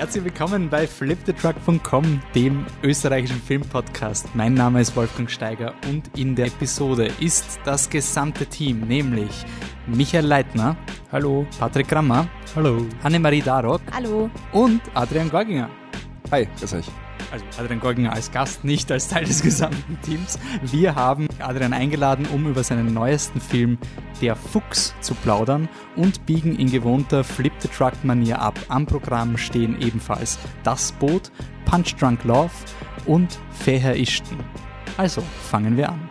Herzlich willkommen bei fliptetruck.com, dem österreichischen Filmpodcast. Mein Name ist Wolfgang Steiger und in der Episode ist das gesamte Team, nämlich Michael Leitner. Hallo. Patrick Grammer. Hallo. Annemarie Darock. Hallo. Und Adrian Gorginger. Hi, grüß euch. Also Adrian Gorginger als Gast, nicht als Teil des gesamten Teams. Wir haben Adrian eingeladen, um über seinen neuesten Film Der Fuchs zu plaudern und biegen in gewohnter Flip-the-Truck-Manier ab. Am Programm stehen ebenfalls Das Boot, Punch Drunk Love und Feher Ischten. Also fangen wir an.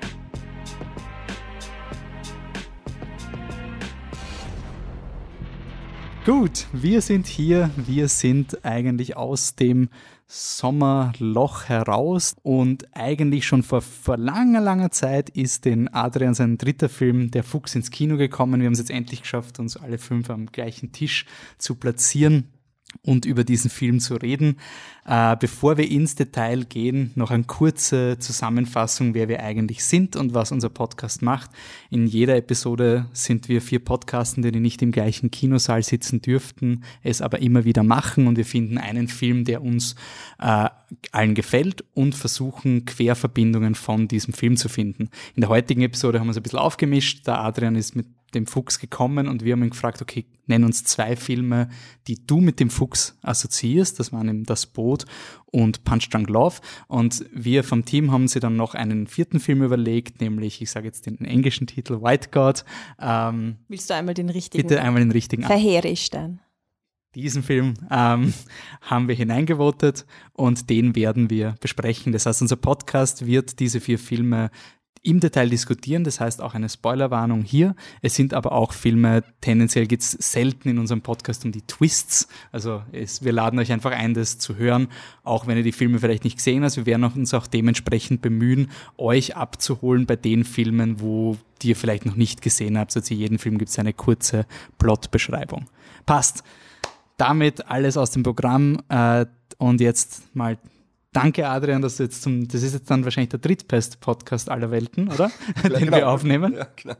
Gut, wir sind hier, wir sind eigentlich aus dem Sommerloch heraus und eigentlich schon vor, vor langer, langer Zeit ist den Adrian sein dritter Film Der Fuchs ins Kino gekommen. Wir haben es jetzt endlich geschafft, uns alle fünf am gleichen Tisch zu platzieren und über diesen Film zu reden. Äh, bevor wir ins Detail gehen, noch eine kurze Zusammenfassung, wer wir eigentlich sind und was unser Podcast macht. In jeder Episode sind wir vier Podcastende, die nicht im gleichen Kinosaal sitzen dürften, es aber immer wieder machen und wir finden einen Film, der uns äh, allen gefällt und versuchen Querverbindungen von diesem Film zu finden. In der heutigen Episode haben wir es ein bisschen aufgemischt. Der Adrian ist mit dem Fuchs gekommen und wir haben ihn gefragt, okay, nenn uns zwei Filme, die du mit dem Fuchs assoziierst. Das waren eben Das Boot und Punch Drunk Love. Und wir vom Team haben sie dann noch einen vierten Film überlegt, nämlich, ich sage jetzt den englischen Titel, White God. Ähm, Willst du einmal den richtigen? Bitte einmal den richtigen. Verheerisch dann. Diesen Film ähm, haben wir hineingevotet und den werden wir besprechen. Das heißt, unser Podcast wird diese vier Filme im Detail diskutieren. Das heißt auch eine Spoilerwarnung hier. Es sind aber auch Filme, tendenziell geht es selten in unserem Podcast um die Twists. Also es, wir laden euch einfach ein, das zu hören, auch wenn ihr die Filme vielleicht nicht gesehen habt. Wir werden uns auch dementsprechend bemühen, euch abzuholen bei den Filmen, wo die ihr vielleicht noch nicht gesehen habt. Also zu jedem Film gibt es eine kurze Plotbeschreibung. Passt. Damit alles aus dem Programm äh, und jetzt mal Danke, Adrian, dass du jetzt zum, das ist jetzt dann wahrscheinlich der Drittbest-Podcast aller Welten, oder? Den genau. wir aufnehmen. Ja, genau.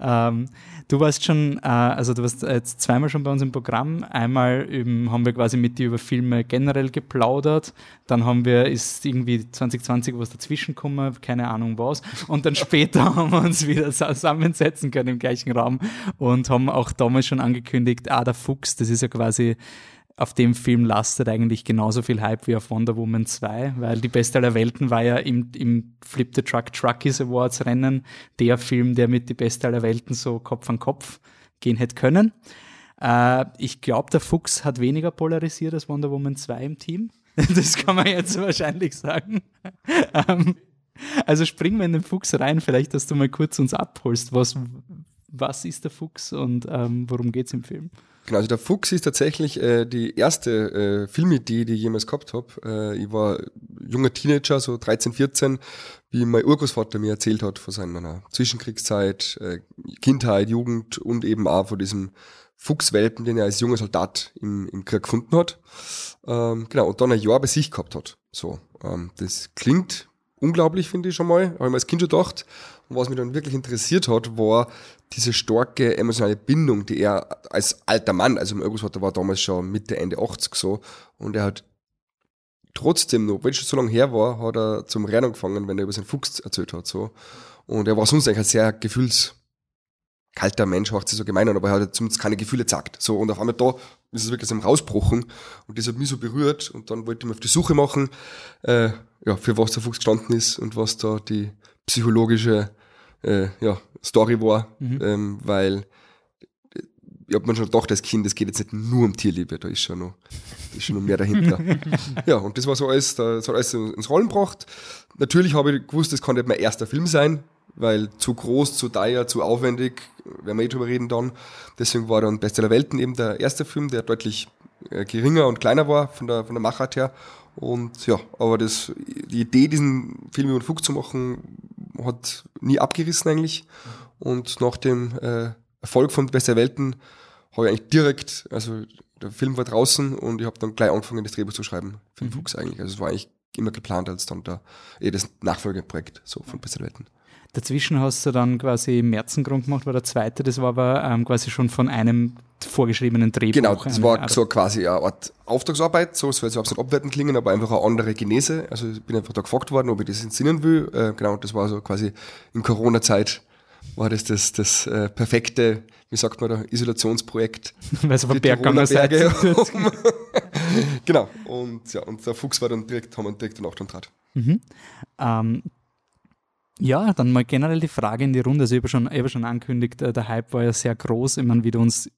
ähm, du warst schon, äh, also du warst jetzt zweimal schon bei uns im Programm. Einmal üben, haben wir quasi mit dir über Filme generell geplaudert. Dann haben wir, ist irgendwie 2020 was dazwischen gekommen, keine Ahnung was. Und dann später haben wir uns wieder zusammensetzen können im gleichen Raum und haben auch damals schon angekündigt, ah, der Fuchs, das ist ja quasi auf dem Film lastet eigentlich genauso viel Hype wie auf Wonder Woman 2, weil die beste aller Welten war ja im, im Flip the Truck Truckies Awards Rennen der Film, der mit die beste aller Welten so Kopf an Kopf gehen hätte können. Äh, ich glaube, der Fuchs hat weniger polarisiert als Wonder Woman 2 im Team. Das kann man jetzt wahrscheinlich sagen. ähm, also springen wir in den Fuchs rein, vielleicht, dass du mal kurz uns abholst. Was, was ist der Fuchs und ähm, worum geht es im Film? Genau, also der Fuchs ist tatsächlich äh, die erste äh, Filmidee, die ich jemals gehabt habe. Äh, ich war junger Teenager, so 13, 14, wie mein Urgroßvater mir erzählt hat von seiner Zwischenkriegszeit, äh, Kindheit, Jugend und eben auch von diesem Fuchswelpen, den er als junger Soldat im, im Krieg gefunden hat. Ähm, genau, und dann ein Jahr bei sich gehabt hat. So, ähm, das klingt unglaublich, finde ich schon mal. Habe ich mir als Kind schon gedacht. Und was mich dann wirklich interessiert hat, war diese starke emotionale Bindung, die er als alter Mann, also mein Urgroßvater war damals schon Mitte, Ende 80 so, und er hat trotzdem noch, weil es schon so lange her war, hat er zum Rennen angefangen, wenn er über seinen Fuchs erzählt hat, so. Und er war sonst eigentlich ein sehr gefühlskalter Mensch, macht sich so gemein an, aber er hat zumindest keine Gefühle gezeigt. So, und auf einmal da ist es wirklich so rausbrochen und das hat mich so berührt und dann wollte ich mich auf die Suche machen, äh, ja, für was der Fuchs gestanden ist und was da die psychologische äh, ja, Story war, mhm. ähm, weil ich habe mir schon gedacht als Kind, es geht jetzt nicht nur um Tierliebe, da ist schon noch, ist schon noch mehr dahinter. ja, und das war so alles, das hat alles ins Rollen gebracht. Natürlich habe ich gewusst, das kann nicht mein erster Film sein, weil zu groß, zu teuer, zu aufwendig, werden wir eh drüber reden dann. Deswegen war dann Bestseller Welten eben der erste Film, der deutlich äh, geringer und kleiner war von der, von der Machart her. Und ja, aber das, die Idee, diesen Film über den Fuchs zu machen, hat nie abgerissen eigentlich. Und nach dem äh, Erfolg von Beste Welten habe ich eigentlich direkt, also der Film war draußen und ich habe dann gleich angefangen, das Drehbuch zu schreiben für den mhm. Fuchs eigentlich. Also es war eigentlich immer geplant als dann der, eh das Nachfolgeprojekt so von Beste Welten. Dazwischen hast du dann quasi Märzengrund gemacht, war der zweite, das war aber ähm, quasi schon von einem vorgeschriebenen Drehbuch. Genau, das war Art so quasi eine Art Auftragsarbeit, so, es soll jetzt überhaupt nicht abwerten klingen, aber einfach eine andere Genese. Also ich bin einfach da gefragt worden, ob ich das entsinnen will. Äh, genau, das war so quasi in Corona-Zeit war das das, das äh, perfekte, wie sagt man da, Isolationsprojekt. Weil es auf den Berg gegangen Berge Genau, und ja, und der Fuchs war dann direkt, haben wir direkt danach dann draht. Mhm. Ähm, ja, dann mal generell die Frage in die Runde. Also ich habe schon, ich schon angekündigt, äh, der Hype war ja sehr groß. Ich meine, wie du uns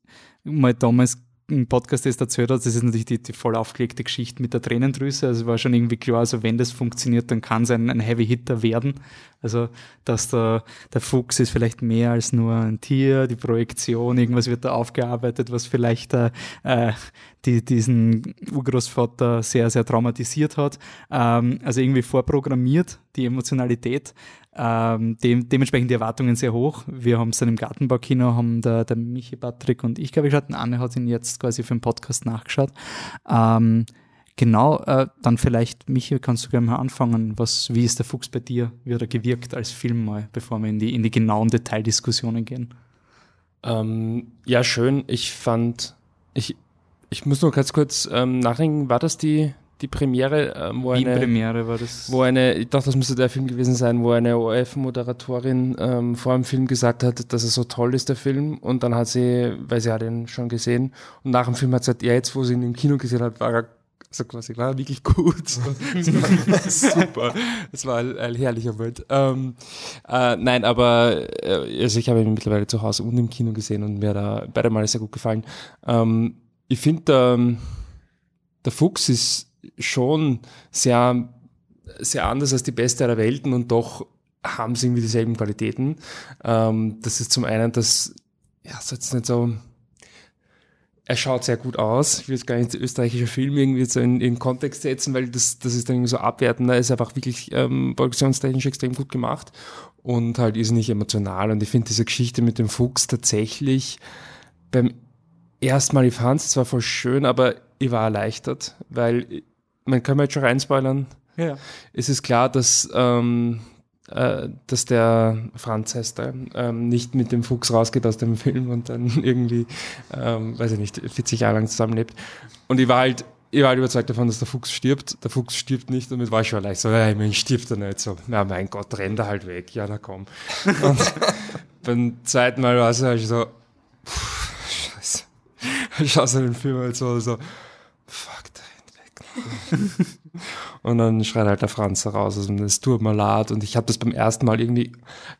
mal damals im Podcast das erzählt hast, das ist natürlich die, die voll aufgelegte Geschichte mit der Tränendrüse. Also war schon irgendwie klar, also wenn das funktioniert, dann kann es ein, ein Heavy Hitter werden. Also, dass der, der Fuchs ist vielleicht mehr als nur ein Tier, die Projektion, irgendwas wird da aufgearbeitet, was vielleicht äh, äh die, diesen Urgroßvater sehr, sehr traumatisiert hat. Ähm, also irgendwie vorprogrammiert, die Emotionalität. Ähm, dem, dementsprechend die Erwartungen sehr hoch. Wir haben es dann im Gartenbaukino, haben der, der Michi Patrick und ich, glaube ich, hatten. Anne hat ihn jetzt quasi für den Podcast nachgeschaut. Ähm, genau, äh, dann vielleicht, Michi, kannst du gerne mal anfangen. Was, wie ist der Fuchs bei dir? Wie hat er gewirkt als Film mal, bevor wir in die, in die genauen Detaildiskussionen gehen? Ähm, ja, schön. Ich fand, ich, ich muss nur ganz kurz ähm, nachdenken, war das die, die Premiere, ähm, wo eine, Premiere war das. Wo eine, ich dachte, das müsste der Film gewesen sein, wo eine ORF-Moderatorin ähm, vor dem Film gesagt hat, dass er so toll ist, der Film. Und dann hat sie, weil sie hat ihn schon gesehen, und nach dem Film hat sie gesagt, ja, jetzt, wo sie ihn im Kino gesehen hat, war er so quasi, war wirklich gut. super. Das war ein, ein herrlicher Moment. Ähm, äh, nein, aber äh, also ich habe ihn mittlerweile zu Hause und im Kino gesehen und mir da beide Male sehr gut gefallen. Ähm, ich finde, ähm, der Fuchs ist schon sehr, sehr anders als die beste aller Welten und doch haben sie irgendwie dieselben Qualitäten. Ähm, das ist zum einen, dass, ja, so jetzt nicht so, er schaut sehr gut aus. Ich will jetzt gar nicht den österreichischen Film irgendwie so in, in Kontext setzen, weil das, das ist dann irgendwie so abwertend. Er ist einfach wirklich ähm, produktionstechnisch extrem gut gemacht und halt ist nicht emotional. Und ich finde diese Geschichte mit dem Fuchs tatsächlich beim ersten Mal, ich fand es zwar voll schön, aber ich war erleichtert, weil man kann mal jetzt schon reinspoilern. Ja. Es ist klar, dass, ähm, äh, dass der Franz heißt er, ähm, nicht mit dem Fuchs rausgeht aus dem Film und dann irgendwie, ähm, weiß ich nicht, 40 Jahre lang zusammenlebt. Und ich war halt, ich war halt überzeugt davon, dass der Fuchs stirbt. Der Fuchs stirbt nicht, damit war ich schon leicht so, ja, ich meine, stirbt er nicht. So, na mein Gott, rennt er halt weg. Ja, na komm. Und beim zweiten Mal war es halt so, pff, scheiße. Ich schaue so den Film halt so, so, und dann schreit halt der Franz raus, also es tut mir leid. Und ich habe das beim ersten Mal irgendwie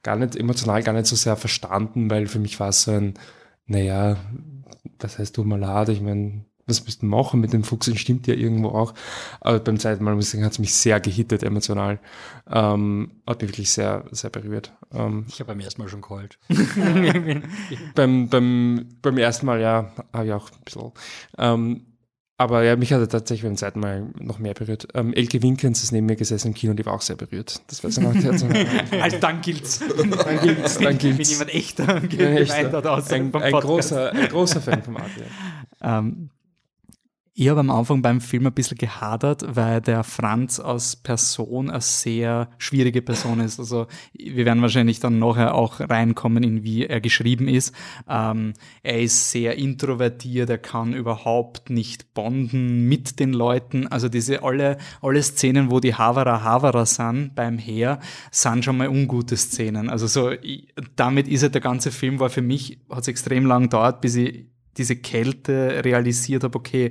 gar nicht emotional, gar nicht so sehr verstanden, weil für mich war es so ein, naja, was heißt tut mir leid? Ich meine, was müssten machen mit dem Fuchs? stimmt ja irgendwo auch. Aber beim zweiten Mal muss ich sagen, hat es mich sehr gehittet emotional. Ähm, hat mich wirklich sehr, sehr berührt. Ähm, ich habe beim ersten Mal schon geheult. beim, beim, beim ersten Mal, ja, habe ich auch ein bisschen. Ähm, aber ja, mich hat er tatsächlich beim zweiten Mal noch mehr berührt. Ähm, Elke Winkens ist neben mir gesessen im Kino und die war auch sehr berührt. Das war so noch also dann gilt's. Dann gilt's, dann gilt's. Wenn jemand echt geweint hat aus ein, ein, großer, ein großer Fan vom Adrian. Ähm, ich habe am Anfang beim Film ein bisschen gehadert, weil der Franz als Person eine sehr schwierige Person ist. Also wir werden wahrscheinlich dann nachher auch reinkommen, in wie er geschrieben ist. Ähm, er ist sehr introvertiert, er kann überhaupt nicht bonden mit den Leuten. Also diese alle, alle Szenen, wo die Havara Havara sind beim Heer, sind schon mal ungute Szenen. Also so, ich, damit ist er der ganze Film war für mich, hat es extrem lang gedauert, bis ich diese Kälte realisiert habe, okay,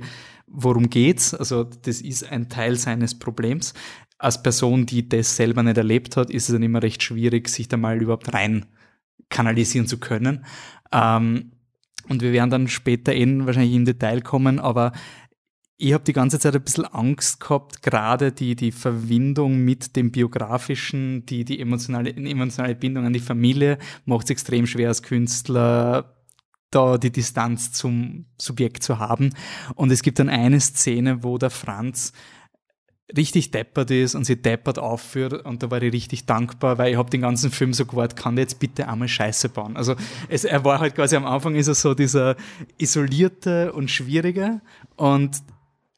worum geht's? Also das ist ein Teil seines Problems. Als Person, die das selber nicht erlebt hat, ist es dann immer recht schwierig, sich da mal überhaupt rein kanalisieren zu können. Ähm, und wir werden dann später eben wahrscheinlich in Detail kommen, aber ich habe die ganze Zeit ein bisschen Angst gehabt, gerade die, die Verbindung mit dem Biografischen, die, die emotionale, emotionale Bindung an die Familie macht es extrem schwer als Künstler, da die Distanz zum Subjekt zu haben. Und es gibt dann eine Szene, wo der Franz richtig deppert ist und sie deppert aufführt und da war ich richtig dankbar, weil ich habe den ganzen Film so gewartet, kann der jetzt bitte einmal Scheiße bauen. Also es, er war halt quasi am Anfang ist er so dieser isolierte und schwierige und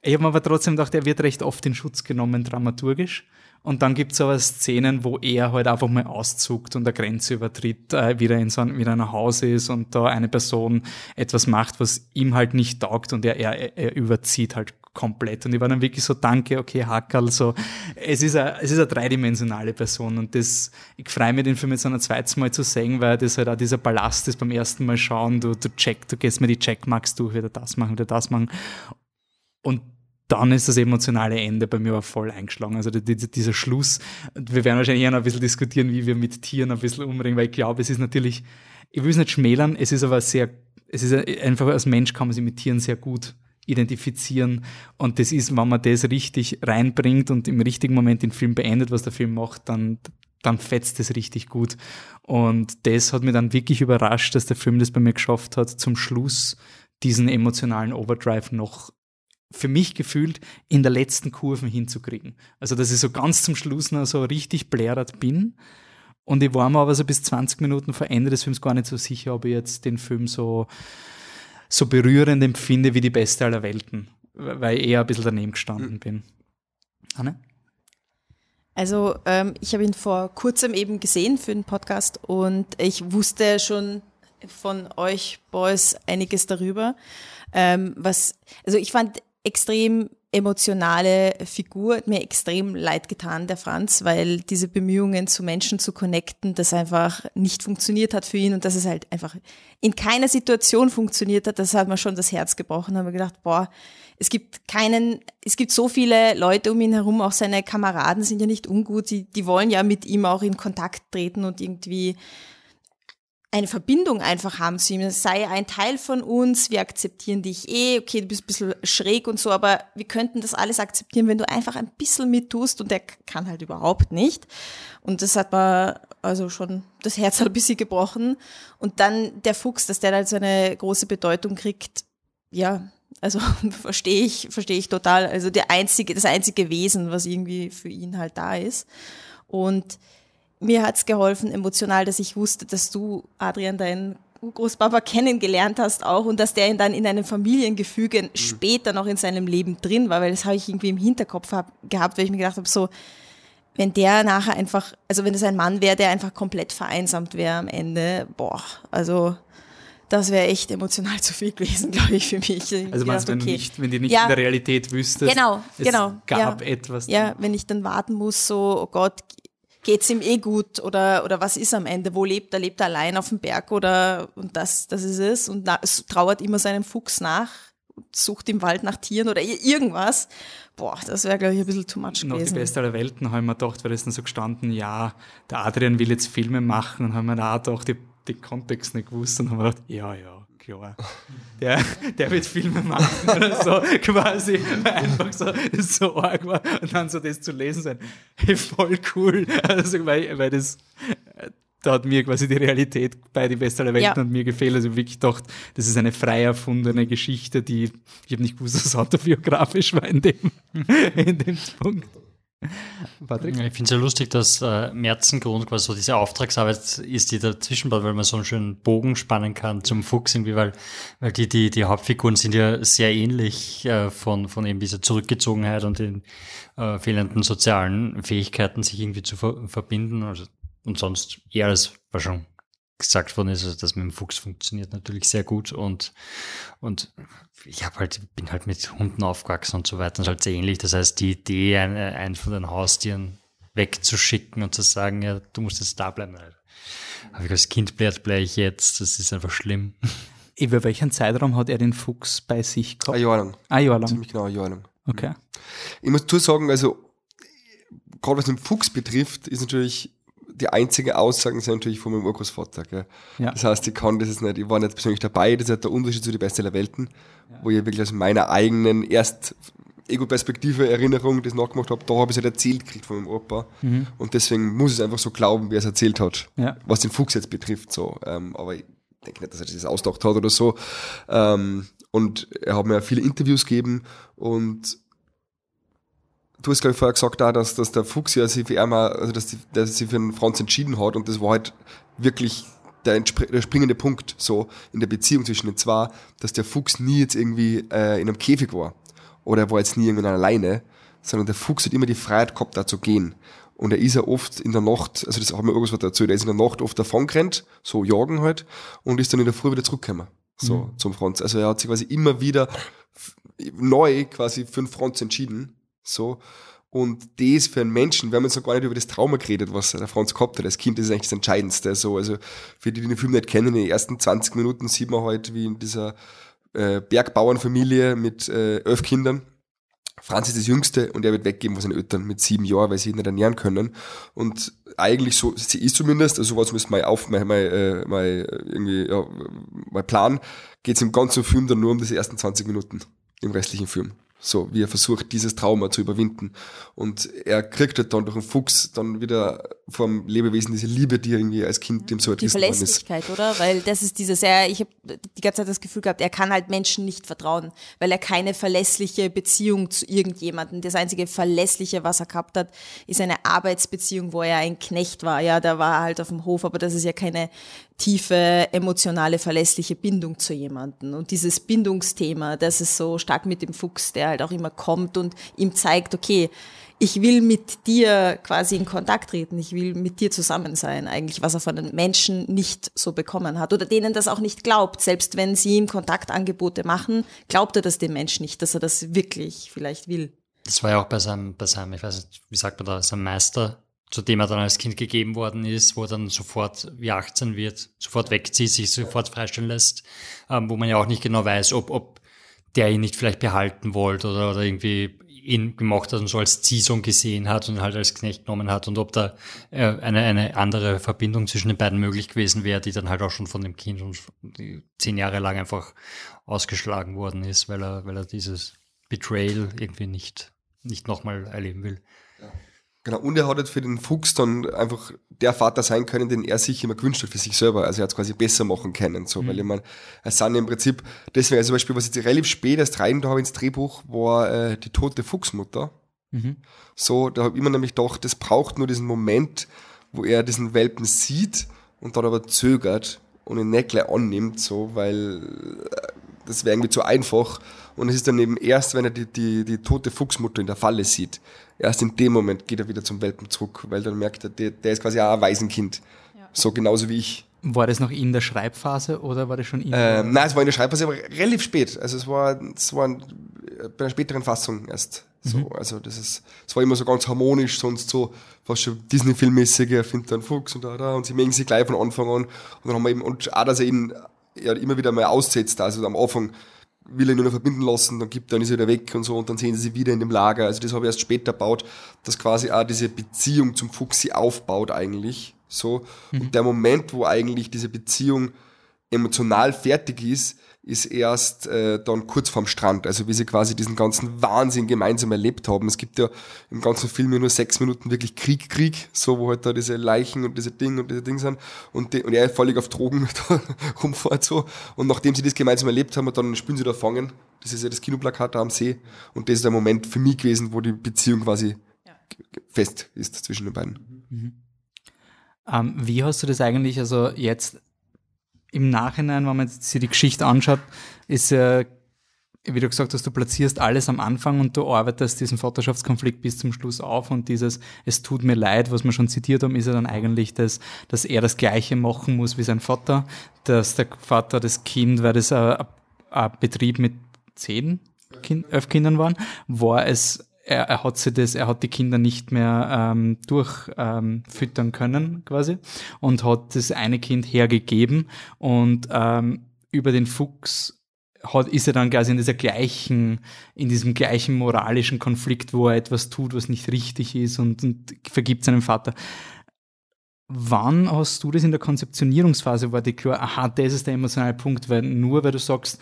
Ich habe mir aber trotzdem gedacht, er wird recht oft in Schutz genommen, dramaturgisch. Und dann gibt es aber Szenen, wo er halt einfach mal auszuckt und eine Grenze übertritt, äh, wieder in so ein, wieder ein Haus ist und da eine Person etwas macht, was ihm halt nicht taugt und er, er, er überzieht halt komplett. Und ich war dann wirklich so, danke, okay, Hackerl, so, es ist eine, es ist eine dreidimensionale Person und das, ich freue mich, den Film jetzt ein zweites Mal zu sehen, weil das halt auch dieser Ballast ist beim ersten Mal schauen, du, du check, du gehst mir die Checkmarks durch, wieder das machen, wieder das machen. Und dann ist das emotionale Ende bei mir aber voll eingeschlagen. Also die, die, dieser Schluss, wir werden wahrscheinlich eher noch ein bisschen diskutieren, wie wir mit Tieren ein bisschen umbringen, weil ich glaube, es ist natürlich, ich will es nicht schmälern, es ist aber sehr, es ist einfach als Mensch kann man sich mit Tieren sehr gut identifizieren und das ist, wenn man das richtig reinbringt und im richtigen Moment den Film beendet, was der Film macht, dann, dann fetzt es richtig gut. Und das hat mir dann wirklich überrascht, dass der Film das bei mir geschafft hat, zum Schluss diesen emotionalen Overdrive noch für mich gefühlt in der letzten Kurven hinzukriegen. Also, dass ich so ganz zum Schluss noch so richtig blärat bin. Und ich war mir aber so bis 20 Minuten vor Ende des Films gar nicht so sicher, ob ich jetzt den Film so, so berührend empfinde wie die beste aller Welten, weil ich eher ein bisschen daneben gestanden bin. Anne? Also ähm, ich habe ihn vor kurzem eben gesehen für den Podcast und ich wusste schon von euch Boys einiges darüber. Ähm, was, also ich fand extrem emotionale Figur, hat mir extrem leid getan, der Franz, weil diese Bemühungen zu Menschen zu connecten, das einfach nicht funktioniert hat für ihn und dass es halt einfach in keiner Situation funktioniert hat, das hat mir schon das Herz gebrochen, da haben wir gedacht, boah, es gibt keinen, es gibt so viele Leute um ihn herum, auch seine Kameraden sind ja nicht ungut, die, die wollen ja mit ihm auch in Kontakt treten und irgendwie eine Verbindung einfach haben zu ihm. Sei ein Teil von uns, wir akzeptieren dich eh, okay, du bist ein bisschen schräg und so, aber wir könnten das alles akzeptieren, wenn du einfach ein bisschen mittust und der kann halt überhaupt nicht. Und das hat mir also schon das Herz halt ein bisschen gebrochen. Und dann der Fuchs, dass der halt so eine große Bedeutung kriegt, ja, also verstehe ich, verstehe ich total. Also der einzige, das einzige Wesen, was irgendwie für ihn halt da ist. Und mir hat's geholfen emotional, dass ich wusste, dass du, Adrian, deinen Großpapa kennengelernt hast auch und dass der ihn dann in einem Familiengefüge mhm. später noch in seinem Leben drin war, weil das habe ich irgendwie im Hinterkopf hab, gehabt, weil ich mir gedacht habe, so, wenn der nachher einfach, also wenn es ein Mann wäre, der einfach komplett vereinsamt wäre am Ende, boah, also das wäre echt emotional zu viel gewesen, glaube ich, für mich. Also meinst du, wenn, okay. nicht, wenn die nicht ja, in der Realität wüsstest, genau, es genau, gab ja, etwas. Ja, wenn ich dann warten muss, so, oh Gott, geht's ihm eh gut oder, oder was ist am Ende? Wo lebt er? Lebt er allein auf dem Berg oder, und das, das ist es. Und na, es trauert immer seinem Fuchs nach, sucht im Wald nach Tieren oder irgendwas. Boah, das wäre, glaube ich, ein bisschen too much Noch gewesen. die beste aller Welten, haben wir gedacht, weil es dann so gestanden, ja, der Adrian will jetzt Filme machen und haben wir da auch die, die Kontext nicht gewusst und haben wir gedacht, ja, ja, klar. Der, der wird Filme machen oder so, quasi, einfach so, so arg war. Und dann so das zu lesen sein, hey, voll cool. Also, weil, weil das, da hat mir quasi die Realität bei Die Beste aller Welten ja. und mir gefehlt. Also wirklich gedacht, das ist eine frei erfundene Geschichte, die, ich habe nicht gewusst, dass es autobiografisch war in dem, in dem Punkt. Patrick? Ich finde es ja lustig, dass äh, Merzengrund quasi so diese Auftragsarbeit ist, die dazwischen baut, weil man so einen schönen Bogen spannen kann zum Fuchs irgendwie, weil, weil die, die, die Hauptfiguren sind ja sehr ähnlich äh, von, von eben dieser Zurückgezogenheit und den äh, fehlenden sozialen Fähigkeiten, sich irgendwie zu ver verbinden. Also, und sonst eher alles war schon gesagt worden ist, also das mit dem Fuchs funktioniert natürlich sehr gut und, und ich habe halt, bin halt mit Hunden aufgewachsen und so weiter und halt sehr ähnlich. Das heißt, die Idee, einen, einen von den Haustieren wegzuschicken und zu sagen, ja, du musst jetzt da bleiben. Habe ich als Kind bleibt, bleibe ich jetzt, das ist einfach schlimm. Über welchen Zeitraum hat er den Fuchs bei sich gehabt? Ein Jahr lang. Ein Jahr lang. Ziemlich genau ein Jahr lang. Okay. Ich muss dazu sagen, also, gerade was den Fuchs betrifft, ist natürlich die einzige Aussagen sind natürlich von meinem Urgroßvater. Gell? Ja. Das heißt, ich kann das jetzt nicht, ich war nicht persönlich dabei, das ist halt der Unterschied zu die Beste der Welten, ja. wo ich wirklich aus meiner eigenen erst Ego-Perspektive, Erinnerung das nachgemacht habe, da habe ich es halt erzählt gekriegt von meinem Opa. Mhm. Und deswegen muss ich es einfach so glauben, wie er es erzählt hat, ja. was den Fuchs jetzt betrifft. So. Ähm, aber ich denke nicht, dass er das ausgedacht hat oder so. Ähm, und er hat mir viele Interviews gegeben und du hast, glaube ich, vorher gesagt, auch, dass, dass der Fuchs ja sich für einmal, also dass, die, dass sich für einen Franz entschieden hat und das war halt wirklich der, der springende Punkt so in der Beziehung zwischen den zwei, dass der Fuchs nie jetzt irgendwie äh, in einem Käfig war. oder er war jetzt nie irgendwann alleine, sondern der Fuchs hat immer die Freiheit gehabt, da zu gehen. Und er ist ja oft in der Nacht, also das haben wir irgendwas erzählt, er ist in der Nacht oft davon gerannt, so jagen halt, und ist dann in der Früh wieder zurückgekommen. So, mhm. zum Franz. Also er hat sich quasi immer wieder neu quasi für den Franz entschieden. So. Und das für einen Menschen, wir haben jetzt noch gar nicht über das Trauma geredet, was der Franz gehabt hat als Kind, das ist eigentlich das Entscheidendste. So, also für die, die den Film nicht kennen, in den ersten 20 Minuten sieht man halt, wie in dieser äh, Bergbauernfamilie mit äh, elf Kindern Franz ist das Jüngste und er wird weggeben von seinen Eltern mit sieben Jahren, weil sie ihn nicht ernähren können. Und eigentlich so, sie ist zumindest, also was müssen wir auf, mein, mein, mein, irgendwie, ja, mein Plan, geht es im ganzen Film dann nur um diese ersten 20 Minuten im restlichen Film. So, wie er versucht, dieses Trauma zu überwinden. Und er kriegt halt dann durch den Fuchs dann wieder vom Lebewesen diese Liebe, die irgendwie als Kind dem so Die Verlässlichkeit, oder? Weil das ist dieses, er, ich habe die ganze Zeit das Gefühl gehabt, er kann halt Menschen nicht vertrauen, weil er keine verlässliche Beziehung zu irgendjemandem. Das einzige Verlässliche, was er gehabt hat, ist eine Arbeitsbeziehung, wo er ein Knecht war. Ja, da war er halt auf dem Hof, aber das ist ja keine tiefe, emotionale, verlässliche Bindung zu jemandem. Und dieses Bindungsthema, das ist so stark mit dem Fuchs, der halt auch immer kommt und ihm zeigt, okay, ich will mit dir quasi in Kontakt treten, ich will mit dir zusammen sein, eigentlich, was er von den Menschen nicht so bekommen hat oder denen das auch nicht glaubt. Selbst wenn sie ihm Kontaktangebote machen, glaubt er das dem Menschen nicht, dass er das wirklich vielleicht will. Das war ja auch bei seinem, bei seinem, ich weiß nicht, wie sagt man da, seinem Meister, zu dem er dann als Kind gegeben worden ist, wo er dann sofort wie 18 wird, sofort wegzieht, sich sofort freistellen lässt, ähm, wo man ja auch nicht genau weiß, ob, ob der ihn nicht vielleicht behalten wollte oder, oder irgendwie ihn gemacht hat und so als Ziehsohn gesehen hat und halt als Knecht genommen hat und ob da äh, eine, eine andere Verbindung zwischen den beiden möglich gewesen wäre, die dann halt auch schon von dem Kind und zehn Jahre lang einfach ausgeschlagen worden ist, weil er, weil er dieses Betrayal irgendwie nicht, nicht nochmal erleben will. Genau, und er hat halt für den Fuchs dann einfach der Vater sein können, den er sich immer gewünscht hat für sich selber. Also er hat es quasi besser machen können, so, mhm. weil ich meine, es sind im Prinzip, deswegen, also zum Beispiel, was jetzt relativ spät erst rein da habe ins Drehbuch, war äh, die tote Fuchsmutter. Mhm. So, da habe ich immer nämlich gedacht, das braucht nur diesen Moment, wo er diesen Welpen sieht und dann aber zögert und ihn nicht gleich annimmt, so, weil äh, das wäre irgendwie zu einfach. Und es ist dann eben erst, wenn er die, die, die tote Fuchsmutter in der Falle sieht, erst in dem Moment geht er wieder zum Welpen zurück, weil dann merkt er, der, der ist quasi auch ein Waisenkind. Ja. So genauso wie ich. War das noch in der Schreibphase oder war das schon in ähm, Nein, es war in der Schreibphase, aber relativ spät. Also es war, es war bei einer späteren Fassung erst. So, mhm. also das ist, es war immer so ganz harmonisch, sonst so fast schon Disney-Filmmäßig, er findet einen Fuchs und da, da, und sie mögen sich gleich von Anfang an. Und dann haben wir eben, und auch, dass er ihn ja, immer wieder mal aussetzt, also am Anfang will er nur noch verbinden lassen, dann gibt, dann ist er wieder weg und so und dann sehen sie sich wieder in dem Lager. Also das habe ich erst später gebaut, dass quasi auch diese Beziehung zum Fuchsi aufbaut eigentlich. So. Mhm. Und der Moment, wo eigentlich diese Beziehung emotional fertig ist, ist erst äh, dann kurz vorm Strand, also wie sie quasi diesen ganzen Wahnsinn gemeinsam erlebt haben. Es gibt ja im ganzen Film nur sechs Minuten wirklich Krieg, Krieg, so wo halt da diese Leichen und diese Dinge und diese Dinge sind und, die, und er völlig auf Drogen rumfährt so. Und nachdem sie das gemeinsam erlebt haben, dann spielen sie da fangen. Das ist ja das Kinoplakat da am See und das ist der Moment für mich gewesen, wo die Beziehung quasi ja. fest ist zwischen den beiden. Mhm. Ähm, wie hast du das eigentlich, also jetzt im Nachhinein, wenn man sich die Geschichte anschaut, ist ja, wie du gesagt hast, du platzierst alles am Anfang und du arbeitest diesen Vaterschaftskonflikt bis zum Schluss auf und dieses Es tut mir leid, was wir schon zitiert haben, ist ja dann eigentlich das, dass er das Gleiche machen muss wie sein Vater, dass der Vater das Kind, weil das ein, ein Betrieb mit zehn, kind, elf Kindern waren, war es er, er hat sie das, er hat die Kinder nicht mehr ähm, durchfüttern ähm, können quasi und hat das eine Kind hergegeben und ähm, über den Fuchs hat, ist er dann quasi in dieser gleichen, in diesem gleichen moralischen Konflikt, wo er etwas tut, was nicht richtig ist und, und vergibt seinem Vater. Wann hast du das in der Konzeptionierungsphase, war dir klar, aha, das ist der emotionale Punkt, weil nur weil du sagst,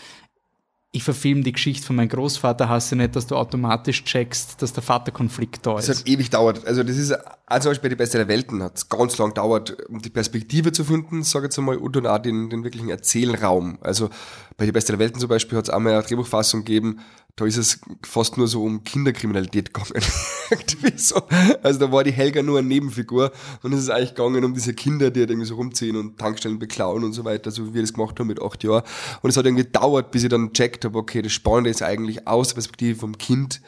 ich verfilme die Geschichte von meinem Großvater, hast du nicht, dass du automatisch checkst, dass der Vaterkonflikt da ist. Das hat ewig dauert. Also das ist, also zum Beispiel die Beste der Welten hat es ganz lang dauert, um die Perspektive zu finden, sage ich jetzt einmal, und dann auch den, den wirklichen Erzählraum. Also bei die Beste der Welten zum Beispiel hat es einmal eine Drehbuchfassung gegeben, da ist es fast nur so um Kinderkriminalität gegangen. so. Also da war die Helga nur eine Nebenfigur und es ist eigentlich gegangen um diese Kinder, die halt irgendwie so rumziehen und Tankstellen beklauen und so weiter, so wie wir das gemacht haben mit acht Jahren. Und es hat irgendwie gedauert, bis ich dann checkt habe, okay, das Spannende ist eigentlich aus der Perspektive vom Kind,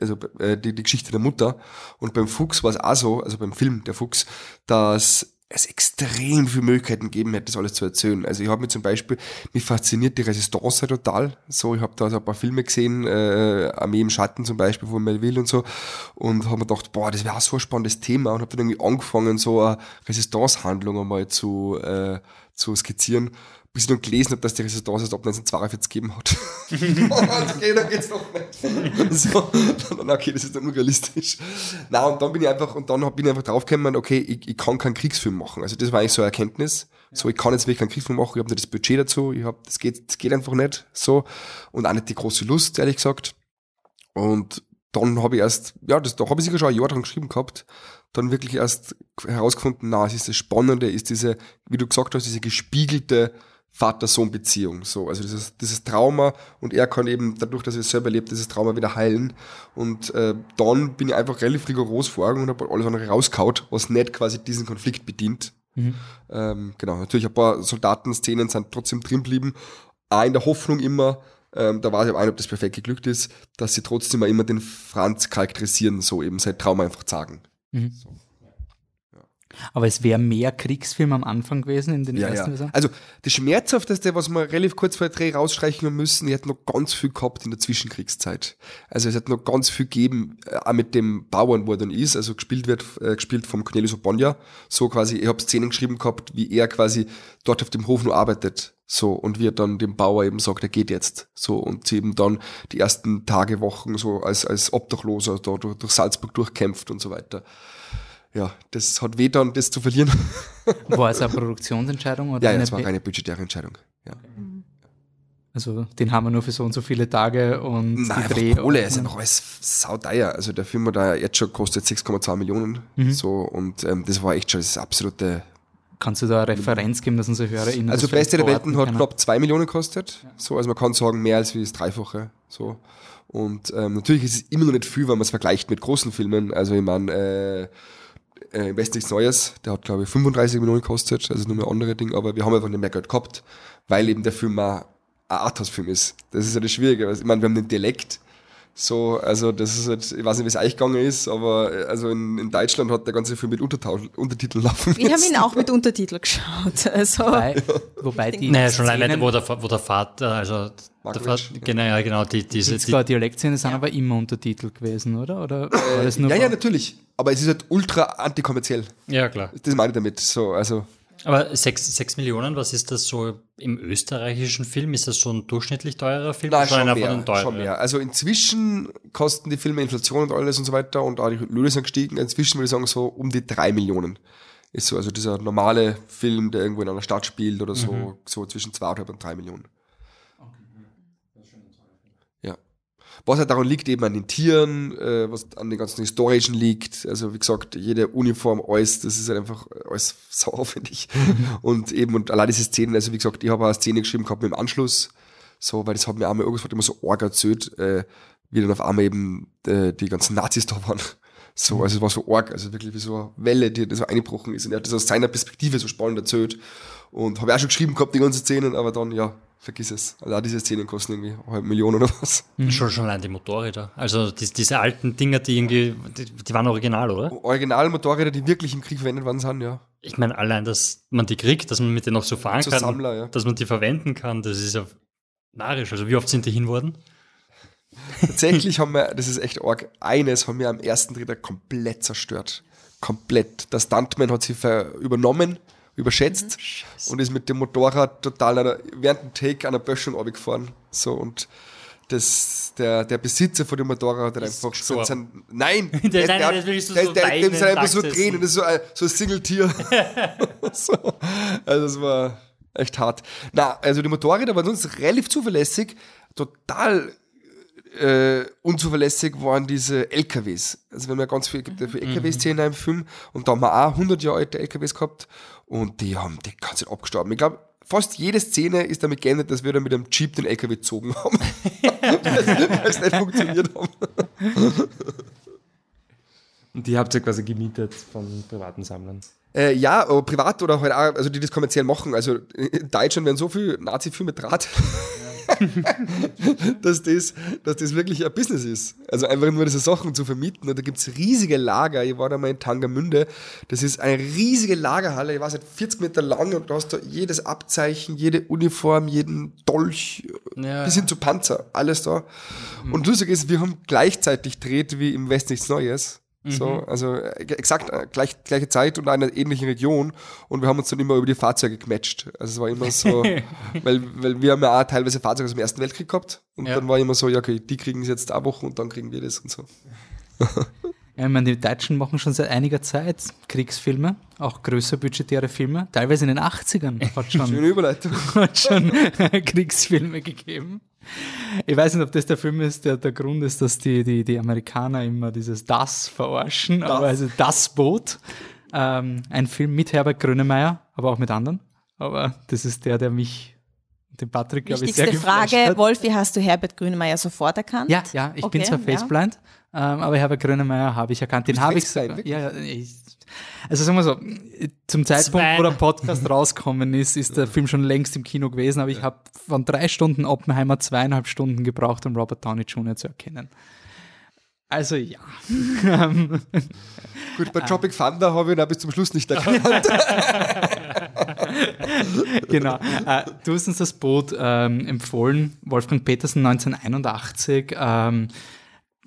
also äh, die, die Geschichte der Mutter. Und beim Fuchs war es auch so, also beim Film Der Fuchs, dass es extrem viele Möglichkeiten gegeben hätte, das alles zu erzählen. Also ich habe mir zum Beispiel, mich fasziniert die Resistance total. So, ich habe da so ein paar Filme gesehen, äh, Armee im Schatten zum Beispiel von Melville und so, und habe mir gedacht, boah, das wäre so ein spannendes Thema und habe dann irgendwie angefangen, so eine Resistance-Handlung einmal zu, äh, zu skizzieren bis ich dann gelesen habe, dass die Resistance erst ab 1942 gegeben hat. okay, dann geht's noch nicht. so, dann, okay, das ist dann unrealistisch. Na und dann bin ich einfach, und dann bin ich einfach draufgekommen, okay, ich, ich kann keinen Kriegsfilm machen. Also das war eigentlich so eine Erkenntnis. So, ich kann jetzt wirklich keinen Kriegsfilm machen, ich habe nicht das Budget dazu, ich habe, das geht, das geht einfach nicht, so. Und auch nicht die große Lust, ehrlich gesagt. Und dann habe ich erst, ja, das, da habe ich sicher schon ein Jahr dran geschrieben gehabt, dann wirklich erst herausgefunden, na, es ist das Spannende, ist diese, wie du gesagt hast, diese gespiegelte Vater-Sohn-Beziehung. So, also dieses, dieses Trauma und er kann eben dadurch, dass er es selber lebt, dieses Trauma wieder heilen. Und äh, dann bin ich einfach relativ rigoros vorgegangen und habe alles andere rauskaut, was nicht quasi diesen Konflikt bedient. Mhm. Ähm, genau, natürlich ein paar Soldatenszenen sind trotzdem drin geblieben, auch in der Hoffnung immer, ähm, da weiß ich aber nicht, ob das perfekt geglückt ist, dass sie trotzdem immer den Franz charakterisieren, so eben sein Trauma einfach sagen. Mhm. So. Aber es wäre mehr Kriegsfilm am Anfang gewesen in den ja, ersten ja. Also das Schmerzhafteste, was wir relativ kurz vor der Dreh rausstreichen müssen, ich hätte noch ganz viel gehabt in der Zwischenkriegszeit. Also es hat noch ganz viel gegeben, äh, auch mit dem Bauern, wo er dann ist, also gespielt wird, äh, gespielt vom Cornelius Obonja. So quasi, ich habe Szenen geschrieben gehabt, wie er quasi dort auf dem Hof nur arbeitet. So, und wie er dann dem Bauer eben sagt, er geht jetzt. So, und sie eben dann die ersten Tage, Wochen so als, als Obdachloser da durch, durch Salzburg durchkämpft und so weiter ja, das hat weh dann, das zu verlieren. War es eine Produktionsentscheidung? Oder ja, ja, es war eine budgetäre Entscheidung. Ja. Also den haben wir nur für so und so viele Tage und Nein, die Dreh. Kohle ist einfach alles sauteuer. Also der Film da jetzt schon kostet 6,2 Millionen. Mhm. So, und ähm, das war echt schon das absolute. Kannst du da eine Referenz geben, dass unsere HörerInnen Also Beste der Welten hat knapp 2 Millionen gekostet. Ja. So, also man kann sagen, mehr als wie das Dreifache. So. Und ähm, natürlich ist es immer noch nicht viel, wenn man es vergleicht mit großen Filmen. Also ich meine, äh, äh, West nichts Neues, der hat glaube ich 35 Millionen gekostet, also nur ein andere Ding, aber wir haben einfach nicht mehr Geld gehabt, weil eben der Film auch ein Arthouse-Film ist. Das ist ja das Schwierige. Ich meine, wir haben den Dialekt, so, also das ist halt, ich weiß nicht, wie es euch gegangen ist, aber äh, also in, in Deutschland hat der ganze Film mit Untertiteln laufen Wir haben ihn auch mit Untertitel geschaut. Also. Wobei, wobei die Naja, schon alleine, wo der, wo der Vater, also der Vater, genau, ja, genau, die, diese. Die die, Dialektszene sind ja. aber immer Untertitel gewesen, oder? oder war das nur ja, ja, natürlich. Aber es ist halt ultra antikommerziell. Ja, klar. Das meine ich damit. So, also. Aber 6, 6 Millionen, was ist das so im österreichischen Film? Ist das so ein durchschnittlich teurer Film? Nein, schon mehr, schon mehr. Also inzwischen kosten die Filme Inflation und alles und so weiter und auch die Löhne sind gestiegen. Inzwischen würde ich sagen so um die 3 Millionen. Ist so, also dieser normale Film, der irgendwo in einer Stadt spielt oder so, mhm. so zwischen 2,5 und 3 Millionen. Was halt daran liegt, eben an den Tieren, äh, was an den ganzen historischen liegt. Also wie gesagt, jede Uniform, alles, das ist halt einfach alles sau aufwendig. und eben, und allein diese Szenen, also wie gesagt, ich habe eine Szene geschrieben gehabt mit dem Anschluss, so, weil das hat mir einmal irgendwas immer so arg erzählt, äh, wie dann auf einmal eben äh, die ganzen Nazis da waren. So, also es war so arg, also wirklich wie so eine Welle, die, die so eingebrochen ist. Und er hat das aus seiner Perspektive so spannend erzählt. Und habe auch schon geschrieben gehabt, die ganzen Szenen, aber dann, ja, vergiss es. Also auch diese Szenen kosten irgendwie eine halbe Million oder was. Mhm. Schon, schon allein die Motorräder. Also die, diese alten Dinger, die irgendwie, die, die, waren original, oder? Original Motorräder, die wirklich im Krieg verwendet worden sind, ja. Ich meine, allein, dass man die kriegt, dass man mit denen noch so fahren Zu kann, Sammler, ja. dass man die verwenden kann, das ist ja narisch. Also wie oft sind die hin worden? Tatsächlich haben wir, das ist echt arg, eines haben wir am ersten Dritter komplett zerstört. Komplett. Der Stuntman hat sich übernommen überschätzt mhm. und ist mit dem Motorrad total einer, während dem Take einer Böschung abgefahren. So und das, der, der Besitzer von dem Motorrad hat einfach so sein, nein, der, der, der, der, der, so der, der, der einfach so drehen und das ist so ein, so ein Single-Tier. so. Also es war echt hart. Na, also die Motorräder waren sonst relativ zuverlässig, total äh, unzuverlässig waren diese LKWs. Also wenn man ganz viel, gibt ja für LKW-Szenen im Film und da haben wir auch 100 Jahre alte LKWs gehabt und die haben die ganze Zeit abgestorben. Ich glaube, fast jede Szene ist damit geendet, dass wir dann mit einem Jeep den LKW gezogen haben. weil es nicht funktioniert haben. Und die habt ihr quasi gemietet von privaten Sammlern? Äh, ja, privat oder halt auch, also die das kommerziell machen. Also in Deutschland werden so viel Nazi-Filme draht. dass, das, dass das wirklich ein Business ist. Also einfach nur diese Sachen zu vermieten. Und da gibt es riesige Lager. Ich war da mal in Tangermünde. Das ist eine riesige Lagerhalle. Ich weiß nicht, 40 Meter lang und du hast da jedes Abzeichen, jede Uniform, jeden Dolch, ja. bis hin zu Panzer, alles da. Mhm. Und lustig ist, wir haben gleichzeitig dreht wie im West nichts Neues. So, mhm. also äh, exakt äh, gleich, gleiche Zeit und einer ähnlichen Region und wir haben uns dann immer über die Fahrzeuge gematcht. Also es war immer so, weil, weil wir haben ja auch teilweise Fahrzeuge aus dem Ersten Weltkrieg gehabt und ja. dann war immer so, ja okay, die kriegen es jetzt eine Woche und dann kriegen wir das und so. Ja, ich meine, die Deutschen machen schon seit einiger Zeit Kriegsfilme, auch größer budgetäre Filme. Teilweise in den 80ern hat schon, Schöne Überleitung. hat schon Kriegsfilme gegeben. Ich weiß nicht, ob das der Film ist, der der Grund ist, dass die, die, die Amerikaner immer dieses Das verarschen, das. aber also Das Boot. Ähm, ein Film mit Herbert Grönemeyer, aber auch mit anderen. Aber das ist der, der mich, den Patrick, glaube ich, sehr Frage, hat. Wolfi, hast du Herbert Grönemeyer sofort erkannt? Ja, ja, ich okay, bin zwar faceblind, ja. ähm, aber Herbert Grönemeyer habe ich erkannt. Den habe ich, ja, ich also sagen wir so, zum Zeitpunkt, Zwei. wo der Podcast rausgekommen ist, ist der Film schon längst im Kino gewesen, aber ich habe von drei Stunden Oppenheimer zweieinhalb Stunden gebraucht, um Robert Downey Jr. zu erkennen. Also ja. Gut, bei Tropic Thunder habe ich ihn auch bis zum Schluss nicht erkannt. genau. Äh, du hast uns das Boot ähm, empfohlen, Wolfgang Petersen 1981, ähm,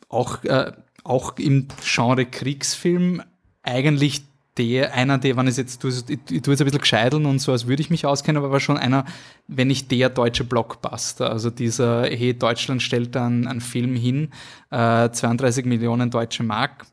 auch, äh, auch im Genre Kriegsfilm, eigentlich der, einer der, wenn ich jetzt, ich, ich tue jetzt ein bisschen gescheideln und so, als würde ich mich auskennen, aber war schon einer, wenn nicht der deutsche Blockbuster. Also dieser, hey, Deutschland stellt dann einen Film hin, äh, 32 Millionen deutsche Mark.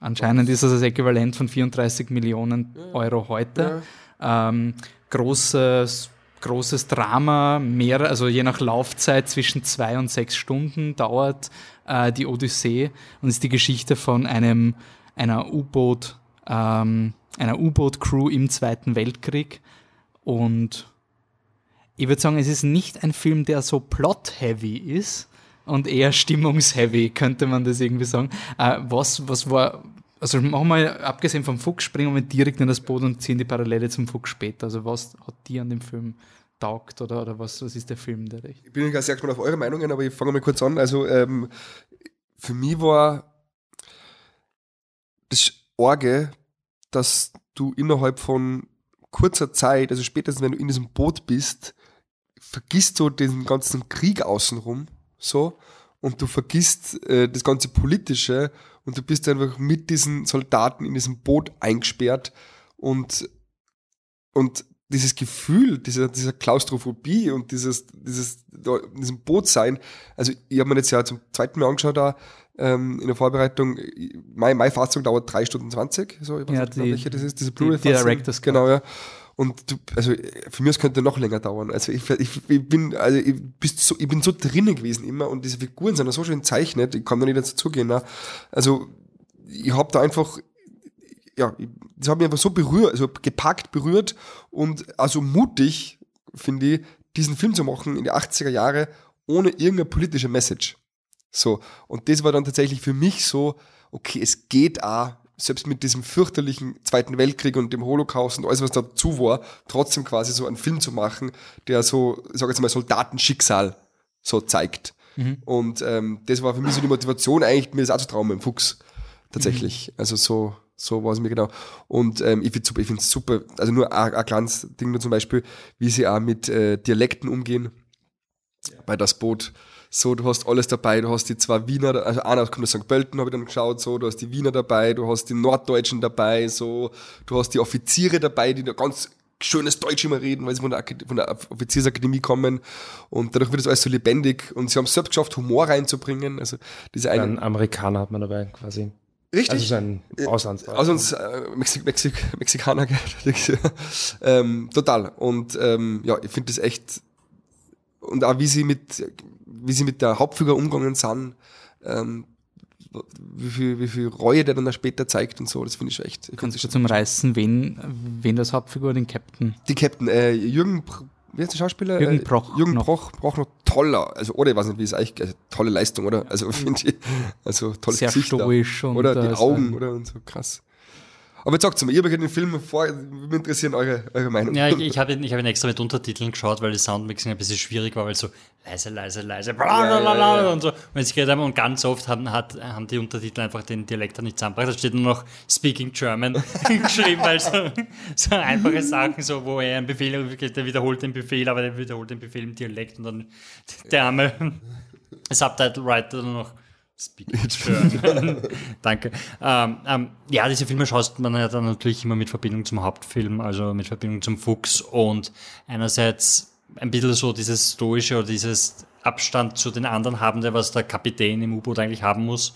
Anscheinend ist das das Äquivalent von 34 Millionen Euro heute. Ja. Ähm, großes, großes Drama, mehr, also je nach Laufzeit zwischen zwei und sechs Stunden dauert äh, die Odyssee und ist die Geschichte von einem einer U-Boot, ähm, einer U-Boot-Crew im Zweiten Weltkrieg. Und ich würde sagen, es ist nicht ein Film, der so plot-heavy ist und eher stimmungsheavy, könnte man das irgendwie sagen. Äh, was, was war, also machen wir abgesehen vom Fuchs, springen wir direkt in das Boot und ziehen die Parallele zum Fuchs später. Also was hat dir an dem Film taugt oder, oder was, was ist der Film, der? Ich bin ganz sehr gespannt auf eure Meinungen, aber ich fange mal kurz an. Also ähm, für mich war das Orge, dass du innerhalb von kurzer Zeit, also spätestens wenn du in diesem Boot bist, vergisst du den ganzen Krieg außenrum, so, und du vergisst äh, das ganze Politische und du bist einfach mit diesen Soldaten in diesem Boot eingesperrt und, und dieses Gefühl, dieser, dieser Klaustrophobie und dieses, dieses, diesem Boot sein, also ich habe mir jetzt ja zum zweiten Mal angeschaut da, ähm, in der Vorbereitung, mein, mein Fahrzeug dauert drei Stunden zwanzig, so, ich weiß ja, nicht, die, welche das ist, diese Blu-ray die, die Directors Genau, ja. Und du, also für mich könnte noch länger dauern. Also ich, ich, ich bin, also ich, bist so, ich bin so drinnen gewesen immer und diese Figuren sind so schön zeichnet, ich kann da nicht dazugehen. Ne? Also ich habe da einfach, ja, das hat mich einfach so berührt, also gepackt, berührt und also mutig, finde ich, diesen Film zu machen in die 80er Jahre ohne irgendeine politische Message. So. Und das war dann tatsächlich für mich so, okay, es geht auch, selbst mit diesem fürchterlichen Zweiten Weltkrieg und dem Holocaust und alles, was dazu war, trotzdem quasi so einen Film zu machen, der so, ich sag jetzt mal, Soldatenschicksal so zeigt. Mhm. Und ähm, das war für mich so die Motivation, eigentlich mir das auch zu trauen im Fuchs. Tatsächlich. Mhm. Also so, so war es mir genau. Und ähm, ich finde super, ich finde super, also nur ein, ein kleines Ding nur zum Beispiel, wie sie auch mit äh, Dialekten umgehen. Ja. Bei das Boot so, du hast alles dabei, du hast die zwei Wiener, also einer kommt aus St. Pölten, habe ich dann geschaut, so, du hast die Wiener dabei, du hast die Norddeutschen dabei, so, du hast die Offiziere dabei, die da ganz schönes Deutsch immer reden, weil sie von der, von der Offiziersakademie kommen und dadurch wird es alles so lebendig und sie haben es selbst geschafft, Humor reinzubringen, also diese einen... Ein Amerikaner hat man dabei quasi. Richtig. Also so ein Auslands Auslands äh, Mexik Mexik Mexikaner, ähm, total. Und ähm, ja, ich finde das echt und auch wie sie mit wie sie mit der Hauptfigur umgegangen sind, ähm, wie viel, wie viel Reue der dann später zeigt und so, das finde ich echt. Kannst du zum Reißen, wen, wen das Hauptfigur, den Captain? Die Captain, äh, Jürgen wie ist der Schauspieler? Jürgen Proch. Jürgen noch. Proch, Proch noch toller. Also, oder ich weiß nicht, wie es eigentlich, also, tolle Leistung, oder? Also, finde ich, also, tolles Sehr Gesicht. stoisch und, Oder die äh, Augen, oder? Und so krass. Aber jetzt sagt mal, ihr habt den Film vor, mich interessieren eure, eure Meinung. Ja, ich, ich habe ihn, ich hab ihn extra mit Untertiteln geschaut, weil die Soundmixing ein bisschen schwierig war, weil so leise, leise, leise, blablabla und so. Und geredet haben, und ganz oft haben, hat, haben die Untertitel einfach den Dialekt nicht zusammengebracht. Da steht nur noch Speaking German geschrieben, weil so, so einfache Sachen, so, wo er einen Befehl, der wiederholt den Befehl, aber der wiederholt den Befehl im Dialekt und dann der arme Subtitle-Writer nur noch Danke. Ähm, ähm, ja, diese Filme schaust man ja dann natürlich immer mit Verbindung zum Hauptfilm, also mit Verbindung zum Fuchs und einerseits ein bisschen so dieses stoische oder dieses Abstand zu den anderen habende, was der Kapitän im U-Boot eigentlich haben muss,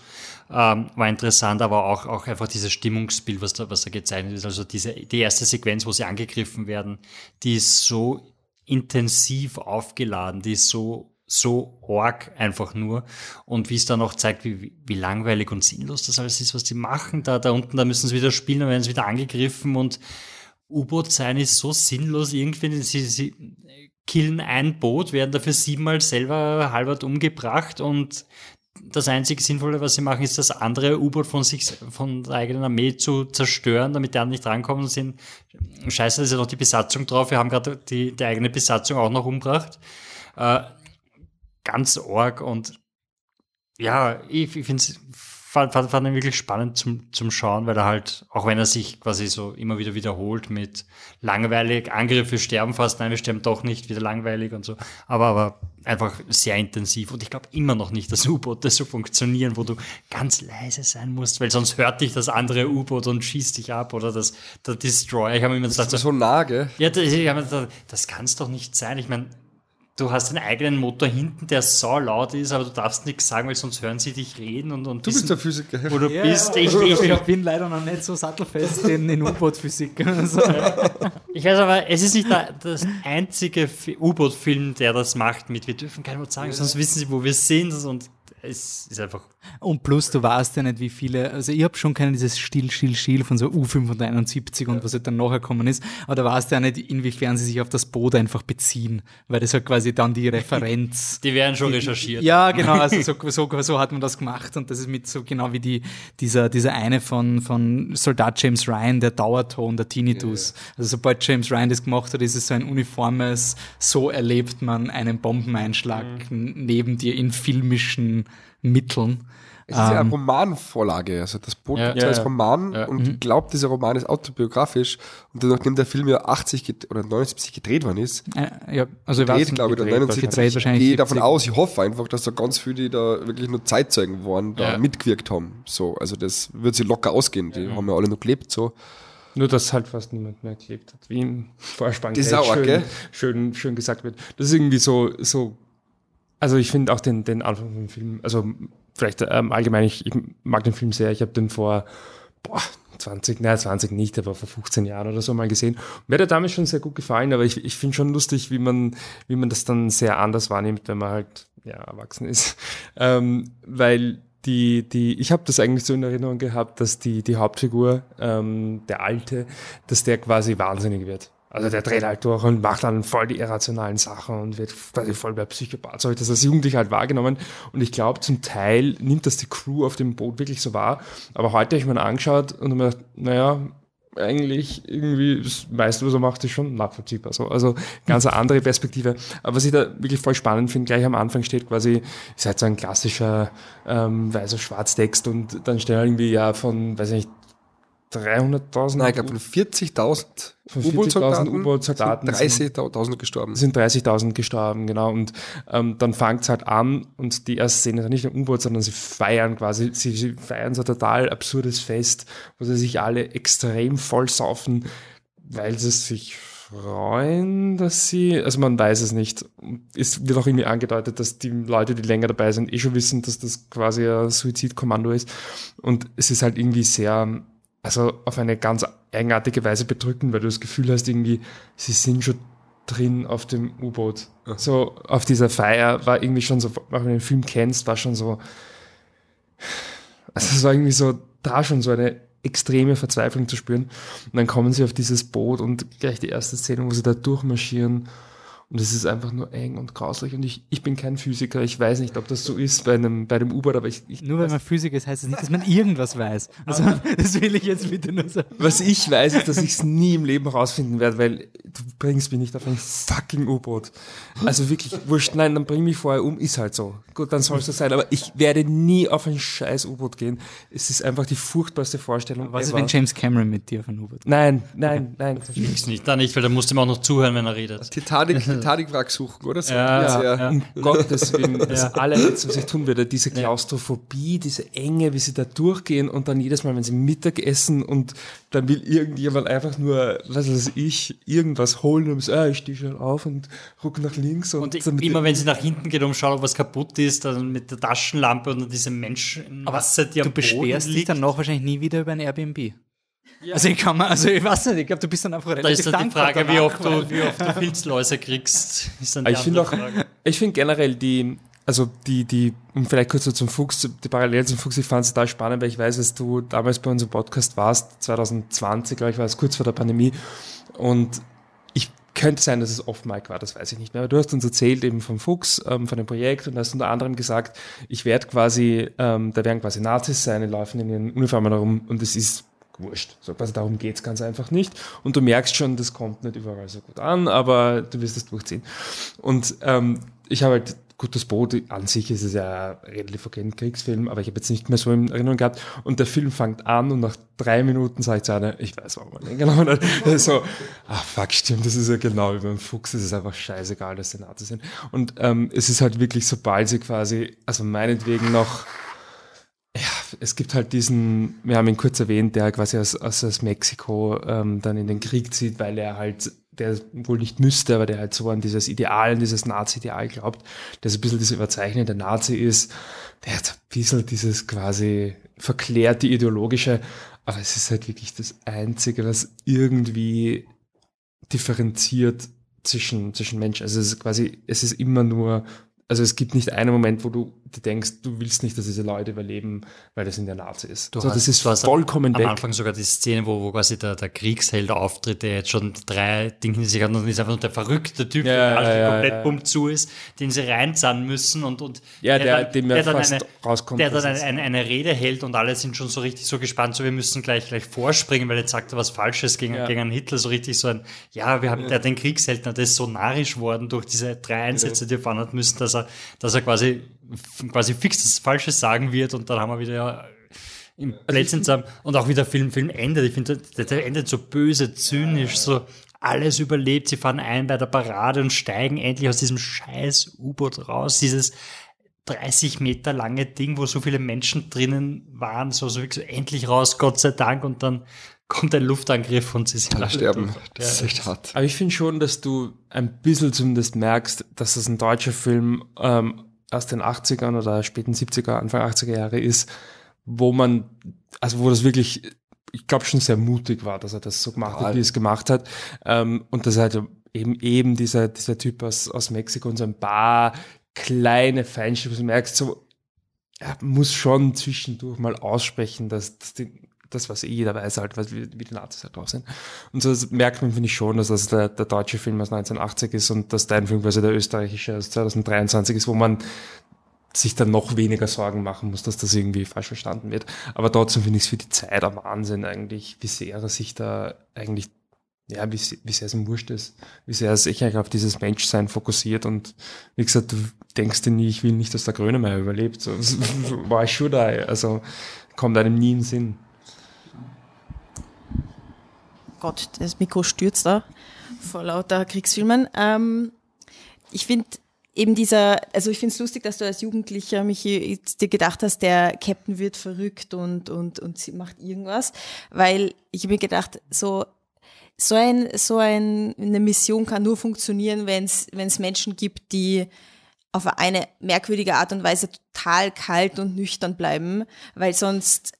ähm, war interessant, aber auch, auch einfach dieses Stimmungsbild, was da, was da gezeichnet ist. Also diese, die erste Sequenz, wo sie angegriffen werden, die ist so intensiv aufgeladen, die ist so so arg einfach nur. Und wie es dann auch zeigt, wie, wie langweilig und sinnlos das alles ist, was die machen. Da, da unten, da müssen sie wieder spielen, dann werden sie wieder angegriffen und U-Boot sein ist so sinnlos irgendwie. Sie, sie killen ein Boot, werden dafür siebenmal selber halbert umgebracht und das einzige Sinnvolle, was sie machen, ist das andere U-Boot von sich, von der eigenen Armee zu zerstören, damit die anderen nicht rankommen sind, scheiße, da ist ja noch die Besatzung drauf, wir haben gerade die, die eigene Besatzung auch noch umgebracht. Äh, ganz arg und ja, ich, ich finde es fand, fand, fand ihn wirklich spannend zum, zum Schauen, weil er halt, auch wenn er sich quasi so immer wieder wiederholt mit langweilig, Angriffe sterben fast, nein, wir sterben doch nicht, wieder langweilig und so, aber, aber einfach sehr intensiv und ich glaube immer noch nicht, dass U-Boote so funktionieren, wo du ganz leise sein musst, weil sonst hört dich das andere U-Boot und schießt dich ab oder das, der Destroyer. Ich habe immer gedacht, das ist so nah, gell? Ja, das, ich hab mir gedacht, das kann es doch nicht sein. Ich meine, du hast einen eigenen Motor hinten, der so laut ist, aber du darfst nichts sagen, weil sonst hören sie dich reden und, und Du wissen, bist der Physiker. wo du Ja, bist. Ich, ich, ich, bin leider noch nicht so sattelfest in, in U-Boot-Physik. Also, ich weiß aber, es ist nicht der, das einzige Fi- U-Boot-Film, der das macht mit, wir dürfen kein Wort sagen, sonst wissen sie, wo wir sind und es ist einfach Und plus, du weißt ja nicht, wie viele, also ich habe schon kennen dieses Still, Still, Still von so U571 und was halt dann nachher gekommen ist, aber da weißt du ja nicht, inwiefern sie sich auf das Boot einfach beziehen, weil das halt quasi dann die Referenz. Die werden schon recherchiert. Ja, genau, also so, so, so hat man das gemacht und das ist mit so genau wie die, dieser, dieser eine von, von Soldat James Ryan, der Dauerton, der Tinnitus. Also sobald James Ryan das gemacht hat, ist es so ein uniformes, so erlebt man einen Bombeneinschlag neben dir in filmischen Mitteln. Es ist ja Ähm, eine Romanvorlage, also das Boot Ja. als Ja, ja. Roman Ja. und ich glaube, dieser Roman ist autobiografisch und dann, nachdem der Film ja 80 get- oder 79 gedreht worden ist, Äh, ja, also ich weiß gedreht, glaube ich, oder gedreht 79, gedreht wahrscheinlich gehe ich davon 70. aus, ich hoffe einfach, dass da ganz viele, die da wirklich nur Zeitzeugen waren, da Ja. mitgewirkt haben. So, also das wird sich locker ausgehen, die haben ja alle noch gelebt, so. Nur, dass halt fast niemand mehr gelebt hat, wie im Vorspann Das ist auch schön, gell? schön, schön gesagt wird. Das ist irgendwie so, so also ich finde auch den, den Anfang vom Film, also vielleicht ähm, allgemein, ich, ich mag den Film sehr, ich habe den vor boah, 20, naja 20 nicht, aber vor 15 Jahren oder so mal gesehen. Mir hat er damals schon sehr gut gefallen, aber ich, ich finde schon lustig, wie man, wie man das dann sehr anders wahrnimmt, wenn man halt ja, erwachsen ist. Ähm, weil die, die, ich habe das eigentlich so in Erinnerung gehabt, dass die, die Hauptfigur, ähm, der Alte, dass der quasi wahnsinnig wird. Also der dreht halt durch und macht dann voll die irrationalen Sachen und wird quasi voll der Psychopath. So habe ich das als Jugendlicher halt wahrgenommen. Und ich glaube, zum Teil nimmt das die Crew auf dem Boot wirklich so wahr. Aber heute habe ich mir angeschaut und mir gedacht, naja, eigentlich irgendwie das meiste, was er macht, ist schon nachvollziehbar. So. Also ganz eine andere Perspektive. Aber was ich da wirklich voll spannend finde, gleich am Anfang steht quasi, ist halt so ein klassischer ähm, weißer Schwarztext und dann steht halt irgendwie ja von, weiß ich nicht, 300.000 Nein, ich glaube von 40.000 Von U-Boot-Soldaten 40.000 U-Boot-Soldaten sind 30.000 gestorben. sind 30.000 gestorben, genau. Und ähm, dann fängt es halt an und die erste Szene ist nicht ein U-Boot, sondern sie feiern quasi, sie, sie feiern so ein total absurdes Fest, wo sie sich alle extrem voll saufen, weil sie sich freuen, dass sie, also man weiß es nicht. Es wird auch irgendwie angedeutet, dass die Leute, die länger dabei sind, eh schon wissen, dass das quasi ein Suizidkommando ist. Und es ist halt irgendwie sehr, also auf eine ganz eigenartige Weise bedrückend, weil du das Gefühl hast, irgendwie, sie sind schon drin auf dem U-Boot. So auf dieser Feier war irgendwie schon so, wenn du den Film kennst, war schon so, also es war irgendwie so, da schon so eine extreme Verzweiflung zu spüren. Und dann kommen sie auf dieses Boot und gleich die erste Szene, wo sie da durchmarschieren Und es ist einfach nur eng und grauslich. Und ich, ich bin kein Physiker. Ich weiß nicht, ob das so ist bei einem, bei dem U-Boot, aber ich, ich Nur weil man Physiker ist, heißt das nicht, dass man irgendwas weiß. Also, das will ich jetzt bitte nur sagen. Was ich weiß, ist, dass ich es nie im Leben herausfinden werde, weil du bringst mich nicht auf ein fucking U-Boot. Also wirklich, wurscht, nein, dann bring mich vorher um, ist halt so. Gut, dann soll es so sein. Aber ich werde nie auf ein scheiß U-Boot gehen. Es ist einfach die furchtbarste Vorstellung. Was ist, wenn James Cameron mit dir auf ein U-Boot? Nein, nein, nein. Fix nicht, da nicht, weil da musst du ihm auch noch zuhören, wenn er redet. Titanic, Titanic-Wrack suchen, oder so? Ja, Sehr- ja. Um Gottes Willen, das allerletzte, was ich tun würde, diese Klaustrophobie, diese Enge, wie sie da durchgehen und dann jedes Mal, wenn sie Mittag essen und dann will irgendjemand einfach nur, was weiß ich, irgendwas holen und so, ah, ich stehe schon auf und ruck nach links und, Und immer wenn sie nach hinten geht, um schauen, ob was kaputt ist, dann mit der Taschenlampe und diese Menschenmasse, die Du am beschwerst Boden dich liegt. dann noch wahrscheinlich nie wieder über ein Airbnb. Also ich kann mal, also ich weiß nicht, ich glaube, du bist dann einfach Da relativ ist dann die Frage, wie oft, du, wie oft du Filzläuse kriegst. Ist dann die Aber ich finde andere auch, Frage. ich finde generell die, also die, die, um vielleicht kurz so zum Fuchs, die Parallelen zum Fuchs, ich fand es total spannend, weil ich weiß, dass du damals bei unserem Podcast warst, 2020, glaube ich, war es kurz vor der Pandemie. Und ich könnte sein, dass es off-mic war, das weiß ich nicht mehr. Aber du hast uns erzählt eben vom Fuchs, ähm, von dem Projekt und hast unter anderem gesagt, ich werde quasi, ähm, da werden quasi Nazis sein, die laufen in ihren Uniformen herum und es ist wurscht. So, quasi darum geht's ganz einfach nicht. Und du merkst schon, das kommt nicht überall so gut an, aber du wirst es durchziehen. Und ähm, ich habe halt, gut, das Boot an sich ist es ja relativ okay ein Kriegsfilm, aber ich habe jetzt nicht mehr so in Erinnerung gehabt. Und der Film fängt an und nach drei Minuten sage ich zu einer, ich weiß, warum man den genommen hat. so, ah fuck, stimmt, das ist ja genau wie beim Fuchs, es ist einfach scheißegal, dass sie Nazis sind. Und ähm, es ist halt wirklich, sobald sie quasi, also meinetwegen noch ja, es gibt halt diesen, wir haben ihn kurz erwähnt, der quasi aus, aus, aus Mexiko ähm, dann in den Krieg zieht, weil er halt, der wohl nicht müsste, aber der halt so an dieses Ideal, an dieses Nazi-Ideal glaubt, der so ein bisschen dieser überzeichnete Nazi ist, der hat ein bisschen dieses quasi verklärt, die ideologische, aber es ist halt wirklich das Einzige, was irgendwie differenziert zwischen, zwischen Menschen. Also es ist quasi, es ist immer nur, also es gibt nicht einen Moment, wo du dir denkst, du willst nicht, dass diese Leute überleben, weil das in der Nazi ist. Du so, hast- das ist du vollkommen Am weg. Anfang sogar die Szene, wo, wo quasi der, der Kriegsheld auftritt, der jetzt schon drei Dinge in sich hat und ist einfach nur der verrückte Typ, Ja, der ja, ja, komplett ja. bumm zu ist, den sie reinzahlen müssen und, und Ja, der- dann, dem ja dann fast eine, rauskommt, der dann eine, eine, Rede hält und alle sind schon so richtig so gespannt, so wir müssen gleich gleich vorspringen, weil jetzt sagt er was Falsches gegen, Ja. gegen einen Hitler, so richtig so ein, ja, wir haben, der hat den Kriegsheld, der ist so narrisch worden durch diese drei Einsätze, die er fahren hat müssen, dass er, dass er quasi, quasi fix das Falsches sagen wird und dann haben wir wieder ja, im Plätzchen zusammen und auch wie der Film, Film endet. Ich finde, der, der endet so böse, zynisch, so alles überlebt. Sie fahren ein bei der Parade und steigen endlich aus diesem scheiß U-Boot raus. Dieses 30 Meter lange Ding, wo so viele Menschen drinnen waren, so, so, so endlich raus, Gott sei Dank. Und dann kommt ein Luftangriff und sie sind Alle sterben. Das ist echt hart. Aber ich finde schon, dass du ein bisschen zumindest merkst, dass das ein deutscher Film ähm, aus den 80ern oder späten 70er, Anfang 80er Jahre ist, wo man, also wo das wirklich, ich glaube schon sehr mutig war, dass er das so gemacht hat, Total. wie er es gemacht hat. Ähm, und das halt eben eben dieser, dieser Typ aus, aus Mexiko und so ein paar kleine Feinstücke, du merkst so, er muss schon zwischendurch mal aussprechen, dass, dass die, das, was eh jeder weiß, halt, wie, wie die Nazis halt drauf sind. Und so merkt man, finde ich schon, dass das der, der deutsche Film aus 1980 ist und dass dein Film quasi der österreichische aus 2023 ist, wo man sich dann noch weniger Sorgen machen muss, dass das irgendwie falsch verstanden wird. Aber trotzdem finde ich es für die Zeit ein Wahnsinn eigentlich, wie sehr er sich da eigentlich, ja, wie, wie sehr es ihm wurscht ist, wie sehr er sich eigentlich auf dieses Menschsein fokussiert und wie gesagt, du denkst dir nie, ich will nicht, dass der Grönemeyer überlebt. So, why should I? Also kommt einem nie in den Sinn. Gott, das Mikro stürzt da vor lauter Kriegsfilmen. Ähm, ich finde eben dieser, also ich finde es lustig, dass du als Jugendlicher, jetzt dir gedacht hast, der Captain wird verrückt und, und, und sie macht irgendwas, weil ich mir gedacht, so, so, ein, so ein, eine Mission kann nur funktionieren, wenn es Menschen gibt, die auf eine merkwürdige Art und Weise total kalt und nüchtern bleiben, weil sonst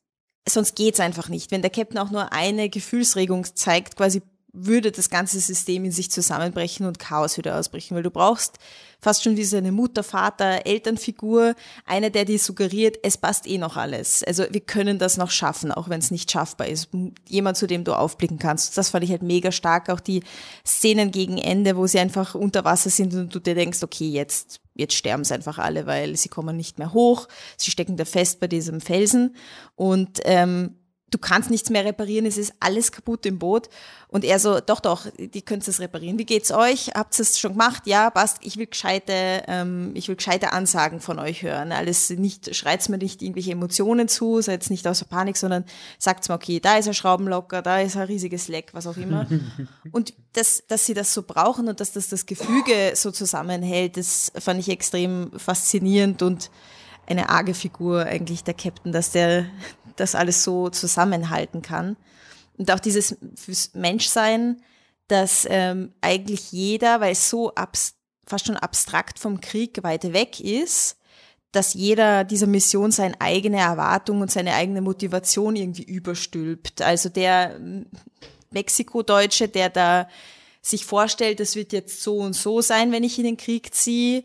sonst geht's einfach nicht. Wenn der Captain auch nur eine Gefühlsregung zeigt, quasi würde das ganze System in sich zusammenbrechen und Chaos wieder ausbrechen, weil du brauchst fast schon wie so eine Mutter, Vater, Elternfigur, einer, der dir suggeriert, es passt eh noch alles. Also wir können das noch schaffen, auch wenn es nicht schaffbar ist. Jemand, zu dem du aufblicken kannst. Das fand ich halt mega stark. Auch die Szenen gegen Ende, wo sie einfach unter Wasser sind und du dir denkst, okay, jetzt, jetzt sterben sie einfach alle, weil sie kommen nicht mehr hoch. Sie stecken da fest bei diesem Felsen und ähm, du kannst nichts mehr reparieren, es ist alles kaputt im Boot. Und er so, doch, doch, die könnt es reparieren. Wie geht's euch? Habt ihr es schon gemacht? Ja, passt. Ich will gescheite, ähm, ich will gescheite Ansagen von euch hören. Alles nicht, schreit's mir nicht irgendwelche Emotionen zu, seid nicht außer Panik, sondern sagt's mir, okay, da ist ein Schraubenlocker, da ist ein riesiges Leck, was auch immer. und das, dass sie das so brauchen und dass das das Gefüge so zusammenhält, das fand ich extrem faszinierend und eine arge Figur eigentlich der Captain, dass der das alles so zusammenhalten kann. Und auch dieses Menschsein, dass ähm, eigentlich jeder, weil es so fast schon abstrakt vom Krieg weit weg ist, dass jeder dieser Mission seine eigene Erwartung und seine eigene Motivation irgendwie überstülpt. Also der Mexiko-Deutsche, der da sich vorstellt, das wird jetzt so und so sein, wenn ich in den Krieg ziehe,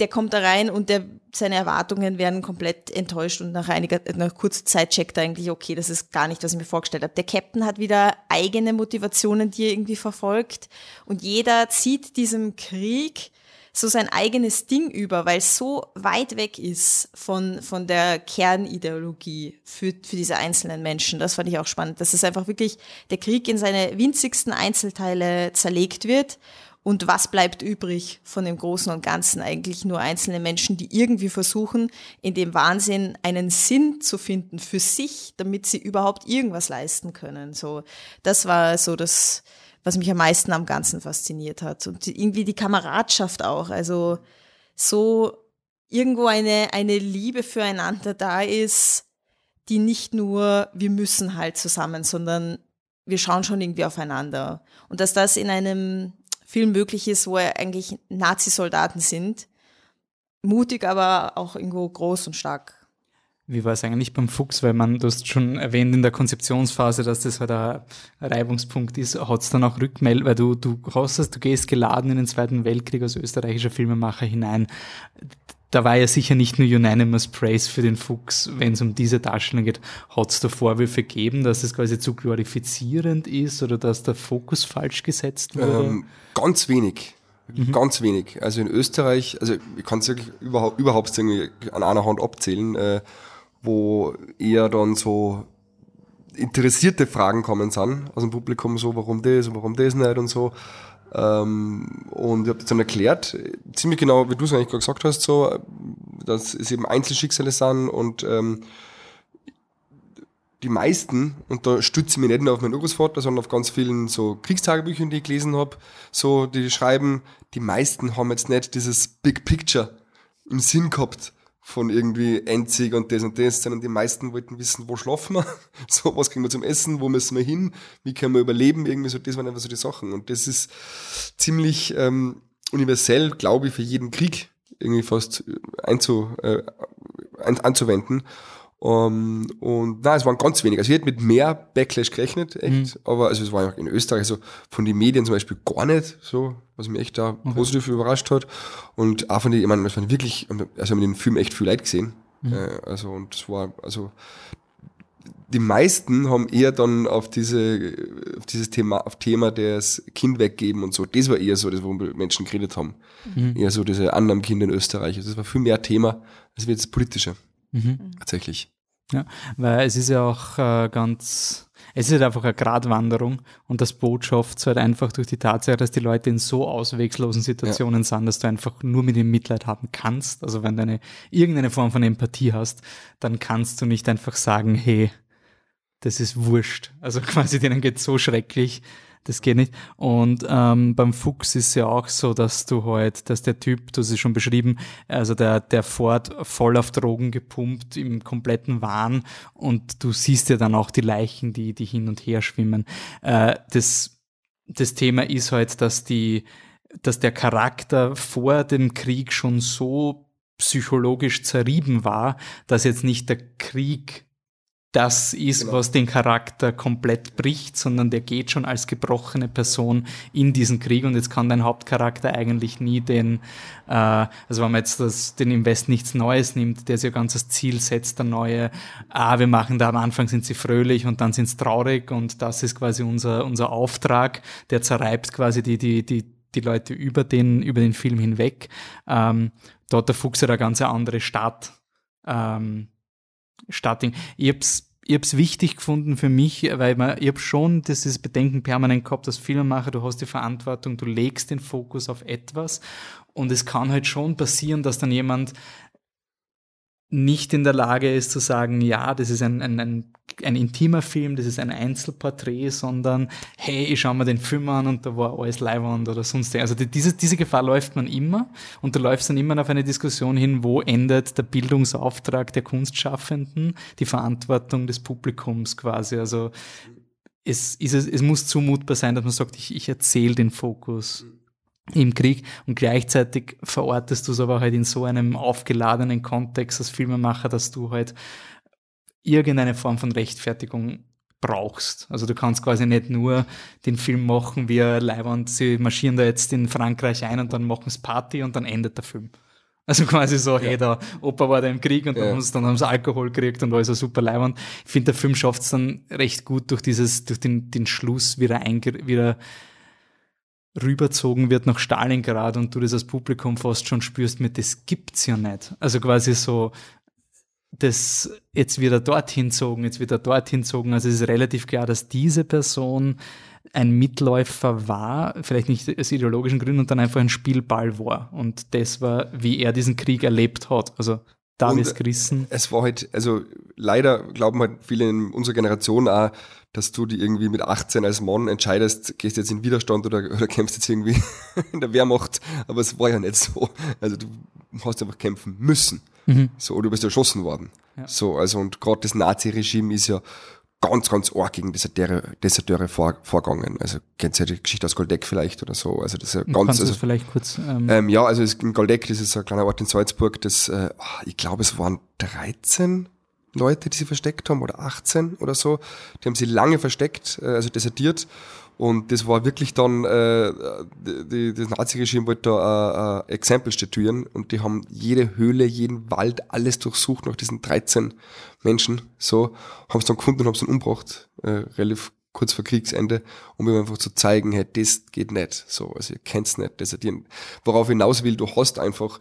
der kommt da rein und der, seine Erwartungen werden komplett enttäuscht und nach einiger, nach kurzer Zeit checkt er eigentlich, okay, das ist gar nicht, was ich mir vorgestellt habe. Der Captain hat wieder eigene Motivationen, die er irgendwie verfolgt und jeder zieht diesem Krieg so sein eigenes Ding über, weil es so weit weg ist von, von der Kernideologie für, für diese einzelnen Menschen. Das fand ich auch spannend, dass es einfach wirklich der Krieg in seine winzigsten Einzelteile zerlegt wird und was bleibt übrig von dem Großen und Ganzen? Eigentlich nur einzelne Menschen, die irgendwie versuchen, in dem Wahnsinn einen Sinn zu finden für sich, damit sie überhaupt irgendwas leisten können. So, das war so das, was mich am meisten am Ganzen fasziniert hat. Und irgendwie die Kameradschaft auch. Also, so irgendwo eine, eine Liebe füreinander da ist, die nicht nur, wir müssen halt zusammen, sondern wir schauen schon irgendwie aufeinander. Und dass das in einem Film möglich ist, wo eigentlich Nazi-Soldaten sind. Mutig, aber auch irgendwo groß und stark. Wie war es eigentlich beim Fuchs? Weil man, du hast schon erwähnt in der Konzeptionsphase, dass das halt ein Reibungspunkt ist. Hat es dann auch Rückmeldung, weil du, du hast das, du gehst geladen in den Zweiten Weltkrieg als österreichischer Filmemacher hinein da war ja sicher nicht nur Unanimous Praise für den Fuchs, wenn es um diese Darstellung geht. Hat es da Vorwürfe gegeben, dass es quasi zu glorifizierend ist oder dass der Fokus falsch gesetzt wurde? Ähm, ganz wenig. Mhm. Ganz wenig. Also in Österreich, also ich kann es wirklich überhaupt, überhaupt irgendwie an einer Hand abzählen, äh, wo eher dann so interessierte Fragen kommen sind aus dem Publikum, so warum das und warum das nicht und so. Ähm, und ich habe das dann erklärt, ziemlich genau, wie du es eigentlich gesagt hast, so, dass es eben Einzelschicksale sind und ähm, die meisten, und da stütze ich mich nicht nur auf meinen Urgroßvater, sondern auf ganz vielen so Kriegstagebüchern, die ich gelesen habe, so, die schreiben, die meisten haben jetzt nicht dieses Big Picture im Sinn gehabt, von irgendwie Enzig und das und das, sondern die meisten wollten wissen, wo schlafen wir, so, was kriegen wir zum Essen, wo müssen wir hin, wie können wir überleben, irgendwie so, das waren einfach so die Sachen. Und das ist ziemlich ähm, universell, glaube ich, für jeden Krieg irgendwie fast einzu, äh, anzuwenden. Um, und na, es waren ganz wenig. Also ich hätte mit mehr Backlash gerechnet, echt. Mhm. Aber also es war in Österreich so von den Medien zum Beispiel gar nicht so, was mich echt da okay. positiv überrascht hat. Und auch von den, ich meine, es waren wirklich, also haben den Film echt viel Leid gesehen. Mhm. Äh, also und es war, also die meisten haben eher dann auf diese, auf dieses Thema, auf Thema des Kind weggeben und so. Das war eher so, das, wo Menschen geredet haben. Mhm. Eher so diese anderen Kinder in Österreich. Also das war viel mehr Thema als das politische. Mhm. Tatsächlich. Ja, weil es ist ja auch äh, ganz, es ist halt einfach eine Gratwanderung und das Boot schafft es halt einfach durch die Tatsache, dass die Leute in so ausweglosen Situationen ja. sind, dass du einfach nur mit ihm Mitleid haben kannst. Also wenn du eine, irgendeine Form von Empathie hast, dann kannst du nicht einfach sagen, hey, das ist wurscht. Also quasi denen geht so schrecklich, das geht nicht. Und ähm, beim Fuchs ist ja auch so, dass du halt, dass der Typ, hast es schon beschrieben, also der, der fährt voll auf Drogen gepumpt im kompletten Wahn und du siehst ja dann auch die Leichen, die, die hin und her schwimmen. Äh, das, das Thema ist halt, dass die, dass der Charakter vor dem Krieg schon so psychologisch zerrieben war, dass jetzt nicht der Krieg das ist, genau. was den Charakter komplett bricht, sondern der geht schon als gebrochene Person in diesen Krieg und jetzt kann dein Hauptcharakter eigentlich nie den, äh, also wenn man jetzt das, den Invest nichts Neues nimmt, der sich ein ganzes Ziel setzt, der neue, ah, wir machen da am Anfang sind sie fröhlich und dann sind sie traurig und das ist quasi unser, unser Auftrag, der zerreibt quasi die, die, die, die Leute über den, über den Film hinweg. Ähm, dort der Fuchs ja eine ganz andere Stadt. Ähm, Starting. Ich hab's ich habe es wichtig gefunden für mich, weil man, ich habe schon dieses Bedenken permanent gehabt, als Filmemacher, du hast die Verantwortung, du legst den Fokus auf etwas und es kann halt schon passieren, dass dann jemand nicht in der Lage ist zu sagen, ja, das ist ein, ein, ein, ein intimer Film, das ist ein Einzelporträt, sondern hey, ich schau mir den Film an und da war alles Leihwand oder sonst. Also die, diese, diese Gefahr läuft man immer und du läufst dann immer auf eine Diskussion hin, wo endet der Bildungsauftrag der Kunstschaffenden, die Verantwortung des Publikums quasi. Also es, ist, es muss zumutbar sein, dass man sagt, ich, ich erzähle den Fokus im Krieg und gleichzeitig verortest du es aber halt in so einem aufgeladenen Kontext als Filmemacher, dass du halt irgendeine Form von Rechtfertigung brauchst. Also du kannst quasi nicht nur den Film machen, wie Leihwand, sie marschieren da jetzt in Frankreich ein und dann machen sie Party und dann endet der Film. Also quasi so, ja. hey, der Opa war da im Krieg und dann, ja. haben sie, dann haben sie Alkohol gekriegt und alles so super Leihwand. Ich finde, der Film schafft es dann recht gut durch dieses, durch den, den Schluss wieder, einge, wieder rüberzogen wird nach Stalingrad und du das als Publikum fast schon spürst mit, das gibt's ja nicht. Also quasi so, das jetzt wieder dorthin zogen, jetzt wieder dorthin zogen. Also es ist relativ klar, dass diese Person ein Mitläufer war, vielleicht nicht aus ideologischen Gründen, und dann einfach ein Spielball war. Und das war, wie er diesen Krieg erlebt hat. Also da ist gerissen. Es war halt, also leider glauben halt viele in unserer Generation auch, dass du die irgendwie mit 18 als Mann entscheidest, gehst jetzt in Widerstand oder, oder kämpfst jetzt irgendwie in der Wehrmacht. Aber es war ja nicht so. Also du hast einfach kämpfen müssen. Mhm. So, oder du bist erschossen worden. Ja. So, also und gerade das Nazi-Regime ist ja ganz, ganz arg gegen Deserteure, Deserteure vor, vorgegangen. Also kennt ihr die Geschichte aus Goldeck vielleicht oder so. Also das ist ja ganz. Also, vielleicht kurz. Ähm, ähm, ja, also in Goldeck, das ist ein kleiner Ort in Salzburg, das, äh, ich glaube, es waren 13 Leute, die sie versteckt haben, oder 18 oder so. Die haben sie lange versteckt, äh, also desertiert. Und das war wirklich dann, äh, die, das Nazi-Regime wollte da ein äh, Exempel statuieren und die haben jede Höhle, jeden Wald, alles durchsucht nach diesen 13 Menschen. So, haben es dann gefunden und haben es dann umgebracht, äh, relativ kurz vor Kriegsende, um ihm einfach zu zeigen, hey, das geht nicht. So, also ihr kennt's nicht, desertieren. Worauf ich hinaus will, du hast einfach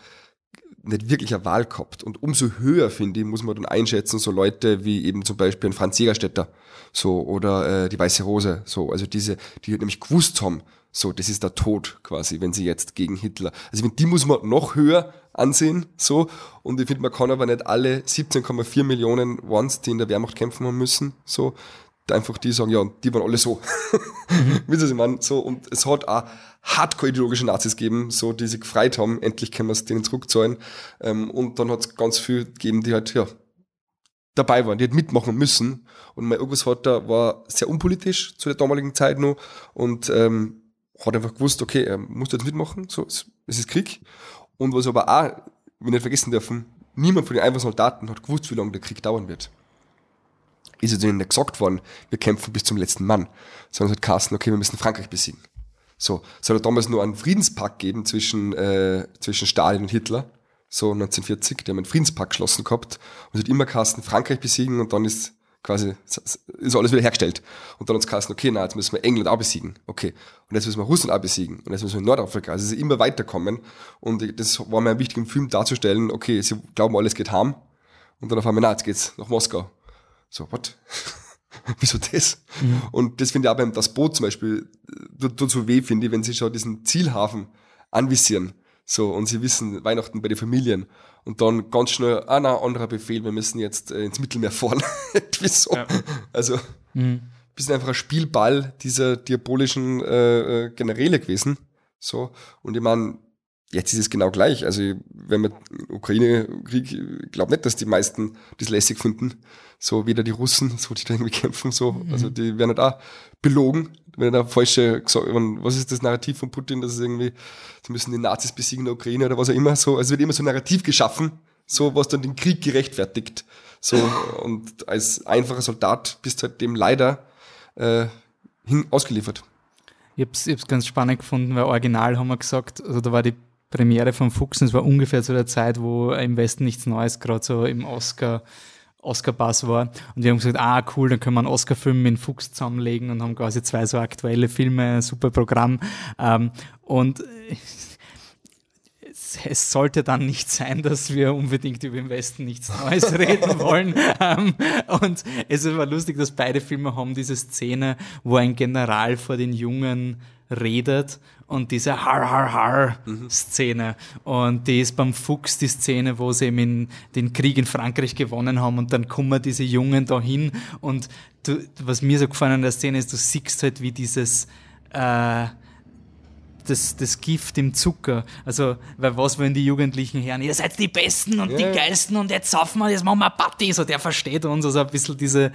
nicht wirklich eine Wahl gehabt. Und umso höher, finde ich, muss man dann einschätzen, so Leute wie eben zum Beispiel ein Franz Jägerstätter, so, oder äh, die Weiße Rose, so, also diese, die nämlich gewusst haben, so, das ist der Tod quasi, wenn sie jetzt gegen Hitler. Also die muss man noch höher ansehen, so. Und ich finde, man kann aber nicht alle 17,4 Millionen Ones, die in der Wehrmacht kämpfen haben müssen, so, einfach die sagen, ja, die waren alle so. Mhm. Wissen Sie, man, so, und es hat auch hardcore-ideologische Nazis gegeben, so, die sich gefreut haben, endlich können wir es denen zurückzahlen. Ähm, und dann hat es ganz viel gegeben, die halt, ja, dabei waren, die halt mitmachen müssen. Und mein Urgroßvater war sehr unpolitisch zu der damaligen Zeit noch und ähm, hat einfach gewusst, okay, er muss jetzt mitmachen, so, es, es ist Krieg. Und was aber auch, wir nicht vergessen dürfen, niemand von den einfachen Soldaten hat gewusst, wie lange der Krieg dauern wird ist es ihnen nicht gesagt worden, wir kämpfen bis zum letzten Mann, sondern es hat Carsten, okay, wir müssen Frankreich besiegen. So, es hat damals nur einen Friedenspakt gegeben zwischen, äh, zwischen Stalin und Hitler, so 1940, die haben einen Friedenspakt geschlossen gehabt. Und es hat immer Carsten Frankreich besiegen und dann ist quasi, ist alles wieder hergestellt. Und dann es Carsten, okay, na, jetzt müssen wir England auch besiegen, okay. Und jetzt müssen wir Russland auch besiegen. Und jetzt müssen wir Nordafrika, also ist immer weiterkommen. Und das war mir wichtig im Film darzustellen, okay, sie glauben, alles geht heim und dann auf einmal, na, jetzt geht's nach Moskau so, what? Wieso das? Mhm. Und das finde ich auch beim Das Boot zum Beispiel, tut, tut so weh, finde ich, wenn sie schon diesen Zielhafen anvisieren. So, und sie wissen, Weihnachten bei den Familien. Und dann ganz schnell, ah, na, anderer Befehl, wir müssen jetzt äh, ins Mittelmeer fahren. Wieso? Ja. Also, mhm. bisschen einfach ein Spielball dieser diabolischen äh, äh Generäle gewesen. So, und ich meine, Jetzt ist es genau gleich. Also, wenn man Ukraine-Krieg, ich glaube nicht, dass die meisten das lässig finden. So, weder die Russen, so, die da irgendwie kämpfen, so. Mhm. Also, die werden da halt belogen, wenn da falsche, was ist das Narrativ von Putin, dass es irgendwie, sie müssen die Nazis besiegen in der Ukraine oder was auch immer, so. Also, es wird immer so ein Narrativ geschaffen, so, was dann den Krieg gerechtfertigt. So, und als einfacher Soldat bist du halt dem leider äh, hin, ausgeliefert. Ich habe es ganz spannend gefunden, weil original haben wir gesagt, also da war die Premiere von Fuchs, das war ungefähr zu der Zeit, wo im Westen nichts Neues gerade so im Oscar Oscar-Bass war. Und wir haben gesagt, ah, cool, dann können wir einen Oscar-Film mit Fuchs zusammenlegen und haben quasi zwei so aktuelle Filme, super Programm. Ähm, und es, es, sollte dann nicht sein, dass wir unbedingt über den Westen nichts Neues reden wollen. Ähm, und es war lustig, dass beide Filme haben diese Szene, wo ein General vor den Jungen redet und diese Har Har Har Szene. Und die ist beim Fuchs die Szene, wo sie eben den Krieg in Frankreich gewonnen haben und dann kommen diese Jungen da hin und du, was mir so gefallen an der Szene ist, du siehst halt wie dieses äh, das, das Gift im Zucker. Also, weil was wollen die Jugendlichen hören? Ihr seid die Besten und ja. die Geilsten und jetzt saufen wir, jetzt machen wir Party. So, der versteht uns, also ein bisschen diese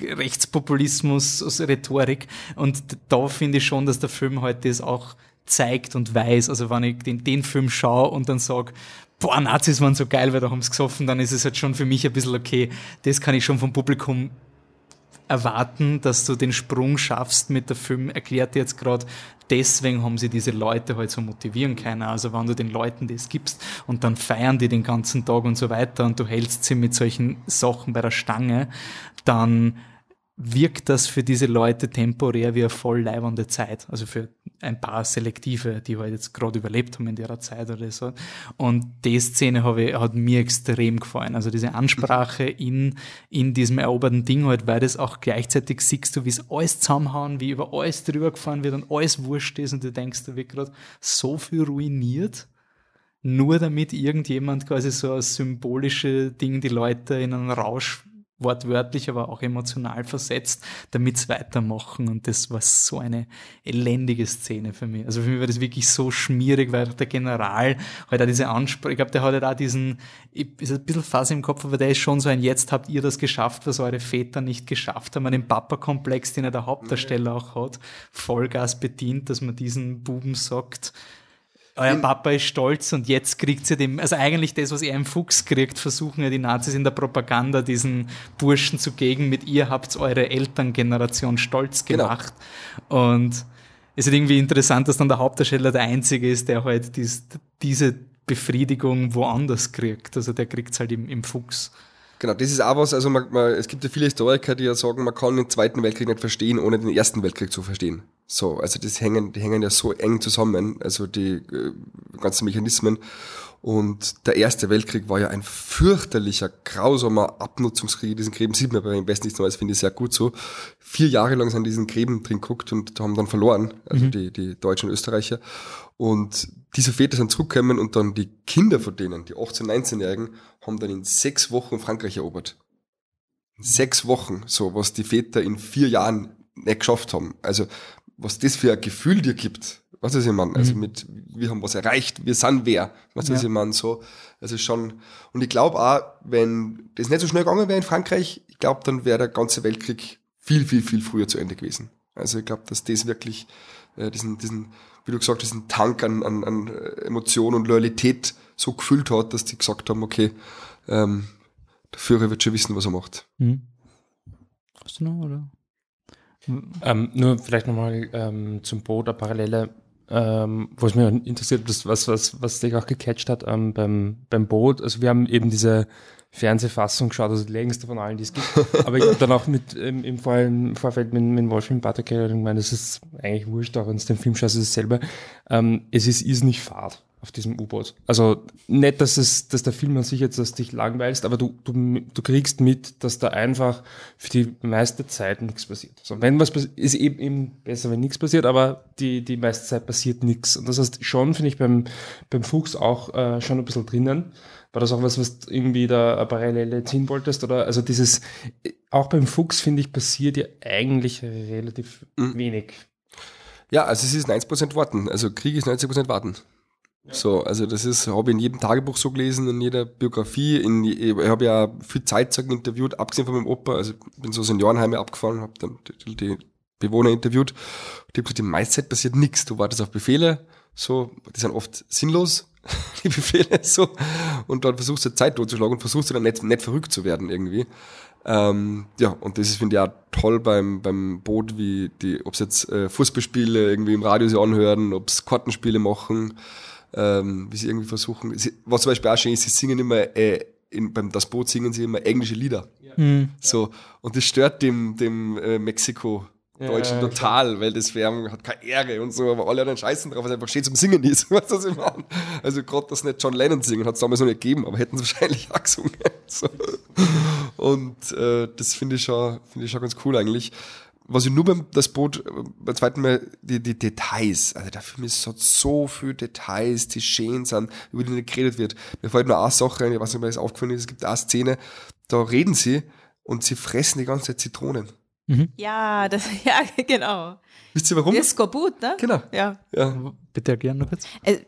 Rechtspopulismus-Rhetorik. Und da finde ich schon, dass der Film heute halt das auch zeigt und weiß. Also, wenn ich den, den Film schaue und dann sage, boah, Nazis waren so geil, weil da haben sie gesoffen, dann ist es halt schon für mich ein bisschen okay. Das kann ich schon vom Publikum erwarten, dass du den Sprung schaffst mit der Film, erklärt jetzt gerade, deswegen haben sie diese Leute halt so motivieren können. Also wenn du den Leuten das gibst und dann feiern die den ganzen Tag und so weiter und du hältst sie mit solchen Sachen bei der Stange, dann wirkt das für diese Leute temporär wie eine voll leibende Zeit. Also für ein paar Selektive, die halt jetzt gerade überlebt haben in der Zeit oder so. Und die Szene habe ich, hat mir extrem gefallen. Also diese Ansprache in, in diesem eroberten Ding halt, weil das auch gleichzeitig siehst du, wie es alles zusammenhauen, wie über alles drüber gefahren wird und alles wurscht ist und du denkst, da wird gerade so viel ruiniert nur damit irgendjemand quasi so ein symbolische Ding die Leute in einen Rausch wortwörtlich, aber auch emotional versetzt, damit es weitermachen. Und das war so eine elendige Szene für mich. Also für mich war das wirklich so schmierig, weil der General halt auch diese Ansprache, ich glaube, der hat halt auch diesen, ist ein bisschen Fass im Kopf, aber der ist schon so ein, jetzt habt ihr das geschafft, was eure Väter nicht geschafft haben, einen Papa-Komplex, den er der Hauptdarsteller auch hat, Vollgas bedient, dass man diesen Buben sagt, euer Papa ist stolz und jetzt kriegt sie dem, also eigentlich das, was er im Fuchs kriegt, versuchen ja die Nazis in der Propaganda diesen Burschen zu gegen, mit ihr habt eure Elterngeneration stolz genau. gemacht. Genau. Und es ist irgendwie interessant, dass dann der Hauptdarsteller der Einzige ist, der halt dies, diese Befriedigung woanders kriegt. Also der kriegt es halt im, im Fuchs. Genau, das ist auch was, also man, man, es gibt ja viele Historiker, die ja sagen, man kann den Zweiten Weltkrieg nicht verstehen, ohne den Ersten Weltkrieg zu verstehen. So, also das hängen, die hängen ja so eng zusammen, also die äh, ganzen Mechanismen. Und der Erste Weltkrieg war ja ein fürchterlicher, grausamer Abnutzungskrieg. Diesen Gräben sieht man beim Westen nichts Neues, finde ich sehr gut so. Vier Jahre lang sind diesen Gräben drin geguckt und haben dann verloren, also mhm. die, die Deutschen und Österreicher. Und diese Väter sind zurückgekommen und dann die Kinder von denen, die 18-, 19-Jährigen, haben dann in sechs Wochen Frankreich erobert. In sechs Wochen, so was die Väter in vier Jahren nicht geschafft haben. Also was das für ein Gefühl dir gibt, was ist ich meine? Also mhm. mit, wir haben was erreicht, wir sind wer, was ja. ist ich meine? So, also schon, und ich glaube auch, wenn das nicht so schnell gegangen wäre in Frankreich, ich glaube, dann wäre der ganze Weltkrieg viel, viel, viel früher zu Ende gewesen. Also ich glaube, dass das wirklich äh, diesen, diesen wie du gesagt hast, diesen Tank an, an, an Emotion und Loyalität so gefüllt hat, dass die gesagt haben, okay, ähm, der Führer wird schon wissen, was er macht. Mhm. Hast du noch, oder? Ähm, nur vielleicht nochmal ähm, zum Boot, eine Parallele, ähm, wo es mir interessiert, das, was, was, was dich auch gecatcht hat ähm, beim, beim Boot. Also wir haben eben diese Fernsehfassung geschaut, also die längste von allen, die es gibt. Aber ich habe dann auch mit ähm, im, Vor im Vorfeld mit, mit Wolfgang Butterkeller gemeint, das ist eigentlich wurscht, auch wenn es den Film schaust, ist es selber. Ähm, es ist, ist nicht fad auf diesem U-Boot. Also nicht, dass es, dass der Film an sich jetzt dass dich langweilst, aber du, du, du kriegst mit, dass da einfach für die meiste Zeit nichts passiert. So, wenn was passiert, ist eben, eben besser, wenn nichts passiert, aber die, die meiste Zeit passiert nichts. Und das heißt schon, finde ich, beim, beim Fuchs auch äh, schon ein bisschen drinnen. War das auch was, was du irgendwie da eine Parallele ziehen wolltest? Oder also dieses, auch beim Fuchs, finde ich, passiert ja eigentlich relativ mhm. wenig. Ja, also es ist 90% Warten. Also Krieg ist 90% Warten. So, also das ist, habe ich in jedem Tagebuch so gelesen, in jeder Biografie. In, ich habe ja viel Zeitzeugen interviewt, abgesehen von meinem Opa. Also bin so Seniorenheime abgefahren, habe dann die, die Bewohner interviewt. Die haben gesagt, die meiste Zeit passiert nichts. Du wartest auf Befehle, so, die sind oft sinnlos, die Befehle, so, und dann versuchst du Zeit totzuschlagen und versuchst du dann nicht, nicht verrückt zu werden irgendwie. Ähm, ja, und das ist, finde ich, auch toll beim, beim Boot, wie die, ob es jetzt äh, Fußballspiele irgendwie im Radio sie anhören, ob es Kartenspiele machen, ähm, wie sie irgendwie versuchen. Sie, was zum Beispiel auch schön ist, sie singen immer, äh, in, beim Das Boot singen sie immer englische Lieder. Ja. Mhm. So, und das stört dem, dem äh, Mexiko Deutschen ja, total, klar. weil das Werbung hat keine Ehre und so, aber alle anderen scheißen drauf, weil es einfach schön zum Singen ist. Weißt du, was ich meine? Also gerade, dass nicht John Lennon singen, hat es damals noch nicht gegeben, aber hätten sie wahrscheinlich auch gesungen. So. Und äh, das finde ich, schon, finde ich schon ganz cool eigentlich. Was ich nur beim das Boot äh, beim zweiten Mal, die, die Details, also der Film ist, hat so viele Details, die schön sind, über die nicht geredet wird. Mir fällt nur eine Sache ein, ich weiß nicht, ob mir das aufgefallen ist, es gibt eine Szene, da reden sie und sie fressen die ganze Zeit Zitronen. Mhm. Ja, das, ja, genau. Wisst ihr warum? Das ist Skorbut, ne? Genau. Ja. ja. Bitte erklären noch kurz. Äh,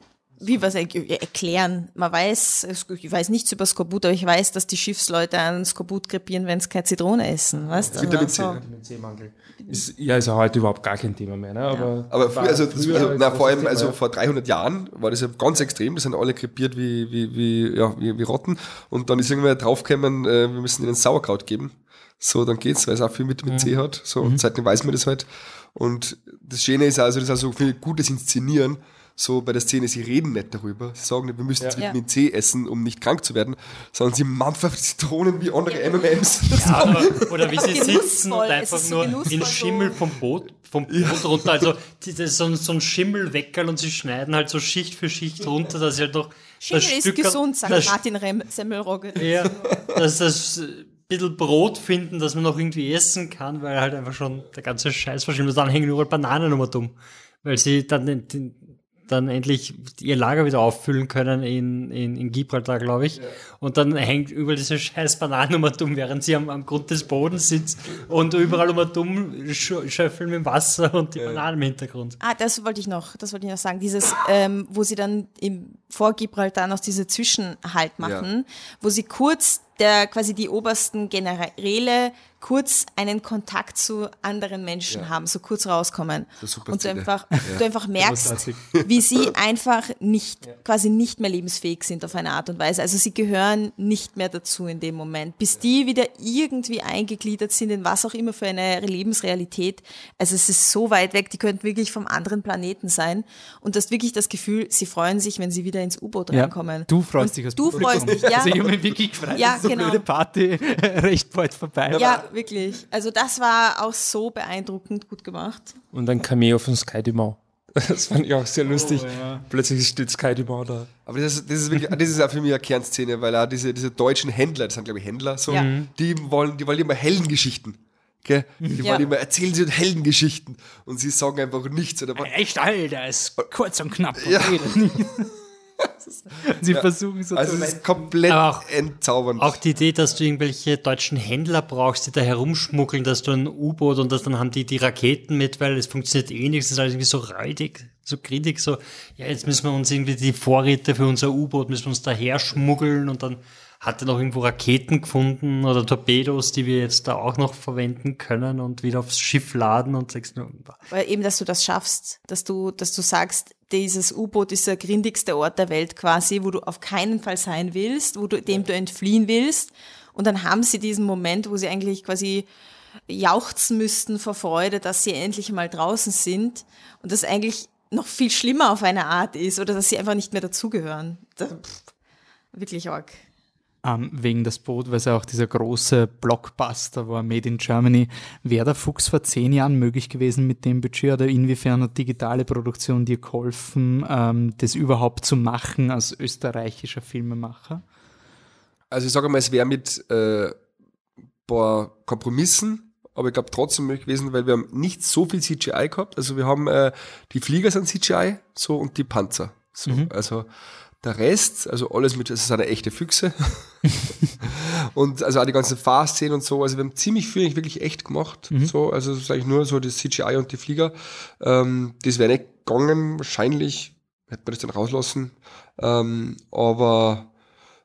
wie was erklären? Man weiß, ich weiß nichts über Skorbut, aber ich weiß, dass die Schiffsleute an Skorbut krepieren, wenn sie keine Zitrone essen. Weißt du? Vitamin C. Vitamin C-Mangel. Ist, ja, ist ja heute überhaupt gar kein Thema mehr. Ne? Aber, ja. aber früher, also, früher also, na, vor allem, Thema, also vor 300 Jahren war das ja ganz extrem. Das sind alle krepiert wie, wie, wie, ja, wie, wie Rotten. Und dann ist irgendwer draufgekommen, äh, wir müssen ihnen Sauerkraut geben. So, dann geht's, weil es auch viel Vitamin C hat. So, mhm. und seitdem weiß man das halt. Und das Schöne ist also, das ist also viel gutes Inszenieren. So bei der Szene, sie reden nicht darüber. Sie sagen nicht, wir müssen ja. Vitamin C essen, um nicht krank zu werden, sondern sie mampfen Zitronen wie andere ja. M&M's. Ja, oder, oder wie sie sitzen und einfach so nur in Schimmel vom Boot, vom Boot ja. runter. Also das ist so ein, so ein Schimmelweckerl und sie schneiden halt so Schicht für Schicht runter, dass sie halt noch Schimmel ist Stück, gesund, sagt Martin Rem Semmelrogge. Ja, dass das bisschen Brot finden, das man noch irgendwie essen kann, weil halt einfach schon der ganze Scheiß verschwindet. Also dann hängen überall Bananen immer dumm, weil sie dann den, den, dann endlich ihr Lager wieder auffüllen können in, in, in Gibraltar, glaube ich. Ja. Und dann hängt überall diese scheiß Bananen immer dumm, während sie am, am Grund des Bodens sitzt und überall immer dumm schöffeln mit dem Wasser und die ja. Bananen im Hintergrund. Ah, das wollte ich noch, das wollte ich noch sagen. Dieses, ähm, wo sie dann im, vor Gibraltar noch diese Zwischenhalt machen, ja. wo sie kurz der quasi die obersten Generäle kurz einen Kontakt zu anderen Menschen ja. haben, so kurz rauskommen. Und du einfach, ja. du einfach merkst, wie sie einfach nicht, ja. quasi nicht mehr lebensfähig sind auf eine Art und Weise. Also sie gehören nicht mehr dazu in dem Moment. Bis die wieder irgendwie eingegliedert sind in was auch immer für eine Lebensrealität. Also es ist so weit weg, die könnten wirklich vom anderen Planeten sein. Und du hast wirklich das Gefühl, sie freuen sich, wenn sie wieder ins U-Boot reinkommen. Du freust dich, als du freust dich, ja. Also ich habe mich wirklich gefreut, ja, so genau. Party recht bald vorbei. Ja, wirklich. Also das war auch so beeindruckend gut gemacht. Und ein Cameo von Sky Dumont. Das fand ich auch sehr lustig. Oh, ja. Plötzlich steht Sky Dumont da. Aber das ist, das ist wirklich, das ist auch für mich eine Kernszene, weil auch diese, diese deutschen Händler, das sind glaube ich Händler, so, ja. die wollen, die wollen immer Heldengeschichten. Gell? Die ja. wollen immer erzählen sie Heldengeschichten und sie sagen einfach nichts. Oder Echt, Alter, ist kurz und knapp. Und ja. Sie versuchen so also zu es ist komplett auch, entzaubernd. Auch die Idee, dass du irgendwelche deutschen Händler brauchst, die da herumschmuggeln, dass du ein U-Boot und das, dann haben die die Raketen mit, weil es funktioniert eh nichts, es ist alles irgendwie so räudig, so kritisch, so, ja, jetzt müssen wir uns irgendwie die Vorräte für unser U-Boot, müssen wir uns daher schmuggeln und dann hat er noch irgendwo Raketen gefunden oder Torpedos, die wir jetzt da auch noch verwenden können und wieder aufs Schiff laden und sagst nur. Weil eben, dass du das schaffst, dass du, dass du sagst, dieses U-Boot ist der grindigste Ort der Welt quasi, wo du auf keinen Fall sein willst, wo du, dem du entfliehen willst. Und dann haben sie diesen Moment, wo sie eigentlich quasi jauchzen müssten vor Freude, dass sie endlich mal draußen sind und das eigentlich noch viel schlimmer auf eine Art ist oder dass sie einfach nicht mehr dazugehören. Wirklich arg ähm, wegen das Boot, weil es ja auch dieser große Blockbuster war, Made in Germany. Wäre der Fuchs vor zehn Jahren möglich gewesen mit dem Budget oder inwiefern hat digitale Produktion dir geholfen, ähm, das überhaupt zu machen als österreichischer Filmemacher? Also ich sage mal, es wäre mit äh, paar Kompromissen, aber ich glaube trotzdem möglich gewesen, weil wir haben nicht so viel CGI gehabt. Also wir haben äh, die Flieger sind CGI so und die Panzer. So, mhm. Also der Rest, also alles mit, es sind eine echte Füchse. und also auch die ganzen Fahrszenen und so, also wir haben ziemlich viel wirklich echt gemacht. Mhm. So, also sage ich nur so das CGI und die Flieger. Ähm, das wäre nicht gegangen, wahrscheinlich hätte man das dann rauslassen. Ähm, aber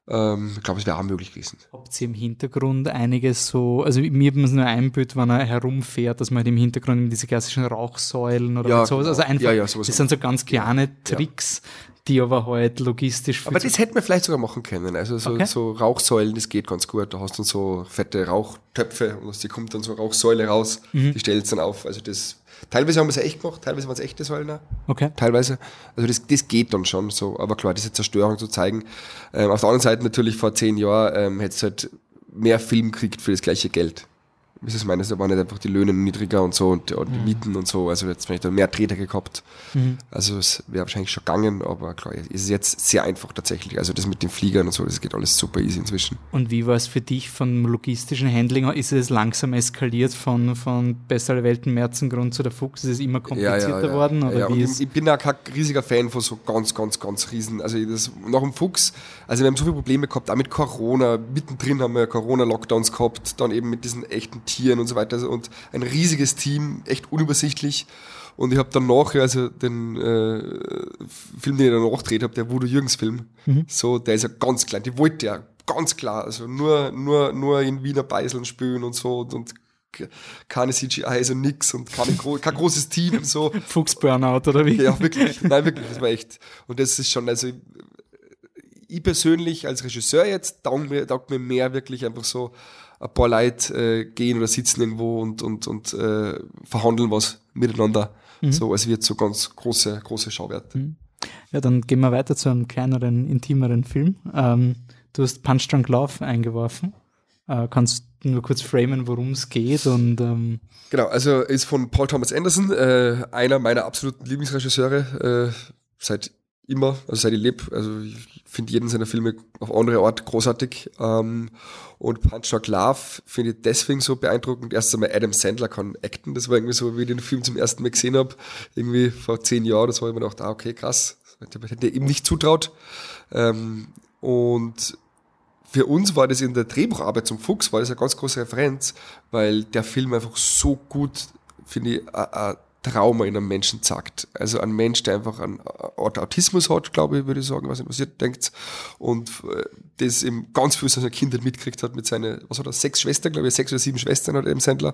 Ähm, ich glaube, es wäre auch möglich gewesen. Habt ihr im Hintergrund einiges so, also mir hat man nur ein Bild, wenn er herumfährt, dass man halt im Hintergrund diese klassischen Rauchsäulen oder Ja, sowas, genau. also einfach, Ja, ja, sowas das sind so ganz kleine Tricks, die aber halt logistisch Aber das hätten wir vielleicht sogar machen können. Also so, Okay. so Rauchsäulen, das geht ganz gut. Da hast du dann so fette Rauchtöpfe und aus die kommt dann so Rauchsäule raus, Mhm. die stellst dann auf. Also das, teilweise haben wir es echt gemacht, teilweise waren es echte Säulen. Okay. Teilweise. Also das, das geht dann schon so. Aber klar, diese Zerstörung zu zeigen. Ähm, auf der anderen Seite natürlich vor zehn Jahren ähm, hättest du halt mehr Film gekriegt für das gleiche Geld. Ich meine, da waren nicht einfach die Löhne niedriger und so und, und die Mieten und so. Also jetzt vielleicht mehr Drehter gehabt. Also es wäre wahrscheinlich schon gegangen, aber klar, es ist jetzt sehr einfach tatsächlich. Also das mit den Fliegern und so, das geht alles super easy inzwischen. Und wie war es für dich vom logistischen Handling? Ist es langsam eskaliert von, von Besser aller Welten, Märzengrund zu der Fuchs? Ist es immer komplizierter worden? Oder ja, wie und ist, ich, ich bin auch kein riesiger Fan von so ganz, ganz, ganz riesen. Also das, nach dem Fuchs, also wir haben so viele Probleme gehabt, auch mit Corona. Mittendrin haben wir Corona-Lockdowns gehabt, dann eben mit diesen echten Tieren und so weiter. Also, und ein riesiges Team, echt unübersichtlich. Und ich habe dann nachher, also den äh, Film, den ich dann nachgedreht habe, der Voodoo Jürgens Film, so, der ist ja ganz klein. Die wollte ja ganz klar, also nur, nur, nur in Wiener Beiseln spülen und so und, und keine CGI, also nix und keine, kein großes Team und so. Fuchs-Burnout oder wie? Ja, wirklich. Nein, wirklich, das war echt. Und das ist schon, also ich persönlich als Regisseur jetzt taugt mir, taugt mir mehr wirklich einfach so ein paar Leute äh, gehen oder sitzen irgendwo und, und, und äh, verhandeln was miteinander. So, als wird so ganz große, große Schauwerte. Ja, dann gehen wir weiter zu einem kleineren, intimeren Film. Ähm, du hast Punch Drunk Love eingeworfen. Äh, kannst du nur kurz framen, worum es geht und ähm, Genau, also ist von Paul Thomas Anderson, äh, einer meiner absoluten Lieblingsregisseure, äh, seit immer, also seit ich lebe. Also ich finde jeden seiner Filme auf andere Art großartig. Ähm, und Punch Drunk Love finde ich deswegen so beeindruckend. Erst einmal Adam Sandler kann acten. Das war irgendwie so, wie ich den Film zum ersten Mal gesehen habe, irgendwie vor zehn Jahren. Das war immer gedacht, ah, okay, krass. Das hätte ihm nicht zutraut. Ähm, und für uns war das in der Drehbucharbeit zum Fuchs, war das eine ganz große Referenz, weil der Film einfach so gut, finde ich, ein- ein Trauma in einem Menschen zeigt. Also ein Mensch, der einfach einen Art Autismus hat, glaube ich, würde ich sagen, was ihr denkt, und äh, das eben ganz viel seiner Kindheit mitgekriegt hat mit seinen, was hat er, sechs Schwestern, glaube ich, sechs oder sieben Schwestern hat im Sendler,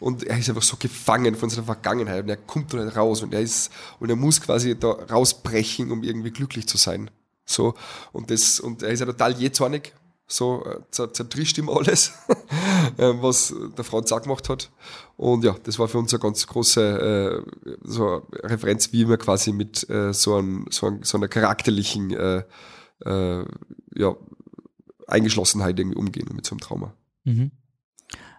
und er ist einfach so gefangen von seiner Vergangenheit und er kommt da nicht raus und er ist, und er muss quasi da rausbrechen, um irgendwie glücklich zu sein. So, und das, und er ist ja total jähzornig, so äh, zer- zertrischt ihm alles, ähm, was der Franz auch gemacht hat. Und ja, das war für uns eine ganz große äh, so eine Referenz, wie wir quasi mit äh, so, einem, so, einem, so einer charakterlichen äh, äh, ja, Eingeschlossenheit irgendwie umgehen mit so einem Trauma. Mhm.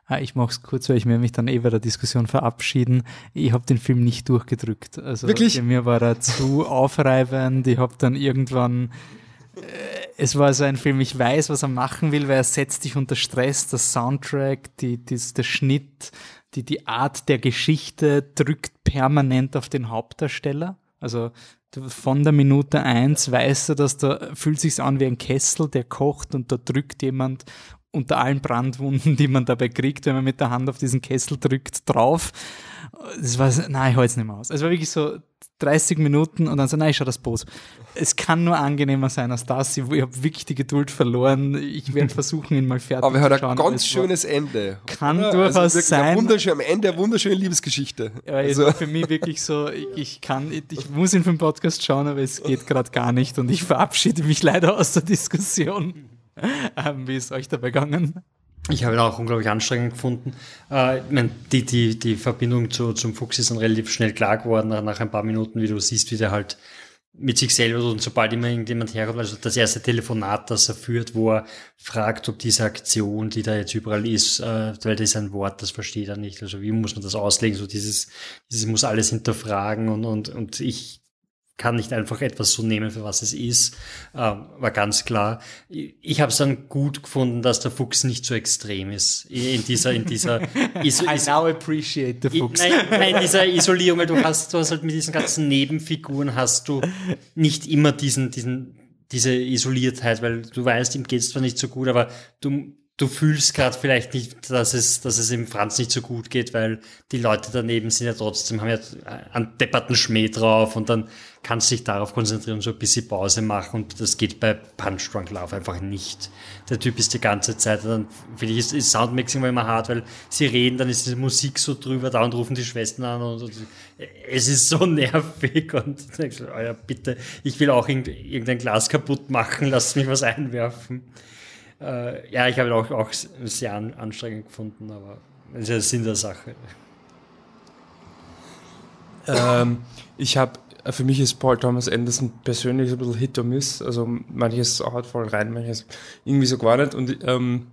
Ah, ich mache es kurz, weil ich werde mich dann eh bei der Diskussion verabschieden. Ich habe den Film nicht durchgedrückt. Also Wirklich? Mir war er zu aufreibend. Ich habe dann irgendwann äh, es war so ein Film, ich weiß, was er machen will, weil er setzt dich unter Stress, der Soundtrack, die, die, der Schnitt, die, die Art der Geschichte drückt permanent auf den Hauptdarsteller. Also von der Minute eins weißt du, dass da fühlt sich's an wie ein Kessel, der kocht und da drückt jemand unter allen Brandwunden, die man dabei kriegt, wenn man mit der Hand auf diesen Kessel drückt, drauf. Das war, so- nein, ich halte es nicht mehr aus. Es war wirklich so 30 Minuten und dann so, nein, ich schau das Boot. Es kann nur angenehmer sein als das. Ich, ich habe wirklich die Geduld verloren. Ich werde versuchen, ihn mal fertig Aber er hat zu ein ganz schönes Ende. Kann oder? durchaus wirklich sein. Ein wunderschön, am Ende eine wunderschöne Liebesgeschichte. Ja, also, für mich wirklich so, ich, ich kann, ich, ich muss ihn für den Podcast schauen, aber es geht gerade gar nicht und ich verabschiede mich leider aus der Diskussion. Ähm, wie ist euch dabei gegangen? Ich habe ihn auch unglaublich anstrengend gefunden. Äh, mein, die, die, die Verbindung zu, zum Fuchs ist dann relativ schnell klar geworden, nach, nach ein paar Minuten, wie du siehst, wie der halt mit sich selber und sobald immer irgendjemand herkommt, also das erste Telefonat, das er führt, wo er fragt, ob diese Aktion, die da jetzt überall ist, äh, weil das ist ein Wort, das versteht er nicht. Also wie muss man das auslegen? So dieses, dieses muss alles hinterfragen und, und, und ich kann nicht einfach etwas so nehmen, für was es ist, ähm, war ganz klar. Ich, habe es dann gut gefunden, dass der Fuchs nicht so extrem ist in dieser in dieser iso, I now appreciate the Fuchs. Nein, nein, in dieser Isolierung, weil du hast, du hast halt mit diesen ganzen Nebenfiguren hast du nicht immer diesen, diesen, diese Isoliertheit, weil du weißt, ihm geht's zwar nicht so gut, aber du, du fühlst gerade vielleicht nicht, dass es, dass es im Franz nicht so gut geht, weil die Leute daneben sind ja trotzdem, haben ja einen depperten Schmäh drauf und dann kannst du dich darauf konzentrieren und so ein bisschen Pause machen und das geht bei Punch Drunk Love einfach nicht. Der Typ ist die ganze Zeit, dann finde ich, ist, ist Soundmixing immer hart, weil sie reden, dann ist die Musik so drüber, da und rufen die Schwestern an und, und es ist so nervig und du denkst, oh ja, bitte, ich will auch irgendein Glas kaputt machen, lass mich was einwerfen. Äh, ja, ich habe ihn auch, auch sehr an, anstrengend gefunden, aber das ist ja Sinn der Sache. Ähm, ich habe, für mich ist Paul Thomas Anderson persönlich ein bisschen Hit or Miss. Also manches haut voll rein, manches irgendwie so gar nicht. Und ähm,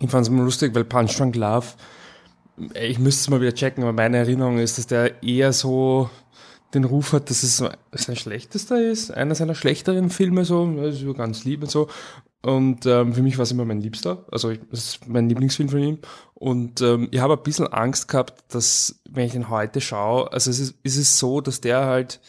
ich fand es immer lustig, weil Punch Drunk Love, ich müsste es mal wieder checken, aber meine Erinnerung ist, dass der eher so den Ruf hat, dass es sein schlechtester ist, einer seiner schlechteren Filme so, also ganz lieb und so. Und ähm, für mich war es immer mein Liebster. Also ich, das ist mein Lieblingsfilm von ihm. Und ähm, ich habe ein bisschen Angst gehabt, dass, wenn ich den heute schaue, also es ist, ist es so, dass der halt,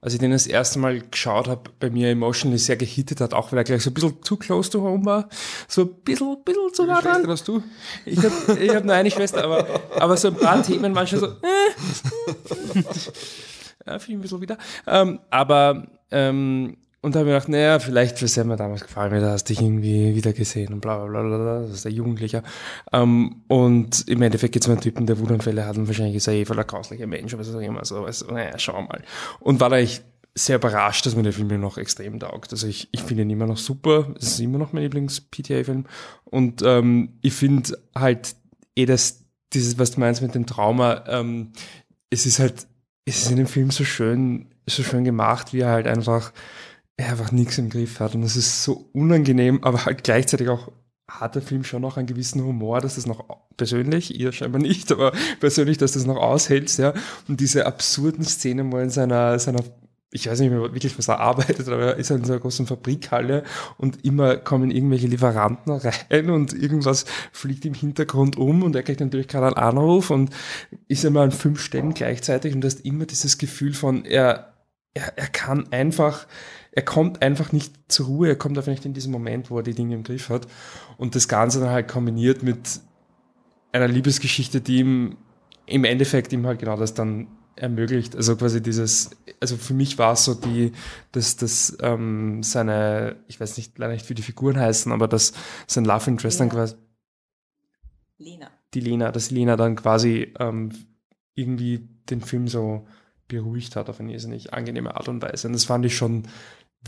als ich den das erste Mal geschaut habe, bei mir emotionally sehr gehittet hat, auch weil er gleich so ein bisschen zu close to home war. So ein bisschen, bisschen zu nah dran. hast du? Ich habe ich hab nur eine Schwester, aber, aber so ein paar Themen waren schon so, äh. ja, finde ich ein bisschen wieder. Ähm, aber ähm, und da habe ich gedacht, naja, vielleicht für Sam damals gefallen mir, da hast dich irgendwie wieder gesehen und bla bla bla bla, das ist der Jugendliche. Ähm, und im Endeffekt geht es einen Typen, der Wutanfälle hat und wahrscheinlich ist er eh voll ein grauslicher Mensch, aber so immer so, also, naja, schau mal. Und war da ich sehr überrascht, dass mir der Film mir noch extrem taugt. Also ich, ich finde ihn immer noch super, es ist immer noch mein Lieblings-PTA-Film. Und ähm, ich finde halt eh das, dieses, was du meinst mit dem Trauma, ähm, es ist halt, es ist in dem Film so schön, so schön gemacht, wie er halt einfach er einfach nichts im Griff hat. Und es ist so unangenehm, aber halt gleichzeitig auch hat der Film schon noch einen gewissen Humor, dass das noch persönlich, ihr scheinbar nicht, aber persönlich, dass das noch aushält, ja. Und diese absurden Szenen, er in seiner, seiner ich weiß nicht mehr wirklich, was er arbeitet, aber er ist in so einer großen Fabrikhalle und immer kommen irgendwelche Lieferanten rein und irgendwas fliegt im Hintergrund um und er kriegt natürlich gerade einen Anruf und ist immer an fünf Stellen gleichzeitig und du hast immer dieses Gefühl von, er, er, er kann einfach, er kommt einfach nicht zur Ruhe, er kommt einfach nicht in diesen Moment, wo er die Dinge im Griff hat. Und das Ganze dann halt kombiniert mit einer Liebesgeschichte, die ihm im Endeffekt ihm halt genau das dann ermöglicht. Also quasi dieses, also für mich war es so die, dass das ähm, seine, ich weiß nicht, leider nicht, wie die Figuren heißen, aber dass sein Love Interest Lena. dann quasi Lena. Die Lena, dass Lena dann quasi ähm, irgendwie den Film so beruhigt hat auf eine irrsinnig angenehme Art und Weise. Und das fand ich schon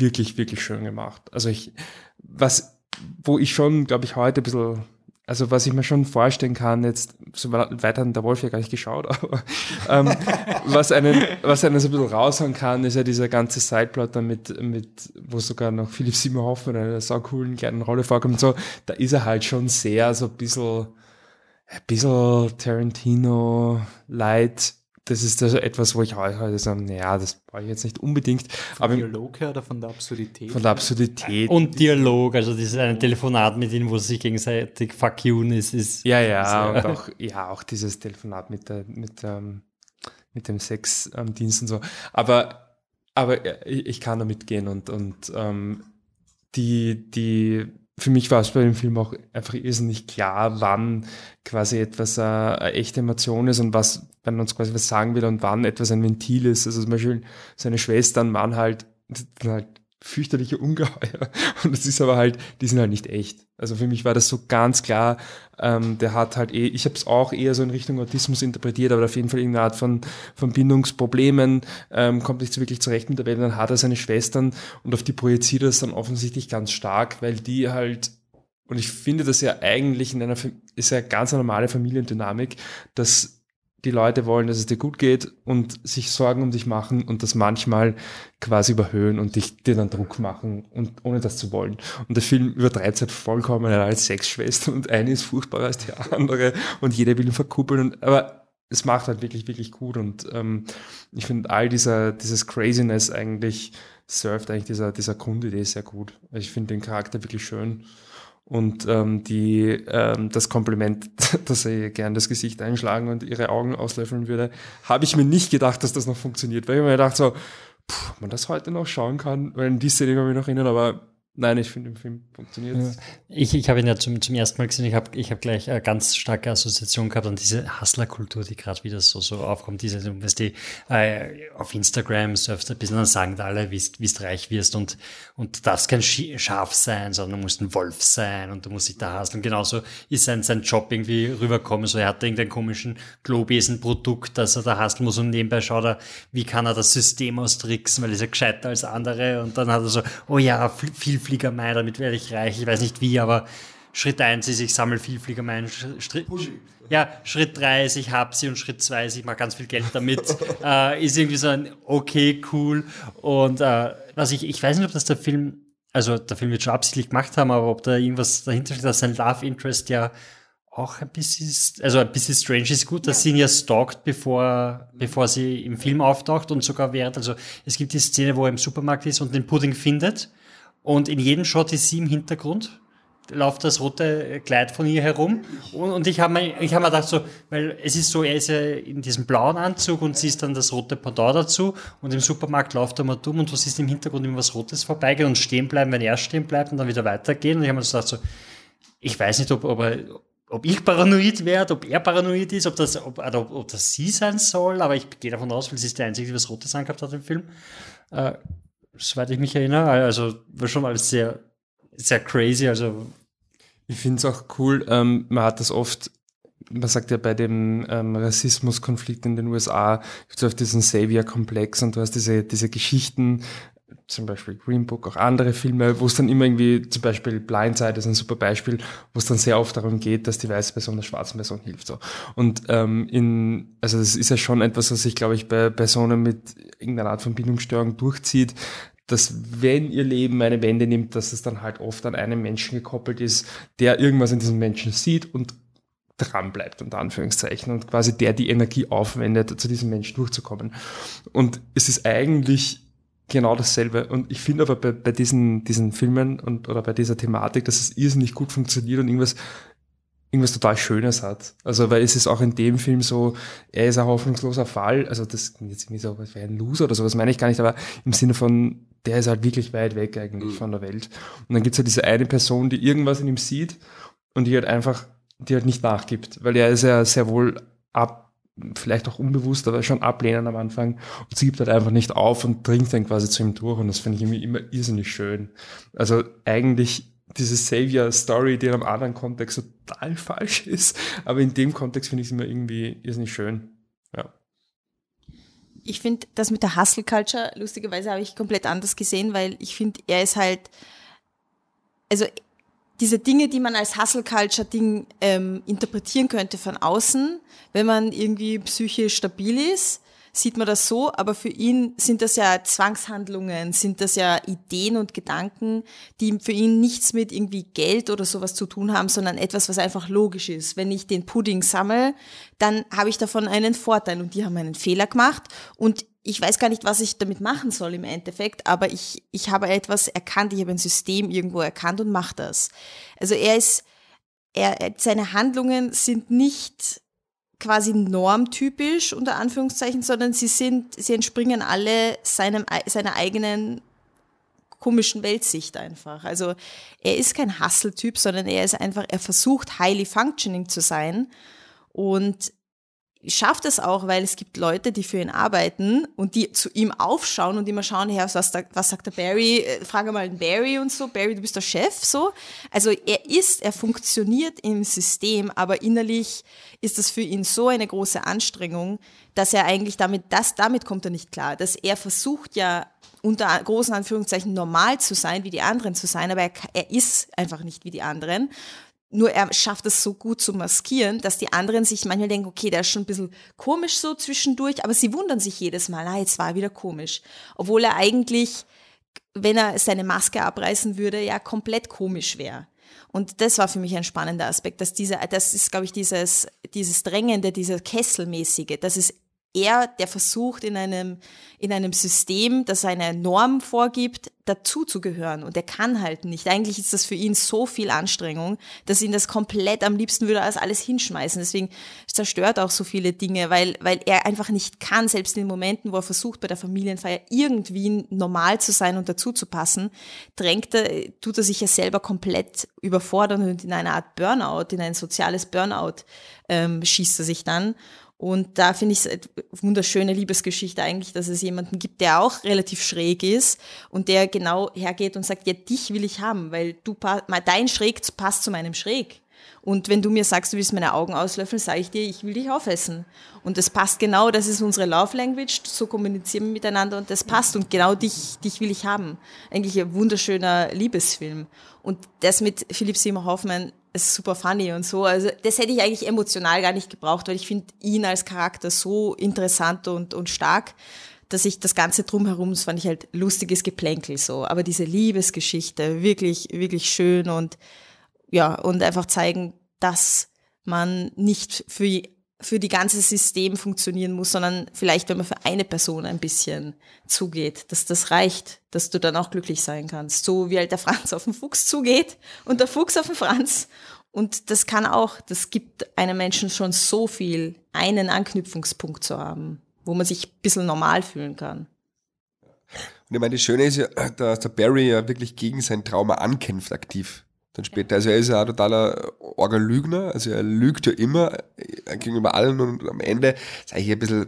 wirklich, wirklich schön gemacht. Also ich, was, wo ich schon, glaube ich, heute ein bisschen, also was ich mir schon vorstellen kann, jetzt, so weiter hat der Wolf ja gar nicht geschaut, aber ähm, was einen, was einen so ein bisschen raushauen kann, ist ja dieser ganze Sideplot dann mit, mit, wo sogar noch Philipp Hoffmann in einer sau coolen kleinen Rolle vorkommt, so, da ist er halt schon sehr, so ein bisschen, ein bisschen Tarantino light das ist also etwas, wo ich heute sage, naja, das brauche ich jetzt nicht unbedingt. Von aber Dialog her oder von der Absurdität? Von der Absurdität. Und Dialog, also das ist ein Telefonat mit ihnen, wo sie sich gegenseitig fuck you ist. ist ja, ja, und auch, ja, auch dieses Telefonat mit der, mit, ähm, mit dem Sexdienst und so. Aber, aber ich kann damit gehen und, und ähm, die, die für mich war es bei dem Film auch einfach irrsinnig klar, wann quasi etwas äh, eine echte Emotion ist und was, wenn man uns quasi was sagen will und wann etwas ein Ventil ist. Also zum Beispiel seine Schwestern waren halt, halt fürchterliche Ungeheuer. Und es ist aber halt, die sind halt nicht echt. Also für mich war das so ganz klar, ähm, der hat halt eh, ich habe es auch eher so in Richtung Autismus interpretiert, aber auf jeden Fall irgendeine Art von, von Bindungsproblemen, ähm, kommt nicht so wirklich zurecht mit der Welt, dann hat er seine Schwestern und auf die projiziert er es dann offensichtlich ganz stark, weil die halt und ich finde das ja eigentlich in einer, ist ja ganz normale Familiendynamik, dass die Leute wollen, dass es dir gut geht und sich Sorgen um dich machen und das manchmal quasi überhöhen und dich, dir dann Druck machen und ohne das zu wollen. Und der Film übertreibt halt vollkommen als Sexschwester und eine ist furchtbarer als die andere und jeder will ihn verkuppeln. Und, aber es macht halt wirklich, wirklich gut und ähm, ich finde all dieser, dieses Craziness eigentlich surft eigentlich dieser, dieser Grundidee sehr gut. Ich finde den Charakter wirklich schön. Und ähm, die, ähm, das Kompliment, dass er ihr gern das Gesicht einschlagen und ihre Augen auslöffeln würde, habe ich mir nicht gedacht, dass das noch funktioniert. Weil ich mir gedacht so, puh, man das heute noch schauen kann, weil in die Szene kann ich noch erinnern, aber Nein, ich finde, im Film funktioniert ja. Ich, ich habe ihn ja zum, zum ersten Mal gesehen, ich habe ich hab gleich eine ganz starke Assoziation gehabt an diese Hustler-Kultur, die gerade wieder so, so aufkommt. Diese, was die äh, auf Instagram surfst ein bisschen, dann sagen alle, wie du reich wirst und, und du darfst kein Schaf sein, sondern du musst ein Wolf sein und du musst dich da hasseln. Genauso ist sein, sein Job irgendwie rüberkommen. So, er hat irgendeinen komischen Globesen-Produkt, das er da hasseln muss und nebenbei schaut er, wie kann er das System austricksen, weil er ist gescheiter als andere und dann hat er so, oh ja, viel Vielfliegermei, damit werde ich reich. Ich weiß nicht wie, aber Schritt eins ist, ich sammle Vielfliegermei. Schritt, ja, Schritt drei ist, ich habe sie und Schritt zwei ist, ich mache ganz viel Geld damit. äh, ist irgendwie so ein okay, cool. Und äh, was ich, ich weiß nicht, ob das der Film, also der Film wird schon absichtlich gemacht haben, aber ob da irgendwas dahinter steht, dass sein Love Interest ja auch ein bisschen, also ein bisschen strange ist gut, dass ja. sie ihn ja stalkt, bevor, bevor sie im Film auftaucht und sogar während, also es gibt die Szene, wo er im Supermarkt ist und den Pudding findet und in jedem Shot ist sie im Hintergrund, läuft das rote Kleid von ihr herum. Und, und ich habe mir, hab mir gedacht, so, weil es ist so, er ist ja in diesem blauen Anzug und sie ist dann das rote Pendant dazu. Und im Supermarkt läuft er mal dumm und du siehst im Hintergrund immer was Rotes vorbeigehen und stehen bleiben, wenn er stehen bleibt und dann wieder weitergehen. Und ich habe mir gedacht, so, ich weiß nicht, ob, ob, er, ob ich paranoid werde, ob er paranoid ist, ob das, ob, ob, ob das sie sein soll, aber ich gehe davon aus, weil sie ist die Einzige, die was Rotes angehabt hat im Film. Äh, soweit ich mich erinnere. Also war schon alles sehr, sehr crazy. Also ich finde es auch cool, ähm, man hat das oft, man sagt ja bei dem ähm, Rassismuskonflikt in den USA, gibt es oft diesen Savior-Komplex und du hast diese, diese Geschichten, zum Beispiel Green Book, auch andere Filme, wo es dann immer irgendwie, zum Beispiel Blindside ist ein super Beispiel, wo es dann sehr oft darum geht, dass die weiße Person der schwarzen Person hilft. So. Und ähm, in, also das ist ja schon etwas, was sich, glaube ich, bei Personen mit irgendeiner Art von Bindungsstörung durchzieht, dass wenn ihr Leben eine Wende nimmt, dass es dann halt oft an einen Menschen gekoppelt ist, der irgendwas in diesem Menschen sieht und dran bleibt, unter Anführungszeichen, und quasi der die Energie aufwendet, zu diesem Menschen durchzukommen. Und es ist eigentlich genau dasselbe. Und ich finde aber bei, bei diesen, diesen Filmen und oder bei dieser Thematik, dass es irrsinnig gut funktioniert und irgendwas, irgendwas total Schönes hat. Also, weil es ist auch in dem Film so, er ist ein hoffnungsloser Fall. Also, das jetzt irgendwie so, was wäre ein Loser oder sowas meine ich gar nicht, aber im Sinne von, der ist halt wirklich weit weg eigentlich mhm. von der Welt. Und dann gibt's halt diese eine Person, die irgendwas in ihm sieht und die halt einfach, die halt nicht nachgibt, weil er ist ja sehr wohl ab, vielleicht auch unbewusst, aber schon ablehnen am Anfang und sie gibt halt einfach nicht auf und dringt dann quasi zu ihm durch und das finde ich irgendwie immer irrsinnig schön. Also eigentlich diese Savior-Story, die in einem anderen Kontext total falsch ist, aber in dem Kontext finde ich es immer irgendwie irrsinnig schön. Ja. Ich finde, das mit der Hustle Culture, lustigerweise habe ich komplett anders gesehen, weil ich finde, er ist halt, also diese Dinge, die man als Hustle Culture Ding ähm, interpretieren könnte von außen, wenn man irgendwie psychisch stabil ist, sieht man das so, aber für ihn sind das ja Zwangshandlungen, sind das ja Ideen und Gedanken, die für ihn nichts mit irgendwie Geld oder sowas zu tun haben, sondern etwas, was einfach logisch ist. Wenn ich den Pudding sammle, dann habe ich davon einen Vorteil und die haben einen Fehler gemacht und ich weiß gar nicht, was ich damit machen soll im Endeffekt, aber ich, ich habe etwas erkannt, ich habe ein System irgendwo erkannt und mache das. Also er ist, er, seine Handlungen sind nicht quasi normtypisch unter Anführungszeichen, sondern sie sind, sie entspringen alle seinem, seiner eigenen komischen Weltsicht einfach. Also er ist kein Hustle-Typ, sondern er ist einfach, er versucht highly functioning zu sein und schafft es auch, weil es gibt Leute, die für ihn arbeiten und die zu ihm aufschauen und immer schauen, her, was, was sagt der Barry, äh, frage mal den Barry und so, Barry, du bist der Chef, so. Also er ist, er funktioniert im System, aber innerlich ist das für ihn so eine große Anstrengung, dass er eigentlich damit, das, damit kommt er nicht klar, dass er versucht ja unter großen Anführungszeichen normal zu sein, wie die anderen zu sein, aber er, er ist einfach nicht wie die anderen nur er schafft es so gut zu maskieren, dass die anderen sich manchmal denken, okay, der ist schon ein bisschen komisch so zwischendurch, aber sie wundern sich jedes Mal, ah, jetzt war er wieder komisch. Obwohl er eigentlich, wenn er seine Maske abreißen würde, ja komplett komisch wäre. Und das war für mich ein spannender Aspekt, dass dieser, das ist, glaube ich, dieses, dieses Drängende, dieser Kesselmäßige, das ist er, der versucht in einem, in einem System, das eine Norm vorgibt, dazuzugehören. Und er kann halt nicht. Eigentlich ist das für ihn so viel Anstrengung, dass ihn das komplett am liebsten würde als alles hinschmeißen. Deswegen zerstört auch so viele Dinge, weil, weil er einfach nicht kann, selbst in den Momenten, wo er versucht, bei der Familienfeier irgendwie normal zu sein und dazuzupassen, drängt er, tut er sich ja selber komplett überfordern und in eine Art Burnout, in ein soziales Burnout ähm, schießt er sich dann. Und da finde ich es eine wunderschöne Liebesgeschichte eigentlich, dass es jemanden gibt, der auch relativ schräg ist und der genau hergeht und sagt, ja, dich will ich haben, weil du dein Schräg passt zu meinem Schräg. Und wenn du mir sagst, du willst meine Augen auslöffeln, sage ich dir, ich will dich aufessen. Und das passt genau, das ist unsere Love Language, so kommunizieren wir miteinander und das passt und genau dich, dich will ich haben. Eigentlich ein wunderschöner Liebesfilm. Und das mit Philipp Seymour Hoffmann ist super funny und so. Also das hätte ich eigentlich emotional gar nicht gebraucht, weil ich finde ihn als Charakter so interessant und, und stark, dass ich das Ganze drumherum, das fand ich halt lustiges Geplänkel so. Aber diese Liebesgeschichte, wirklich, wirklich schön und ja, und einfach zeigen, dass man nicht für für die ganze System funktionieren muss, sondern vielleicht, wenn man für eine Person ein bisschen zugeht, dass das reicht, dass du dann auch glücklich sein kannst. So wie halt der Franz auf den Fuchs zugeht und der Fuchs auf den Franz. Und das kann auch, das gibt einem Menschen schon so viel, einen Anknüpfungspunkt zu haben, wo man sich ein bisschen normal fühlen kann. Und ich meine, das Schöne ist ja, dass der Barry ja wirklich gegen sein Trauma ankämpft aktiv dann später. Also er ist ja ein totaler Orgelügner, also er lügt ja immer gegenüber allen und am Ende ist eigentlich ein bisschen,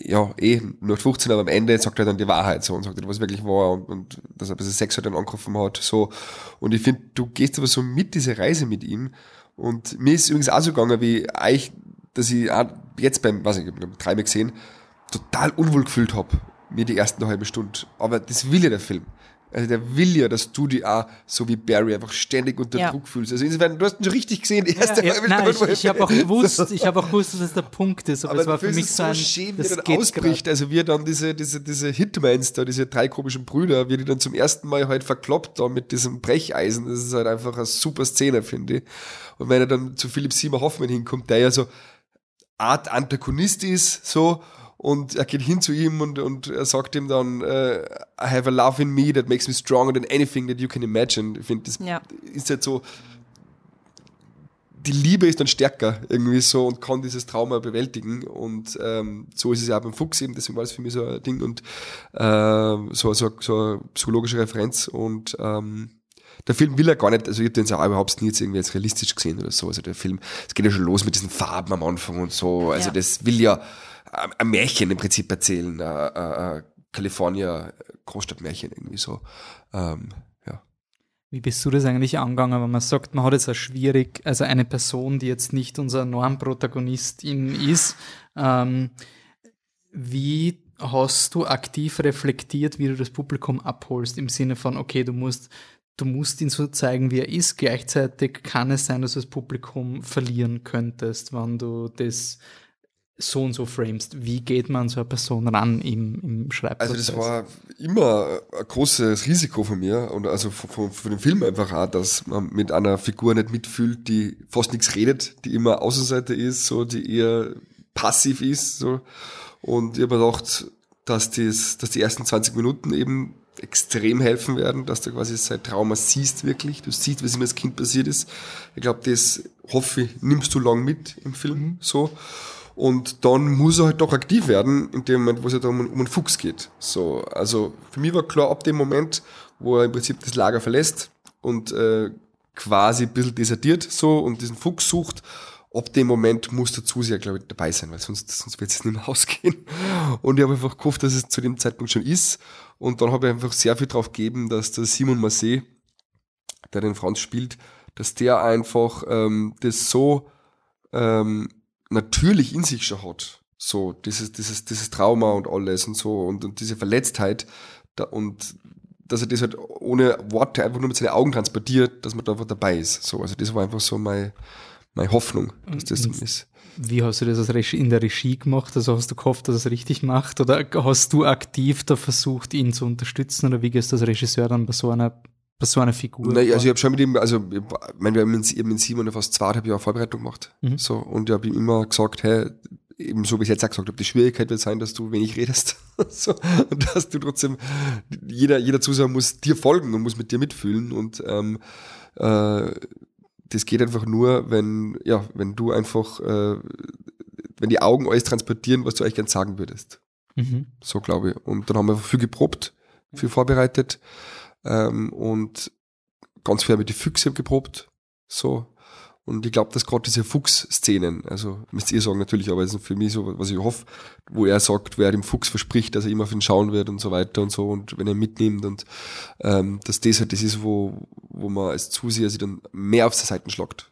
ja, eh nur 15, aber am Ende sagt er dann die Wahrheit so und sagt, was wirklich war und, und dass er ein bisschen Sex hat dann angerufen hat, so. Und ich finde, du gehst aber so mit diese Reise mit ihm und mir ist übrigens auch so gegangen, wie euch, dass ich auch jetzt beim, was ich, beim dreimal gesehen, total unwohl gefühlt habe, mir die ersten halbe Stunde. Aber das will ja der Film. Also der will ja, dass du die auch, so wie Barry, einfach ständig unter ja. Druck fühlst. Also insofern, du hast ihn schon richtig gesehen, die erste ja, ja, Nein, ich, ich habe auch gewusst, ich habe auch gewusst, dass das der Punkt ist, aber, aber es war für mich so ein, schön, wie er dann ausbricht. Grad. Also wie er dann diese, diese, diese Hitmans da, diese drei komischen Brüder, wie die dann zum ersten Mal halt verkloppt da mit diesem Brecheisen. Das ist halt einfach eine super Szene, finde ich. Und wenn er dann zu Philipp Siemer Hoffmann hinkommt, der ja so Art Antagonist ist, so, und er geht hin zu ihm und, und er sagt ihm dann, uh, I have a love in me that makes me stronger than anything that you can imagine. Ich finde, das ja. ist halt so, die Liebe ist dann stärker irgendwie so und kann dieses Trauma bewältigen und ähm, so ist es ja auch beim Fuchs eben, deswegen war das für mich so ein Ding und äh, so, so, so eine psychologische Referenz und ähm, der Film will ja gar nicht, also ich habe den ja auch überhaupt nie jetzt irgendwie als realistisch gesehen oder so, also der Film, es geht ja schon los mit diesen Farben am Anfang und so, also ja. das will ja ein Märchen im Prinzip erzählen, ein California Großstadtmärchen irgendwie so. Ähm, ja. Wie bist du das eigentlich angegangen, wenn man sagt, man hat jetzt auch schwierig, also eine Person, die jetzt nicht unser Normprotagonistin ist, ähm, wie hast du aktiv reflektiert, wie du das Publikum abholst, im Sinne von, okay, du musst du musst ihn so zeigen, wie er ist. Gleichzeitig kann es sein, dass du das Publikum verlieren könntest, wenn du das so und so framest. Wie geht man so eine Person ran im, im Schreibprozess? Also das war immer ein großes Risiko von mir und also von, von dem Film einfach auch, dass man mit einer Figur nicht mitfühlt, die fast nichts redet, die immer Außenseiter ist, so die eher passiv ist. So. Und ich habe gedacht, dass, das, dass die ersten 20 Minuten eben extrem helfen werden, dass du quasi sein Trauma siehst wirklich. Du siehst, was ihm als Kind passiert ist. Ich glaube, das hoffe ich, nimmst du lang mit im Film mhm. so. Und dann muss er halt doch aktiv werden, in dem Moment, wo es ja um, um einen Fuchs geht. So, also für mich war klar, ab dem Moment, wo er im Prinzip das Lager verlässt und äh, quasi ein bisschen desertiert so und diesen Fuchs sucht, ab dem Moment muss der Zuseher, glaube ich, dabei sein, weil sonst, sonst wird es nicht mehr ausgehen. Und ich habe einfach gehofft, dass es zu dem Zeitpunkt schon ist. Und dann habe ich einfach sehr viel drauf gegeben, dass der Simon Marseille, der den Franz spielt, dass der einfach ähm, das so ähm, natürlich in sich schon hat. So, dieses, dieses, dieses Trauma und alles und so und, und diese Verletztheit da, und dass er das halt ohne Worte einfach nur mit seinen Augen transportiert, dass man da einfach dabei ist. So, also das war einfach so meine, meine Hoffnung, dass das so ist. Wie hast du das in der Regie gemacht? Also hast du gehofft, dass er es richtig macht? Oder hast du aktiv da versucht, ihn zu unterstützen? Oder wie gehst du als Regisseur dann bei so einer bei so einer Figur? Nein, also ich habe schon mit ihm, also ich meine, wir haben mit, mit Simon fast zweieinhalb Jahre Vorbereitung gemacht. Mhm. So, und ich habe ihm immer gesagt, hey, eben so wie ich jetzt auch gesagt habe, die Schwierigkeit wird sein, dass du wenig redest. so, und dass du trotzdem, jeder, jeder Zuschauer muss dir folgen und muss mit dir mitfühlen. Und ähm, äh, das geht einfach nur, wenn, ja, wenn du einfach, äh, wenn die Augen alles transportieren, was du eigentlich gern sagen würdest. Mhm. So glaube ich. Und dann haben wir viel geprobt, viel vorbereitet ähm, und ganz viel mit die Füchse geprobt. So. Und ich glaube, dass gerade diese Fuchs-Szenen, also müsst ihr sagen natürlich, aber es ist für mich so, was ich hoffe, wo er sagt, wer dem Fuchs verspricht, dass er immer auf ihn schauen wird und so weiter und so und wenn er mitnimmt und ähm, dass das halt das ist, wo, wo man als Zuseher sich dann mehr auf die Seiten schlagt.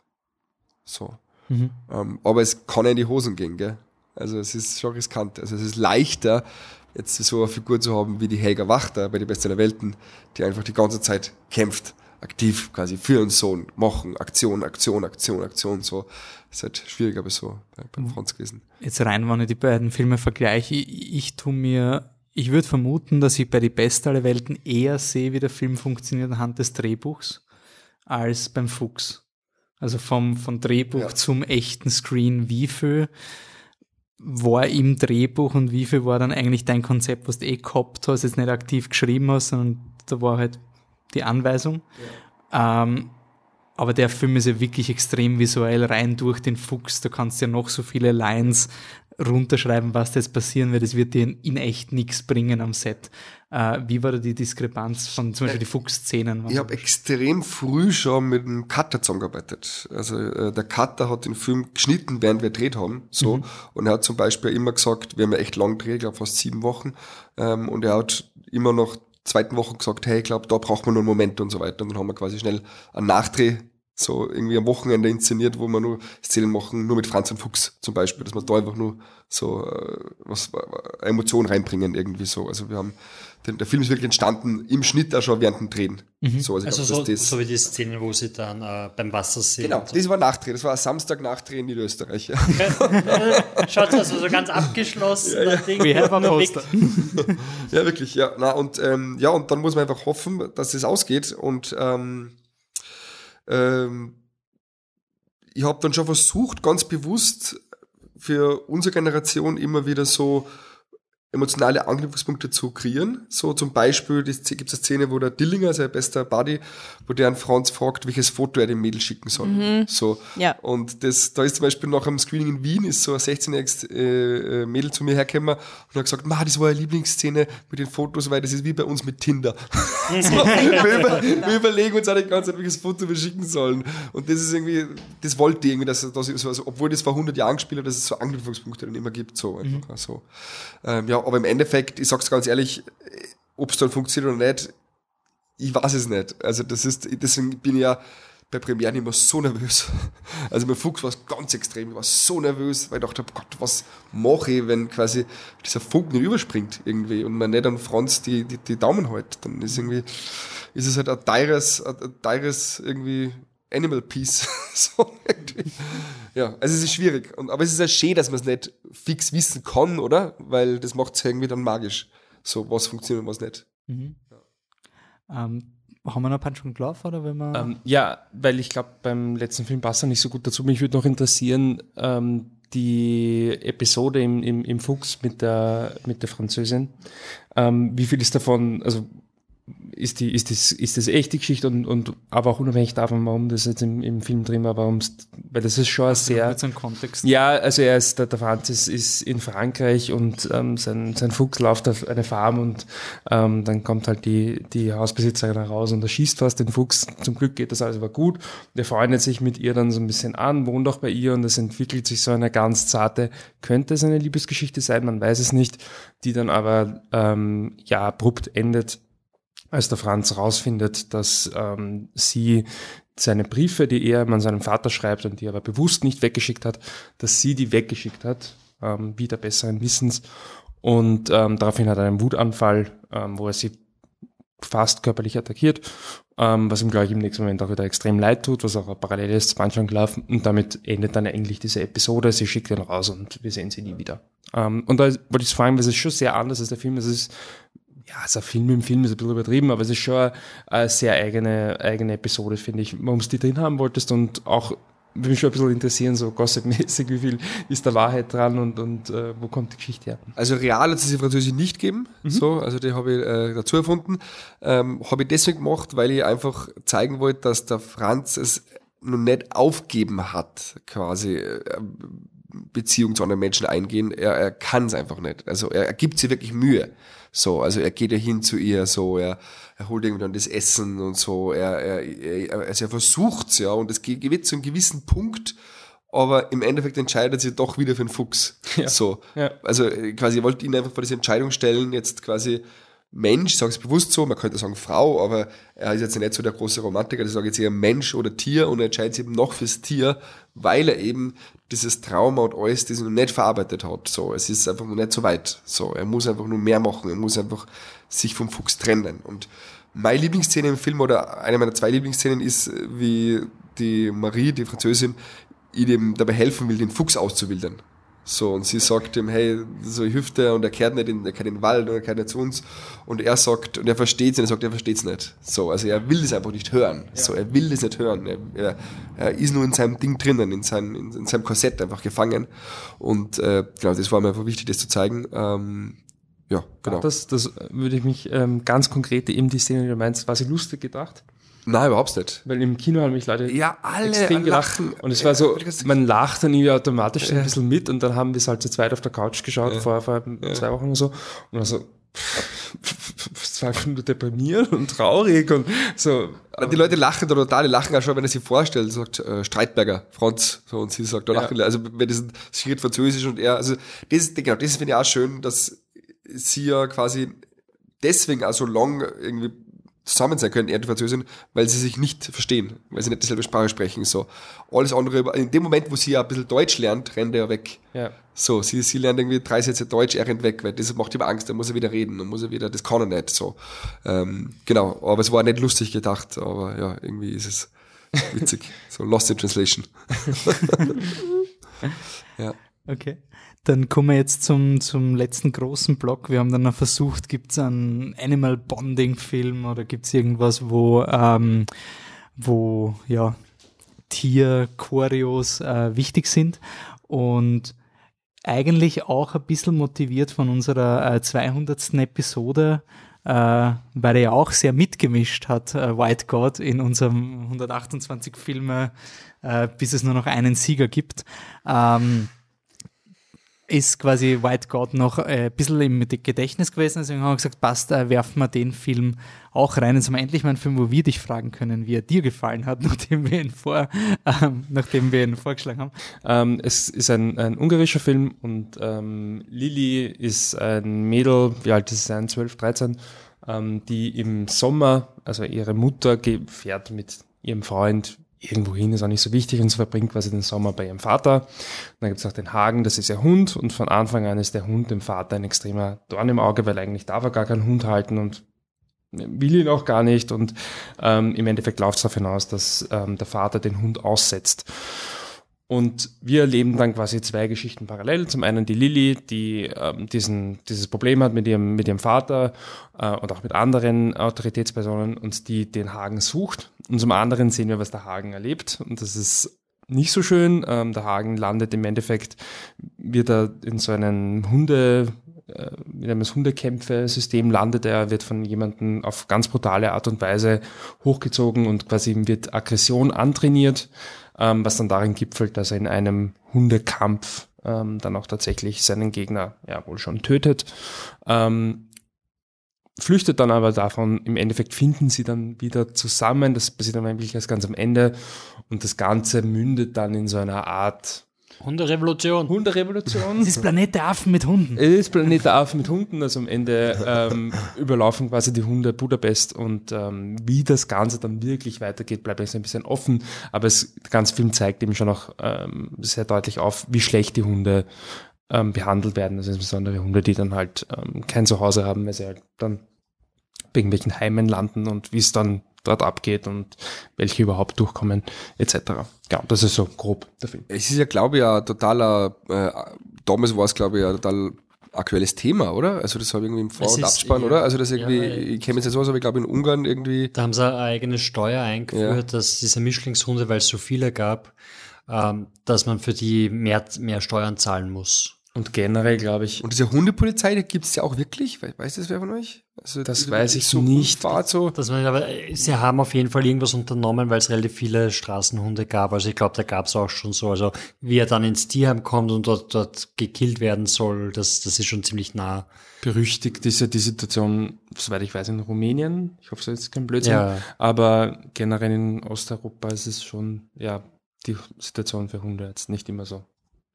So. Mhm. Ähm, aber es kann ja in die Hosen gehen, gell? Also es ist schon riskant. Also es ist leichter, jetzt so eine Figur zu haben wie die Helga Wachter bei die Beste der Welten, die einfach die ganze Zeit kämpft aktiv quasi für uns Sohn machen, Aktion, Aktion, Aktion, Aktion, so. Das ist halt schwierig, aber so bei, beim mhm. Franz gewesen. Jetzt rein, wenn ich die beiden Filme vergleiche, ich, ich tu mir, ich würde vermuten, dass ich bei Die Beste aller Welten eher sehe, wie der Film funktioniert anhand des Drehbuchs, als beim Fuchs. Also vom, vom Drehbuch ja. zum echten Screen, wie viel war im Drehbuch und wie viel war dann eigentlich dein Konzept, was du eh gehabt hast, jetzt nicht aktiv geschrieben hast, sondern da war halt die Anweisung. Ja. Ähm, aber der Film ist ja wirklich extrem visuell rein durch den Fuchs. Da kannst du ja noch so viele Lines runterschreiben, was da jetzt passieren wird. Es wird dir in, in echt nichts bringen am Set. Äh, wie war da die Diskrepanz von zum Beispiel die Fuchsszenen? Ich habe extrem früh schon mit einem Cutter zusammengearbeitet. Also äh, der Cutter hat den Film geschnitten, während wir gedreht haben. So. Mhm. Und er hat zum Beispiel immer gesagt, wir haben ja echt lang gedreht, ich glaube fast sieben Wochen. Ähm, und er hat immer noch zweiten Woche gesagt, hey, ich glaube, da braucht man nur einen Moment und so weiter. Und dann haben wir quasi schnell einen Nachdreh so irgendwie am Wochenende inszeniert, wo wir nur Szenen machen, nur mit Franz und Fuchs zum Beispiel, dass wir da einfach nur so äh, was äh, Emotionen reinbringen irgendwie so. Also wir haben der Film ist wirklich entstanden im Schnitt auch schon während dem Drehen. Mhm. So, also, also glaub, so, das, so wie die Szene, wo sie dann äh, beim Wasser sind. Genau, das war Nachdreh, das war ein Samstag Nachdreh in Niederösterreich. Schaut also so ganz abgeschlossen. Ja, ja. Ding, We have ja, wirklich, ja. Na, und, ähm, ja, und dann muss man einfach hoffen, dass es ausgeht und ähm, ähm, ich habe dann schon versucht, ganz bewusst für unsere Generation immer wieder so emotionale Anknüpfungspunkte zu kreieren. So zum Beispiel gibt es eine Szene, wo der Dillinger, sein bester Buddy, wo der an Franz fragt, welches Foto er dem Mädel schicken soll. Mhm. So. Ja. Und das, da ist zum Beispiel nach einem Screening in Wien ist so ein 16-jähriges äh, äh, Mädel zu mir hergekommen und hat gesagt, Ma, das war eine Lieblingsszene mit den Fotos, weil das ist wie bei uns mit Tinder. so, wir, über, wir, überlegen uns auch die ganze Zeit, welches Foto wir schicken sollen. Und das ist irgendwie, das wollte ich irgendwie, dass, dass ich so, also, obwohl das vor 100 Jahren gespielt hat, dass es so Anknüpfungspunkte dann immer gibt. So einfach. Mhm. So. Ähm, ja, aber im Endeffekt, ich sag's ganz ehrlich, ob es dann funktioniert oder nicht, ich weiß es nicht. Also das ist, deswegen bin ich ja bei Premieren immer so nervös. Also bei Fuchs war es ganz extrem. Ich war so nervös, weil ich dachte, Gott, was mache ich, wenn quasi dieser Funken nicht überspringt irgendwie und man nicht an Franz die, die, die Daumen hält. Dann ist irgendwie, ist es halt ein teures, ein teures irgendwie Animal Piece. so. Ja, also es ist schwierig. Und, aber es ist ja schön, dass man es nicht fix wissen kann, oder? Weil das macht es irgendwie dann magisch. So, was funktioniert und was nicht. Mhm. Ja. Ähm, haben wir noch Punch und Glove oder wenn wir ähm, ja, weil ich glaube, beim letzten Film passt er nicht so gut dazu. Mich würde noch interessieren, ähm, die Episode im, im, im Fuchs mit der, mit der Französin. Ähm, wie viel ist davon, also ist die ist das ist das echte Geschichte und und aber auch unabhängig davon warum das jetzt im, im Film drin war warum weil das ist schon also sehr ein Kontext? Ja also er ist der, der Franzis ist in Frankreich und ähm, sein sein Fuchs läuft auf eine Farm und ähm, dann kommt halt die die Hausbesitzerin raus und er schießt fast den Fuchs. Zum Glück geht das alles aber gut. Der freundet sich mit ihr dann so ein bisschen an wohnt auch bei ihr und es entwickelt sich so eine ganz zarte könnte es eine Liebesgeschichte sein man weiß es nicht die dann aber ähm, ja abrupt endet als der Franz rausfindet, dass ähm, sie seine Briefe, die er an seinem Vater schreibt und die er aber bewusst nicht weggeschickt hat, dass sie die weggeschickt hat, ähm, wieder besseren Wissens. Und ähm, daraufhin hat er einen Wutanfall, ähm, wo er sie fast körperlich attackiert, ähm, was ihm, glaube ich, im nächsten Moment auch wieder extrem leid tut, was auch parallel ist zu Punch Glove. Und damit endet dann eigentlich diese Episode. Sie schickt ihn raus und wir sehen sie nie wieder. Ähm, und da wollte ich fragen, weil es ist schon sehr anders als der Film. Es ist ja, also ein Film im Film ist ein bisschen übertrieben, aber es ist schon eine sehr eigene, eigene Episode, finde ich, warum du die drin haben wolltest und auch würde mich schon ein bisschen interessieren, so gossipmäßig, wie viel ist da Wahrheit dran und, und äh, wo kommt die Geschichte her? Also real hat es diese Französisch nicht gegeben, mhm. so, also die habe ich äh, dazu erfunden. Ähm, habe ich deswegen gemacht, weil ich einfach zeigen wollte, dass der Franz es noch nicht aufgeben hat, quasi äh, Beziehung zu anderen Menschen eingehen. Er, er kann es einfach nicht. Also er, er gibt sich wirklich Mühe. So, also er geht ja hin zu ihr, so, er, er holt irgendwann das Essen und so, er, er, er, also er versucht's, ja, und es geht zu einem gewissen Punkt, aber im Endeffekt entscheidet sie doch wieder für den Fuchs. Ja. So. Ja. Also äh, quasi, ihr wollt ihn einfach vor diese Entscheidung stellen, jetzt quasi Mensch, ich sage es bewusst so, man könnte sagen Frau, aber er ist jetzt nicht so der große Romantiker, ich sage jetzt eher Mensch oder Tier und er entscheidet sich eben noch fürs Tier, weil er eben dieses Trauma und alles, das er noch nicht verarbeitet hat. So, es ist einfach noch nicht so weit. So, er muss einfach nur mehr machen, er muss einfach sich vom Fuchs trennen. Und meine Lieblingsszene im Film oder eine meiner zwei Lieblingsszenen ist, wie die Marie, die Französin, ihm dabei helfen will, den Fuchs auszuwildern. So, und sie sagt ihm, hey, so ich hüfte und er kehrt nicht in, er kehrt in den Wald und er kehrt nicht zu uns. Und er sagt, und er versteht es und er sagt, er versteht es nicht. So, also er will es einfach nicht hören. Ja. So, er will es nicht hören. Er, er, er, ist nur in seinem Ding drinnen, in seinem, in, in seinem Korsett einfach gefangen. Und äh, genau, das war mir einfach wichtig, das zu zeigen. Ähm, ja, genau. Das, das würde ich mich ähm, ganz konkret eben die Szene, die du meinst, war sie lustig gedacht? Nein, überhaupt nicht. Weil im Kino haben mich Leute ja, alle extrem gelacht. Lachen. Und es war so, man lacht dann irgendwie automatisch ja. ein bisschen mit und dann haben wir es halt zu zweit auf der Couch geschaut, ja. vor, vor ja. zwei Wochen oder so. Und also, es war einfach nur deprimierend und traurig und so. Die Leute lachen da total, die lachen auch schon, wenn er sich vorstellt, sagt äh, Streitberger, Franz, so, und sie sagt, da lachen, also wenn das schiert Französisch und er, also das, genau, das finde ich auch schön, dass sie ja quasi deswegen auch so lang irgendwie zusammen sein können, er und Französin, weil sie sich nicht verstehen, weil sie nicht dieselbe Sprache sprechen. So. Alles andere, in dem Moment, wo sie ja ein bisschen Deutsch lernt, rennt er weg. Ja. So, sie, sie lernt irgendwie drei Sätze Deutsch, er rennt weg, weil das macht ihm Angst, dann muss er wieder reden, dann muss er wieder, das kann er nicht. So. Ähm, genau, aber es war nicht lustig gedacht, aber ja, irgendwie ist es witzig. so Lost in Translation. ja. Okay. Dann kommen wir jetzt zum, zum letzten großen Block. Wir haben dann noch versucht, gibt es einen Animal Bonding Film oder gibt es irgendwas, wo, ähm, wo ja, Tier-Choreos äh, wichtig sind. Und eigentlich auch ein bisschen motiviert von unserer äh, 200. Episode, äh, weil er ja auch sehr mitgemischt hat, äh, White God, in unserem 128 Filme, äh, bis es nur noch einen Sieger gibt. Ähm, ist quasi White God noch äh, ein bisschen im Gedächtnis gewesen. Deswegen haben wir gesagt, passt, äh, werfen wir den Film auch rein. Jetzt haben wir endlich mal einen Film, wo wir dich fragen können, wie er dir gefallen hat, nachdem wir ihn, vor, ähm, nachdem wir ihn vorgeschlagen haben. Ähm, es ist ein, ein ungarischer Film und ähm, Lili ist ein Mädel, wie alt ist sie sein, 12, 13, ähm, die im Sommer, also ihre Mutter fährt mit ihrem Freund irgendwo hin ist auch nicht so wichtig und sie verbringt quasi den Sommer bei ihrem Vater. Und dann gibt es auch den Hagen, das ist ihr Hund und von Anfang an ist der Hund dem Vater ein extremer Dorn im Auge, weil eigentlich darf er gar keinen Hund halten und will ihn auch gar nicht und ähm, im Endeffekt läuft es darauf hinaus, dass ähm, der Vater den Hund aussetzt. Und wir erleben dann quasi zwei Geschichten parallel. Zum einen die Lilly, die ähm, diesen, dieses Problem hat mit ihrem, mit ihrem Vater äh, und auch mit anderen Autoritätspersonen und die den Hagen sucht. Und zum anderen sehen wir, was der Hagen erlebt. Und das ist nicht so schön. Ähm, der Hagen landet im Endeffekt, wird er in so einem Hunde, äh, mit einem Hundekämpfe-System landet er, wird von jemandem auf ganz brutale Art und Weise hochgezogen und quasi wird Aggression antrainiert ähm, was dann darin gipfelt, dass er in einem Hundekampf ähm, dann auch tatsächlich seinen Gegner ja wohl schon tötet. Ähm, flüchtet dann aber davon, im Endeffekt finden sie dann wieder zusammen, das passiert dann eigentlich erst ganz am Ende und das Ganze mündet dann in so einer Art Hunderevolution. Hunderevolution. Es ist Planet der Affen mit Hunden. Es ist Planet der Affen mit Hunden. Also am Ende ähm, überlaufen quasi die Hunde Budapest und ähm, wie das Ganze dann wirklich weitergeht, bleibt jetzt ein bisschen offen. Aber es, der ganze Film zeigt eben schon auch ähm, sehr deutlich auf, wie schlecht die Hunde ähm, behandelt werden. Also insbesondere Hunde, die dann halt ähm, kein Zuhause haben, weil sie halt dann bei irgendwelchen Heimen landen und wie es dann dort abgeht und welche überhaupt durchkommen, etc. Ja, das ist so grob der Film. Es ist ja, glaube ich, ein totaler, äh, damals war es, glaube ich, ein total aktuelles Thema, oder? Also das habe ich irgendwie im Vor- und Abspann, ja, oder? Also das irgendwie, ja, ich kenne jetzt nicht so aus, aber ich glaube in Ungarn irgendwie. Da haben sie eine eigene Steuer eingeführt, ja. dass diese Mischlingshunde, weil es so viele gab, ähm, dass man für die mehr, mehr Steuern zahlen muss. Und generell glaube ich. Und diese Hundepolizei, die gibt es ja auch wirklich? Weiß das wer von euch? Also das weiß ich so nicht. Fahrt, so. Dass man, aber sie haben auf jeden Fall irgendwas unternommen, weil es relativ viele Straßenhunde gab. Also ich glaube, da gab es auch schon so. Also wie er dann ins Tierheim kommt und dort, dort gekillt werden soll, das, das ist schon ziemlich nah. Berüchtigt ist ja die Situation, soweit ich weiß, in Rumänien. Ich hoffe, es ist jetzt kein Blödsinn. Ja. Aber generell in Osteuropa ist es schon, ja, die Situation für Hunde jetzt nicht immer so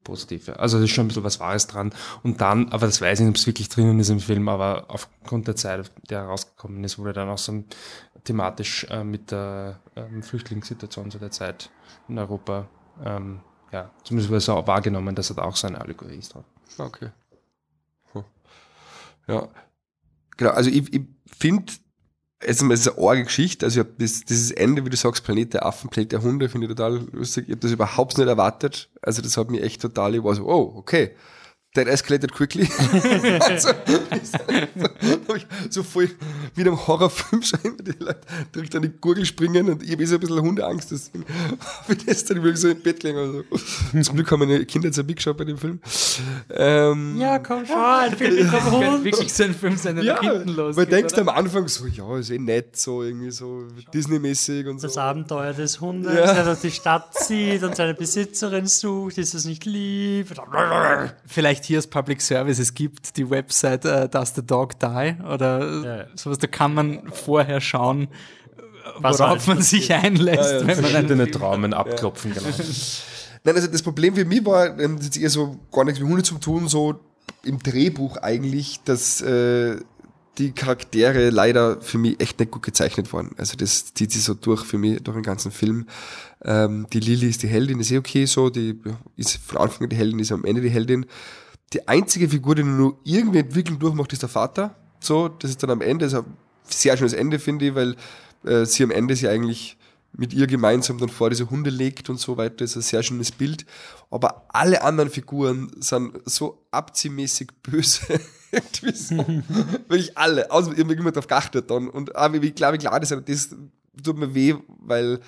positive. Also da ist schon ein bisschen was Wahres dran. Und dann, aber das weiß ich nicht, ob es wirklich drinnen ist im Film, aber aufgrund der Zeit, der herausgekommen ist, wurde dann auch so thematisch äh, mit der ähm, Flüchtlingssituation zu der Zeit in Europa, ähm, ja, zumindest wurde es auch wahrgenommen, dass er da auch so eine Allegorie ist. Okay. Hm. Ja. Genau, also ich, ich finde, es ist eine arge Geschichte. Also ich hab das, dieses Ende, wie du sagst, Planet der Affen, Planet der Hunde, finde ich total lustig. Ich habe das überhaupt nicht erwartet. Also das hat mich echt total, ich war so, oh, okay that escalated quickly. also, so, so voll wie in einem Horrorfilm scheinbar die Leute direkt an die Gurgel springen und ich habe eh so ein bisschen Hundeangst, deswegen habe ich das dann wirklich so im Bett gelegen. Also. Zum Glück haben meine Kinder jetzt ein mitgeschaut bei dem Film. Ähm, ja, komm schon, ein Film komm Hund. wirklich so ein Film sein, ja, hinten los. Man denkt am Anfang so, ja, ist eh nett, so irgendwie so Disney-mäßig und so. Das Abenteuer des Hundes, ja. der durch die Stadt zieht und seine Besitzerin sucht, ist es nicht lieb. Vielleicht vielleicht hier als Public Service, es gibt die Website uh, Does the Dog Die oder ja. sowas, da kann man vorher schauen, Was worauf man sich einlässt. Ja, ja, wenn verschiedene man Traumen abklopfen, genau. Nein, also das Problem für mich war, das ist eher so gar nichts mit Hunde zu tun, so im Drehbuch eigentlich, dass äh, die Charaktere leider für mich echt nicht gut gezeichnet worden. Also das zieht sich so durch für mich, durch den ganzen Film. Ähm, die Lily ist die Heldin, ist eh okay so, die ist von Anfang an die Heldin, ist am Ende die Heldin. Die einzige Figur, die nur irgendwie Entwicklung durchmacht, ist der Vater. So, das ist dann am Ende, das ist ein sehr schönes Ende, finde ich, weil äh, sie am Ende sie eigentlich mit ihr gemeinsam dann vor diese Hunde legt und so weiter, das ist ein sehr schönes Bild. Aber alle anderen Figuren sind so abziehmäßig böse. Wirklich alle. Außer ich habe immer darauf geachtet dann. Und aber ich glaube, klar, das, das tut mir weh, weil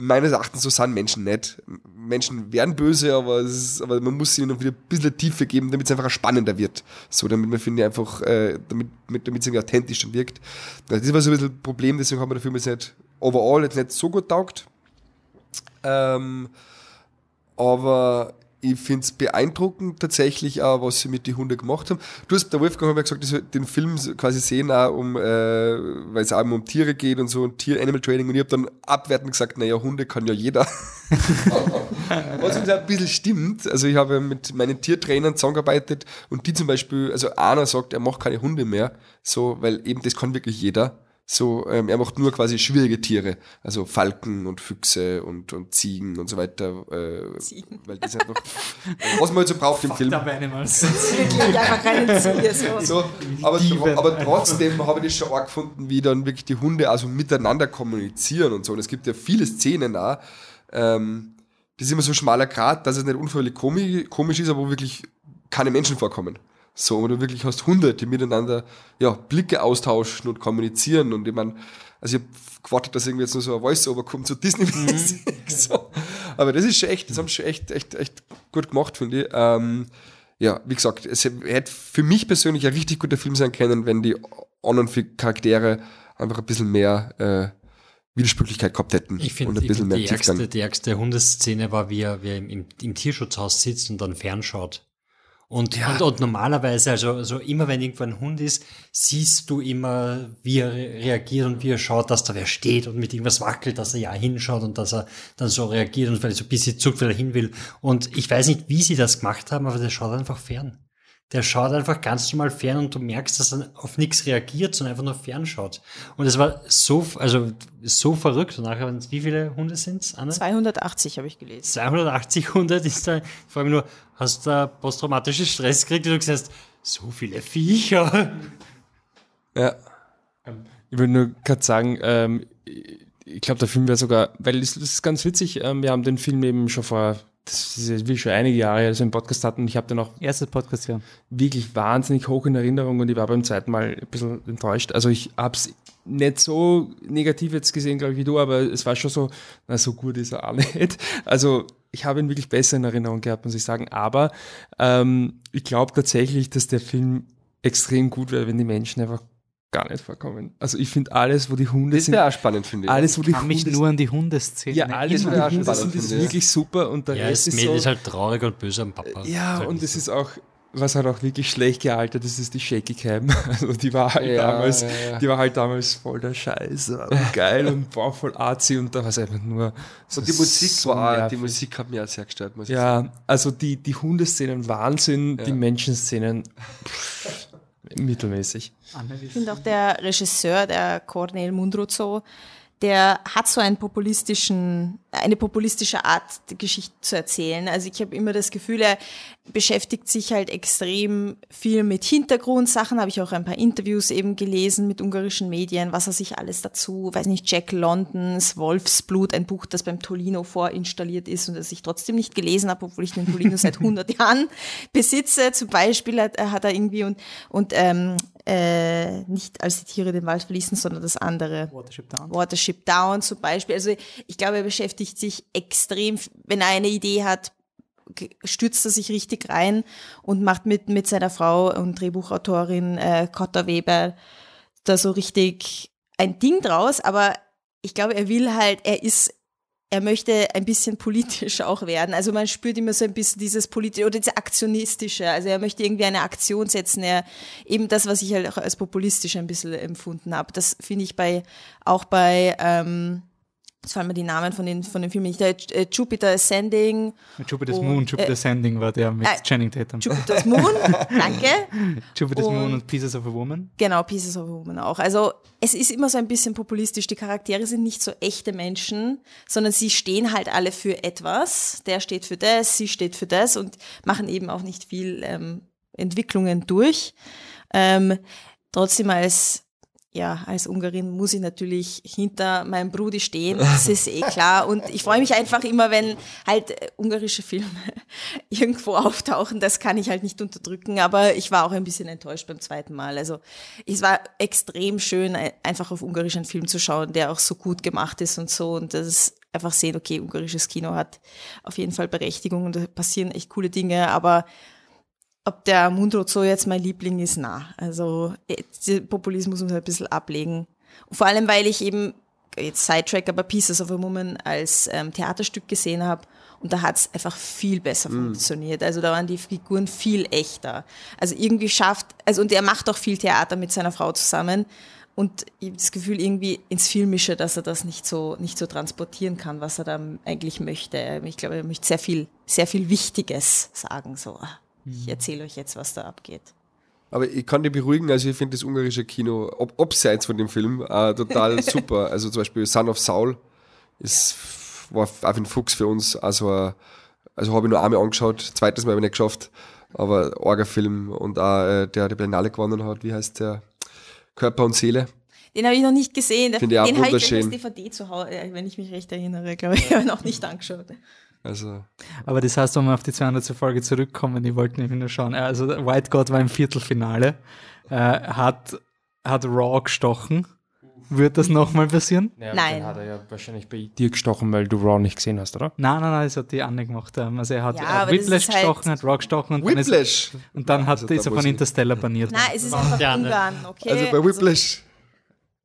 meines Erachtens so sind Menschen nicht. Menschen werden böse, aber, ist, aber man muss ihnen wieder ein bisschen Tiefe geben, damit es einfach spannender wird. So, damit man, finde einfach, äh, damit, damit es irgendwie authentisch dann wirkt. Das war so ein bisschen ein Problem, deswegen haben wir Film jetzt nicht overall jetzt nicht so gut taugt. Ähm, aber ich finde es beeindruckend tatsächlich auch, was sie mit den Hunden gemacht haben. Du hast, der Wolfgang hat ja gesagt, dass wir den Film quasi sehen auch um, äh, weil es auch um Tiere geht und so, und Tier-Animal Training und ich habe dann abwertend gesagt, naja, Hunde kann ja jeder. was uns auch ein bisschen stimmt. Also ich habe mit meinen Tiertrainern zusammengearbeitet und die zum Beispiel, also einer sagt, er macht keine Hunde mehr, so, weil eben das kann wirklich jeder. So, ähm, er macht nur quasi schwierige Tiere, also Falken und Füchse und, und Ziegen und so weiter. Äh, Ziegen. Weil das einfach, was man halt so braucht im Film. Animals. einfach keine Ziege. So. so aber, aber trotzdem habe ich das schon auch gefunden, wie dann wirklich die Hunde also miteinander kommunizieren und so. Und es gibt ja viele Szenen da, ähm, das ist immer so ein schmaler Grat, dass es nicht unfreiwillig komisch ist, aber wo wirklich keine Menschen vorkommen. So, wo du wirklich hast Hunde, die miteinander ja, Blicke austauschen und kommunizieren. Und ich meine, also ich habe gewartet, dass irgendwie jetzt nur so ein Voice-Over kommt, so Disney-mäßig. Mhm. So. Aber das ist schon echt, das haben sie schon echt, echt, echt gut gemacht, finde ich. Ähm, ja, wie gesagt, es hätte für mich persönlich ein richtig guter Film sein können, wenn die anderen Charaktere einfach ein bisschen mehr äh, Widersprüchlichkeit gehabt hätten. Ich finde, find, die, ärgste, die ärgste Hundeszene war, wie er, wie er im, im, Tierschutzhaus sitzt und dann fernschaut. Und, ja. und, und normalerweise, also, also immer wenn irgendwo ein Hund ist, siehst du immer, wie er reagiert und wie er schaut, dass da wer steht und mit irgendwas wackelt, dass er ja hinschaut und dass er dann so reagiert und vielleicht so ein bisschen zuckt, weil er hin will. Und ich weiß nicht, wie sie das gemacht haben, aber der schaut einfach fern der schaut einfach ganz normal fern und du merkst, dass er auf nichts reagiert, sondern einfach nur fernschaut. Und es war so, also so verrückt. Und nachher, wie viele Hunde sind's, Anne? 280 habe ich gelesen. 280 Hunde ist da, vor allem nur, hast du da posttraumatisches Stress gekriegt, wie du gesagt hast, so viele Viecher. Ja. Ich würde nur gerade sagen, ähm, ich glaube, der Film wäre sogar, weil es ist ganz witzig, ähm, wir haben den Film eben schon vor das ist jetzt wie schon einige Jahre, als wir einen Podcast hatten. Ich habe den auch erstes Podcast ja wirklich wahnsinnig hoch in Erinnerung und ich war beim zweiten Mal ein bisschen enttäuscht. Also ich habe es nicht so negativ jetzt gesehen, glaube ich, wie du, aber es war schon so, na so gut ist er auch nicht. Also ich habe ihn wirklich besser in Erinnerung gehabt, muss ich sagen. Aber ähm, ich glaube tatsächlich, dass der Film extrem gut wäre, wenn die Menschen einfach gar nicht vorkommen. Also ich finde alles, wo die Hunde das sind. Das wäre auch spannend, finde ich. Alles, wo die kann Hunde mich nur an die Hundeszene. Ja, alles, wo die Hunde sind, ist wirklich super. Und der ja, Rest das ist, so, ist halt traurig und böse am Papa. Ja, und es ist auch, was halt auch wirklich schlecht gealtert ist, ist die Shaky Cam. Also die war halt ja, damals, ja, ja. die war halt damals voll der Scheiß und geil und war voll arzi und da war es einfach nur. So und die Musik so war, nervig. die Musik hat mir auch sehr gestört, muss ich sagen. Ja, also die, die Hundeszenen Wahnsinn, die Menschenszenen. Pff, mittelmäßig. Ich finde auch der Regisseur, der Cornel Mundruzo, der hat so einen populistischen, eine populistische Art, die Geschichte zu erzählen. Also ich habe immer das Gefühl, er beschäftigt sich halt extrem viel mit Hintergrundsachen. Habe ich auch ein paar Interviews eben gelesen mit ungarischen Medien, was er sich alles dazu, weiß nicht, Jack Londons Wolfsblut, ein Buch, das beim Tolino vorinstalliert ist und das ich trotzdem nicht gelesen habe, obwohl ich den Tolino seit 100 Jahren besitze. Zum Beispiel hat, hat er irgendwie und, und ähm, äh, nicht als die Tiere den Wald verließen, sondern das andere. Watership Down. Watership Down zum Beispiel. Also ich glaube, er beschäftigt sich extrem, wenn er eine Idee hat, stürzt er sich richtig rein und macht mit, mit seiner Frau und Drehbuchautorin äh, Cotta Weber da so richtig ein Ding draus, aber ich glaube, er will halt, er ist er möchte ein bisschen politisch auch werden. Also man spürt immer so ein bisschen dieses politische oder dieses aktionistische. Also er möchte irgendwie eine Aktion setzen. Er eben das, was ich halt auch als populistisch ein bisschen empfunden habe. Das finde ich bei auch bei ähm, Jetzt fallen mir die Namen von den, von den Filmen nicht. Äh, Jupiter Ascending. Jupiter's und, Moon, Jupiter äh, Ascending war der mit äh, Channing Tatum. Jupiter's Moon, danke. Jupiter's und, Moon und Pieces of a Woman. Genau, Pieces of a Woman auch. Also es ist immer so ein bisschen populistisch. Die Charaktere sind nicht so echte Menschen, sondern sie stehen halt alle für etwas. Der steht für das, sie steht für das und machen eben auch nicht viel ähm, Entwicklungen durch. Ähm, trotzdem als ja, als Ungarin muss ich natürlich hinter meinem Brudi stehen, das ist eh klar. Und ich freue mich einfach immer, wenn halt äh, ungarische Filme irgendwo auftauchen. Das kann ich halt nicht unterdrücken, aber ich war auch ein bisschen enttäuscht beim zweiten Mal. Also es war extrem schön, einfach auf Ungarisch einen Film zu schauen, der auch so gut gemacht ist und so. Und das ist einfach sehen, okay, ungarisches Kino hat auf jeden Fall Berechtigung und da passieren echt coole Dinge, aber ob der Mundrot so jetzt mein Liebling ist, na. Also Populismus muss ein bisschen ablegen. Und vor allem, weil ich eben, jetzt Sidetrack, aber Pieces of a Woman als ähm, Theaterstück gesehen habe und da hat es einfach viel besser mm. funktioniert. Also da waren die Figuren viel echter. Also irgendwie schafft, also und er macht auch viel Theater mit seiner Frau zusammen. Und ich habe das Gefühl irgendwie ins Filmische, dass er das nicht so, nicht so transportieren kann, was er da eigentlich möchte. Ich glaube, er möchte sehr viel, sehr viel Wichtiges sagen, so. Ich erzähle euch jetzt, was da abgeht. Aber ich kann dich beruhigen, also ich finde das ungarische Kino, ob, abseits von dem Film, äh, total super. Also zum Beispiel Son of Saul ist, war auf ein Fuchs für uns. Also, also habe ich nur einmal angeschaut, zweites Mal habe ich nicht geschafft. Aber Orga-Film und auch äh, der die Berlinale gewonnen hat, wie heißt der? Körper und Seele. Den habe ich noch nicht gesehen. Finde ich auch den habe ich als DVD zu Hause, wenn ich mich recht erinnere, glaube ich. Ich habe noch nicht angeschaut. Also. Aber das heißt, wenn wir auf die 200. Folge zurückkommen, ich wollte nämlich nur schauen, also White God war im Viertelfinale, äh, hat, hat Raw gestochen. Wird das nochmal passieren? Ja, nein. Dann hat er ja wahrscheinlich bei dir gestochen, weil du Raw nicht gesehen hast, oder? Nein, nein, nein, das hat die Anne gemacht. Ähm, also er hat, ja, er Whiplash halt gestochen, hat Raw gestochen und Whiplash. dann ist, und dann hat, also, ist er von Interstellar baniert. Nein, es ist einfach Ungarn, okay? Also bei Whiplash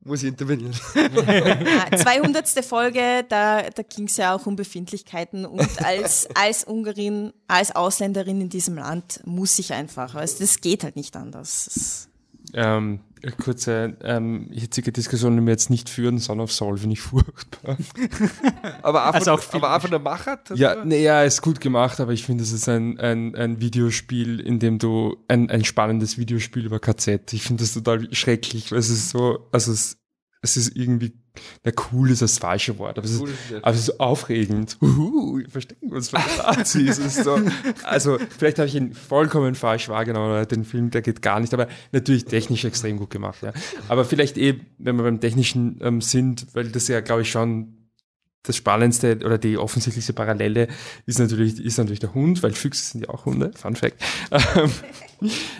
muss ich intervenieren. 200. Folge, da, da ging es ja auch um Befindlichkeiten und als, als Ungarin, als Ausländerin in diesem Land muss ich einfach, also das geht halt nicht anders. Ähm, kurze ähm, hitzige Diskussion, die wir jetzt nicht führen, Son of Soul finde ich furchtbar. aber, auch also von, aber auch von der Machart? Ja, nee, ja, ist gut gemacht, aber ich finde, es ist ein, ein, ein Videospiel, in dem du, ein, ein spannendes Videospiel über KZ. Ich finde das total schrecklich, weil es ist so, also es, es ist irgendwie na, cool ist das falsche Wort, aber es, cool ist, aber es ist aufregend. Uhu, wir verstecken uns von Nazis. so, also, vielleicht habe ich ihn vollkommen falsch wahrgenommen, den Film, der geht gar nicht, aber natürlich technisch extrem gut gemacht, ja. Aber vielleicht eh, wenn wir beim Technischen ähm, sind, weil das ja, glaube ich, schon das Spannendste oder die offensichtlichste Parallele ist natürlich, ist natürlich der Hund, weil Füchse sind ja auch Hunde, Fun Fact. ähm,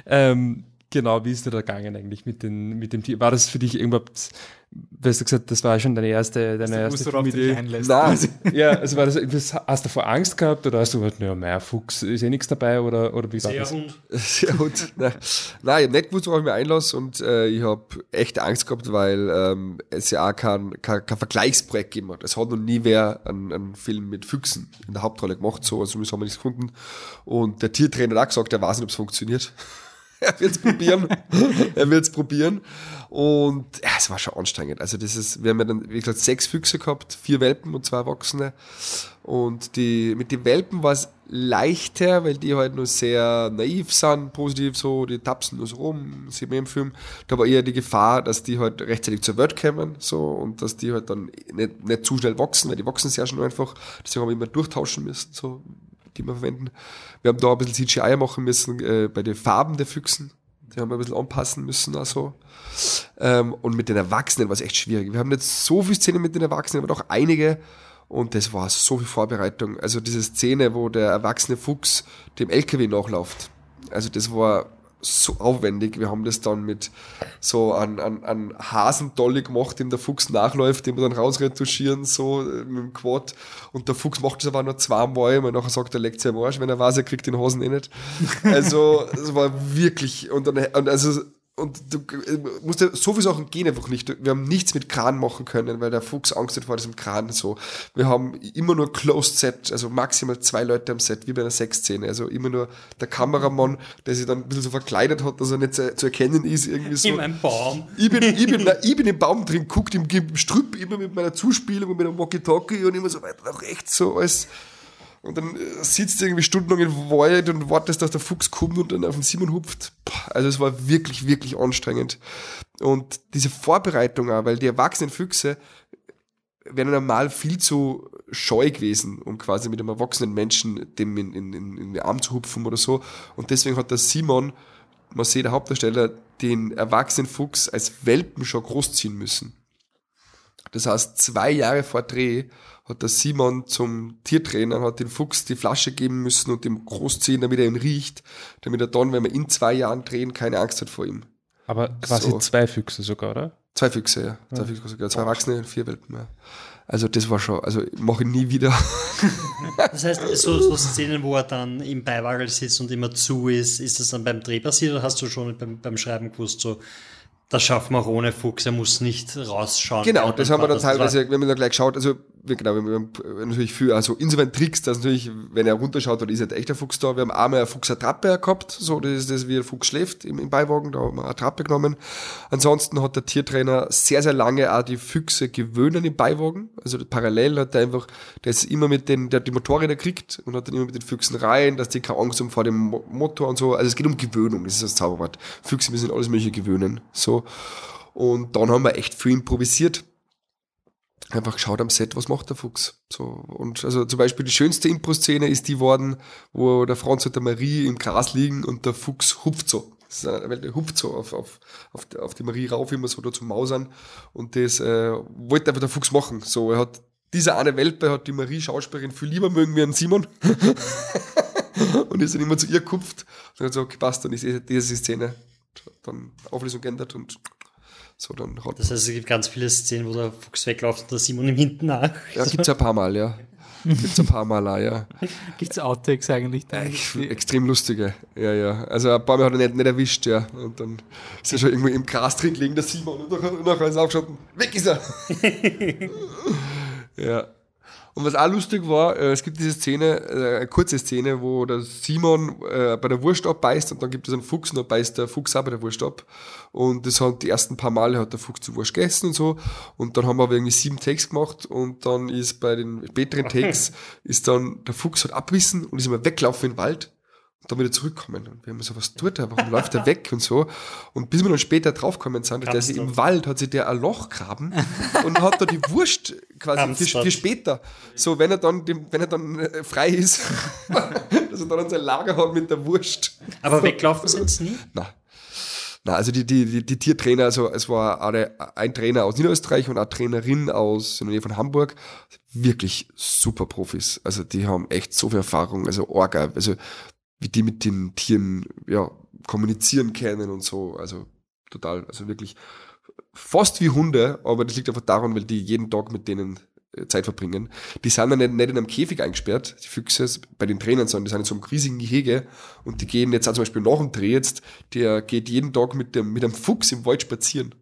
ähm genau, wie ist dir da gegangen eigentlich mit, den, mit dem Tier? War das für dich irgendwas, weißt du gesagt, das war schon deine erste, deine also, erste du Idee? Nein, also, ja, also war das, hast du vor Angst gehabt oder hast du gesagt, naja, mein Fuchs ist eh nichts dabei oder, oder wie war Sehr das? Hund. Sehr Hund. Nein, Nein ich habe nicht gewusst, worauf ich mich einlasse und äh, ich habe echt Angst gehabt, weil ähm, es ja auch kein, kein, kein Vergleichsprojekt gegeben hat. Es hat noch nie wer einen, einen Film mit Füchsen in der Hauptrolle gemacht, so, also das haben wir nicht gefunden. Und der Tiertrainer hat auch gesagt, er weiß nicht, ob es funktioniert. er wird es probieren. er wird es probieren. Und ja, es war schon anstrengend. Also das ist, wir haben ja dann, wie gesagt, sechs Füchse gehabt, vier Welpen und zwei Erwachsene. Und die, mit den Welpen war es leichter, weil die halt nur sehr naiv sind, positiv so, die tapsen nur so rum, sieht man im Film. Da war eher die Gefahr, dass die halt rechtzeitig zur Welt kommen, so, und dass die halt dann nicht, nicht zu schnell wachsen, weil die wachsen sehr schnell einfach. Deswegen haben wir immer durchtauschen müssen, so, die wir verwenden. Wir haben da ein bisschen CGI machen müssen äh, bei den Farben der Füchsen. Die haben wir ein bisschen anpassen müssen. Also. Ähm, und mit den Erwachsenen war es echt schwierig. Wir haben nicht so viele Szenen mit den Erwachsenen, aber doch einige. Und das war so viel Vorbereitung. Also diese Szene, wo der erwachsene Fuchs dem LKW nachläuft. Also das war so aufwendig. Wir haben das dann mit so an, an, an Hasendolly gemacht, dem der Fuchs nachläuft, den wir dann rausretuschieren, so äh, mit dem Quad. Und der Fuchs macht das aber nur zweimal, weil nachher sagt er, leckt sich am Arsch, wenn er weiß, er kriegt den Hasen eh nicht. Also, es war wirklich, und dann, und also, und du äh, musst ja, so viele Sachen gehen einfach nicht. Wir haben nichts mit Kran machen können, weil der Fuchs Angst hat vor diesem Kran so. Wir haben immer nur Closed Set, also maximal zwei Leute am Set, wie bei einer Sexszene. Also immer nur der Kameramann, der sich dann ein bisschen so verkleidet hat, dass er nicht zu, zu erkennen ist, irgendwie so. In einem Baum. Ich bin, ich bin, nein, ich bin im Baum drin, guckt im, im Strüpp immer mit meiner Zuspielung und mit einem Walkie-Talkie und immer so weiter nach rechts, so alles. Und dann äh, sitzt du irgendwie stundenlang im Wald und wartest, dass der Fuchs kommt und dann auf den Simon hupft. Also es war wirklich, wirklich anstrengend. Und diese Vorbereitung auch, weil die erwachsenen Füchse wären normal viel zu scheu gewesen, um quasi mit einem erwachsenen Menschen dem in, in, in den Arm zu hupfen oder so. Und deswegen hat der Simon, man sieht der Hauptdarsteller, den erwachsenen Fuchs als Welpen schon großziehen müssen. Das heißt, zwei Jahre vor Dreh hat der Simon zum Tiertrainer, hat den Fuchs die Flasche geben müssen und ihm großziehen, damit er ihn riecht, damit er dann, wenn wir in zwei Jahren drehen, keine Angst hat vor ihm. Aber quasi so. zwei Füchse sogar, oder? Zwei Füchse, ja. Zwei ja. Füchse sogar. Zwei Erwachsene und vier Welpen, ja. Also das war schon, also mache ich nie wieder. das heißt, so, so Szenen, wo er dann im Beiwagel sitzt und immer zu ist, ist das dann beim Dreh passiert oder hast du schon beim, beim Schreiben gewusst, so das schaffen wir auch ohne Fuchs, er muss nicht rausschauen. Genau, das haben wir dann teilweise, wenn man da gleich schaut, also genau, wir haben natürlich viel, also insofern Tricks, dass natürlich, wenn er runterschaut, dann ist ein echter Fuchs da. Wir haben einmal eine Fuchsattrappe gehabt, so, das ist das, wie ein Fuchs schläft im, im Beiwagen, da haben wir eine Attrappe genommen. Ansonsten hat der Tiertrainer sehr, sehr lange auch die Füchse gewöhnen im Beiwagen. Also parallel hat er einfach, der ist immer mit den, der hat die Motorräder kriegt und hat dann immer mit den Füchsen rein, dass die keine Angst haben vor dem Motor und so. Also es geht um Gewöhnung, das ist das Zauberwort. Füchse müssen alles mögliche gewöhnen, so. Und dann haben wir echt viel improvisiert einfach geschaut am Set, was macht der Fuchs. So, und also zum Beispiel die schönste Impro-Szene ist die worden, wo der Franz und der Marie im Gras liegen und der Fuchs hupft so. Weil der hupft so auf, auf, auf, auf die Marie rauf, immer so da zum Mausern. Und das äh, wollte einfach der Fuchs machen. So, er hat diese eine Welpe hat die Marie Schauspielerin viel lieber mögen wie einen Simon. und ist dann immer zu ihr gekupft. Und hat so, okay, passt, dann ist diese Szene dann Auflösung geändert und so, dann hat das heißt, es gibt ganz viele Szenen, wo der Fuchs wegläuft und der Simon ihm hinten nach. Ja, gibt es ein paar Mal, ja. Gibt es ein paar Mal, auch, ja. Gibt es Outtakes eigentlich? Da? extrem lustige, ja, ja. Also ein paar Mal hat er nicht, nicht erwischt, ja. Und dann ist er schon irgendwo im Gras drin gelegen, der Simon, und nachher, nachher ist er aufgeschaut, weg ist er. ja. Und was auch lustig war, äh, es gibt diese Szene, äh, eine kurze Szene, wo der Simon äh, bei der Wurst abbeißt und dann gibt es einen Fuchs und dann beißt der Fuchs auch bei der Wurst ab. Und das hat die ersten paar Male hat der Fuchs zu Wurst gegessen und so. Und dann haben wir aber irgendwie sieben Takes gemacht und dann ist bei den späteren Takes ist dann der Fuchs hat abwissen und ist immer weggelaufen in den Wald dann wieder zurückkommen. Und wir haben so, was tut er? Warum läuft er weg und so? Und bis wir dann später draufkommen sind, dass im Wald hat sich der ein Loch graben und hat da die Wurst quasi für, für, später. So, wenn er dann, wenn er dann äh, frei ist, dass er dann sein Lager hat mit der Wurst. Aber weglaufen sind es nie? Nein. Na, also die, die, die, die Tiertrainer, also es war eine, ein Trainer aus Niederösterreich und eine Trainerin aus in der Nähe von Hamburg. Wirklich super Profis. Also die haben echt so viel Erfahrung, also Orga. Also wie die mit den Tieren ja, kommunizieren können und so. Also total, also wirklich fast wie Hunde, aber das liegt einfach daran, weil die jeden Tag mit denen äh, Zeit verbringen. Die sind dann nicht, nicht in einem Käfig eingesperrt, die Füchse, bei den Trainern, sondern die sind in so einem riesigen Gehege und die gehen jetzt auch zum Beispiel nach dem Dreh jetzt, der geht jeden Tag mit dem, mit einem Fuchs im Wald spazieren.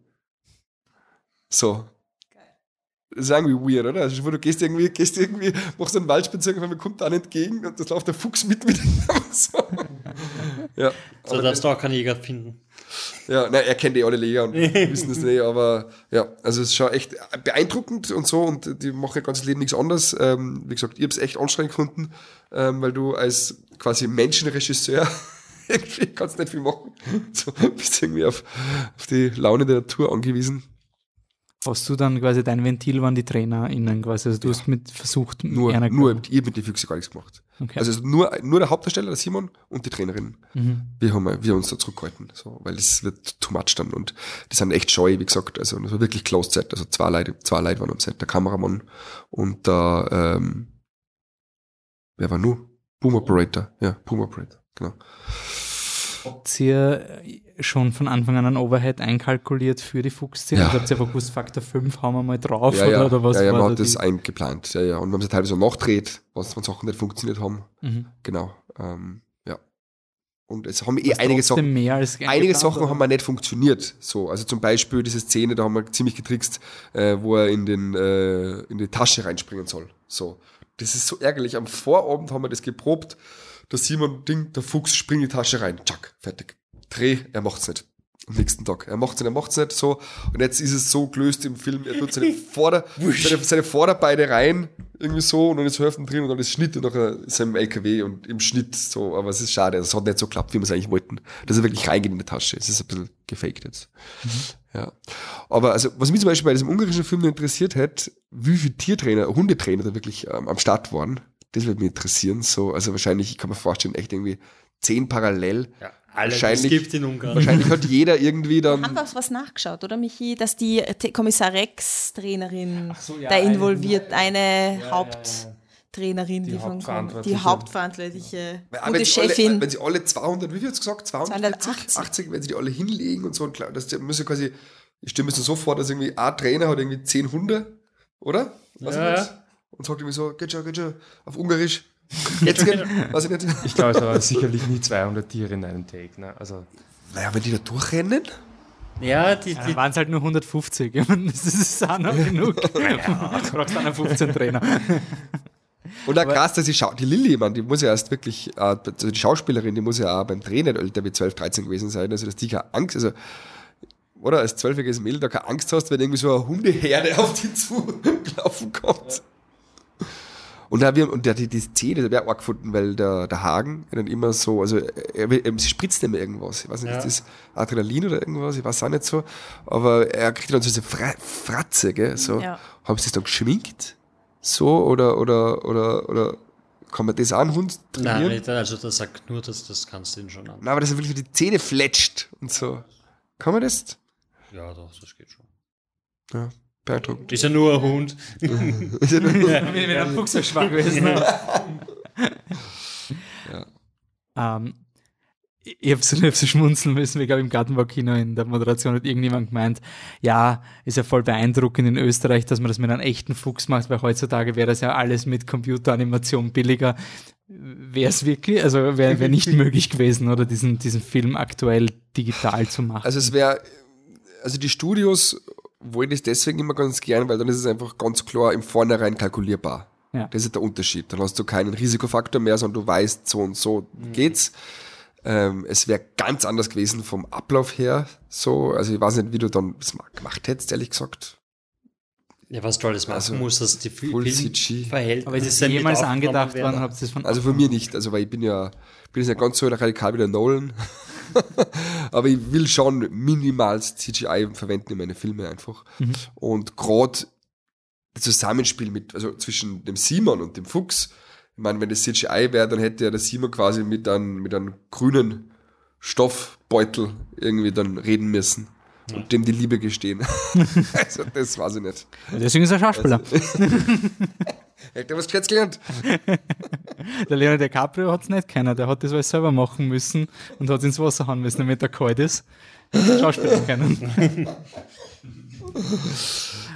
So. Das ist irgendwie weird, oder? Also, du gehst irgendwie, gehst irgendwie, machst einen Waldspaziergang, mir kommt dann entgegen und das läuft der Fuchs mit mit. so. ja. So darfst du auch keinen Jäger finden. Ja, nein, er kennt eh alle Leger und wissen das nicht, aber ja, also es ist schon echt beeindruckend und so und die machen ihr ganzes Leben nichts anderes. Ähm, wie gesagt, ich habe es echt anstrengend gefunden, ähm, weil du als quasi Menschenregisseur irgendwie kannst nicht viel machen. So bist irgendwie auf, auf die Laune der Natur angewiesen. Hast du dann quasi dein Ventil waren die TrainerInnen quasi, also du ja. hast mit versucht, nur, nur ich habe mit den Füchse gar nichts gemacht. Okay. Also nur, nur der Hauptdarsteller, der Simon und die Trainerin. Mhm. Wir haben wir uns da zurückgehalten, so, weil es wird too much dann und die sind echt scheu, wie gesagt, also das war wirklich Closed Set, also zwei Leute, zwei Leute waren am Set, der Kameramann und der, ähm, wer war nur? Boom Operator, ja, Boom Operator, genau. Habt ihr schon von Anfang an ein Overhead einkalkuliert für die Fuchsszene? Ja. Oder habt ihr einfach gewusst, Faktor 5 hauen wir mal drauf? Ja, ja. Oder, oder was ja, ja, man hat das eingeplant. Ja, ja. Und wir haben es teilweise nachdreht, was von Sachen nicht funktioniert haben. Mhm. Genau. Ähm, ja. Und es haben eh einige Sachen, einige Sachen haben wir nicht funktioniert. So, also zum Beispiel diese Szene, da haben wir ziemlich getrickst, äh, wo er in den äh, in die Tasche reinspringen soll. So, das ist so ärgerlich. Am Vorabend haben wir das geprobt der Simon Ding, der Fuchs springt in die Tasche rein, tschack, fertig. Dreh, er macht's nicht. Am nächsten Tag. Er macht's nicht, er macht's nicht, so. Und jetzt ist es so gelöst im Film, er tut seine, Vorder-, seine, seine Vorderbeine rein, irgendwie so, und dann ist Hälfte drin und dann ist Schnitt und nachher ist er im LKW und im Schnitt so, aber es ist schade, es hat nicht so geklappt, wie wir es eigentlich wollten. Dass er wirklich reingeht in die Tasche. Es ist ein bisschen gefaked jetzt. Mhm. Ja. Aber also, was mich zum Beispiel bei diesem ungarischen Film interessiert hat, wie viele Tiertrainer, Hundetrainer da wirklich ähm, am Start waren. Das würde mich interessieren. So, also wahrscheinlich, ich kann mir vorstellen, echt irgendwie zehn parallel. Ja, alles wahrscheinlich, gibt in Ungarn. Wahrscheinlich hat jeder irgendwie dann. Wir haben auch was nachgeschaut, oder Michi, dass die Kommissar Rex-Trainerin so, ja, da involviert, eine ja, Haupttrainerin, die, die, von die hauptverantwortliche gute Chefin. Alle, wenn sie alle 200, wie viel hat es gesagt? 280? 80, wenn sie die alle hinlegen und so, und klar, das müssen quasi, ich stelle mir so vor, dass irgendwie ein Trainer hat irgendwie zehn Hunde, oder? Was ja und sagt irgendwie so, geht schon, geht schon, auf Ungarisch. Jetzt gehen, weiß ich nicht. Ich glaube, es waren sicherlich nie 200 Tiere in einem Take. Ne? Also, naja, wenn die da durchrennen. Ja, die, die ja, waren es halt nur 150. das ist auch noch genug. du brauchst einen 15 Trainer. Und auch krass, dass die, Schau die Lilly, man, die muss ja erst wirklich, äh, also die Schauspielerin, die muss ja auch beim nicht älter wie 12, 13 gewesen sein, also dass die keine Angst, also, oder als zwölfjähriges Mädel da keine Angst hast, wenn irgendwie so eine Hundeherde auf die zulaufen kommt. Und da wir, und der, die, die Szene, da wäre auch gefunden, weil der, der Hagen dann immer so, also er, er, sie spritzt immer irgendwas. Ich weiß nicht, ja. ist das Adrenalin oder irgendwas? Ich weiß auch nicht so. Aber er kriegt dann so diese Fra Fratze, gell? So. Ja. Haben sie es dann geschminkt? So, oder, oder, oder, oder, kann man das an Hund trainieren? Nein, also der sagt nur, dass das kannst du ihn schon an. Nein, aber dass er wirklich die Zähne fletscht und so. Kann man das? Ja, doch, das geht schon. Ja. Beeindruckend. Ist ja nur ein Hund. ist ja nur ein Hund. Ja, wenn ein Fuchs so schwach gewesen ja. ähm, ich habe so, hab so schmunzeln müssen, ich glaube im Gartenbaukino in der Moderation hat irgendjemand gemeint, ja, ist ja voll beeindruckend in Österreich, dass man das mit einem echten Fuchs macht, weil heutzutage wäre das ja alles mit Computeranimation billiger. Wäre es wirklich, also wäre wär nicht möglich gewesen, oder diesen, diesen Film aktuell digital zu machen. Also es wäre, also die Studios wollen das deswegen immer ganz gern, weil dann ist es einfach ganz klar im Vornherein kalkulierbar. Ja. Das ist der Unterschied. Dann hast du keinen Risikofaktor mehr, sondern du weißt, so und so mhm. geht's. Ähm, es wäre ganz anders gewesen vom Ablauf her. So, also ich weiß nicht, wie du dann das gemacht hättest, ehrlich gesagt. Ja, was du alles machen also, musst, dass die Full CG. Verhältnis. Aber ist es jemals angedacht worden? Habt ihr von also von mir nicht, also weil ich bin ja, bin ja ganz so radikal wie der Nolan. Aber ich will schon minimals CGI verwenden in meine Filme einfach. Mhm. Und gerade das Zusammenspiel mit, also zwischen dem Simon und dem Fuchs, ich meine, wenn das CGI wäre, dann hätte ja der Simon quasi mit einem, mit einem grünen Stoffbeutel irgendwie dann reden müssen ja. und dem die Liebe gestehen. also das weiß ich nicht. Deswegen ist er Schauspieler. Also, Hätte er was gescheit gelernt. der Leonardo DiCaprio hat es nicht keiner, der hat das alles selber machen müssen und hat ins Wasser hauen müssen, damit er kalt ist. Schauspieler können.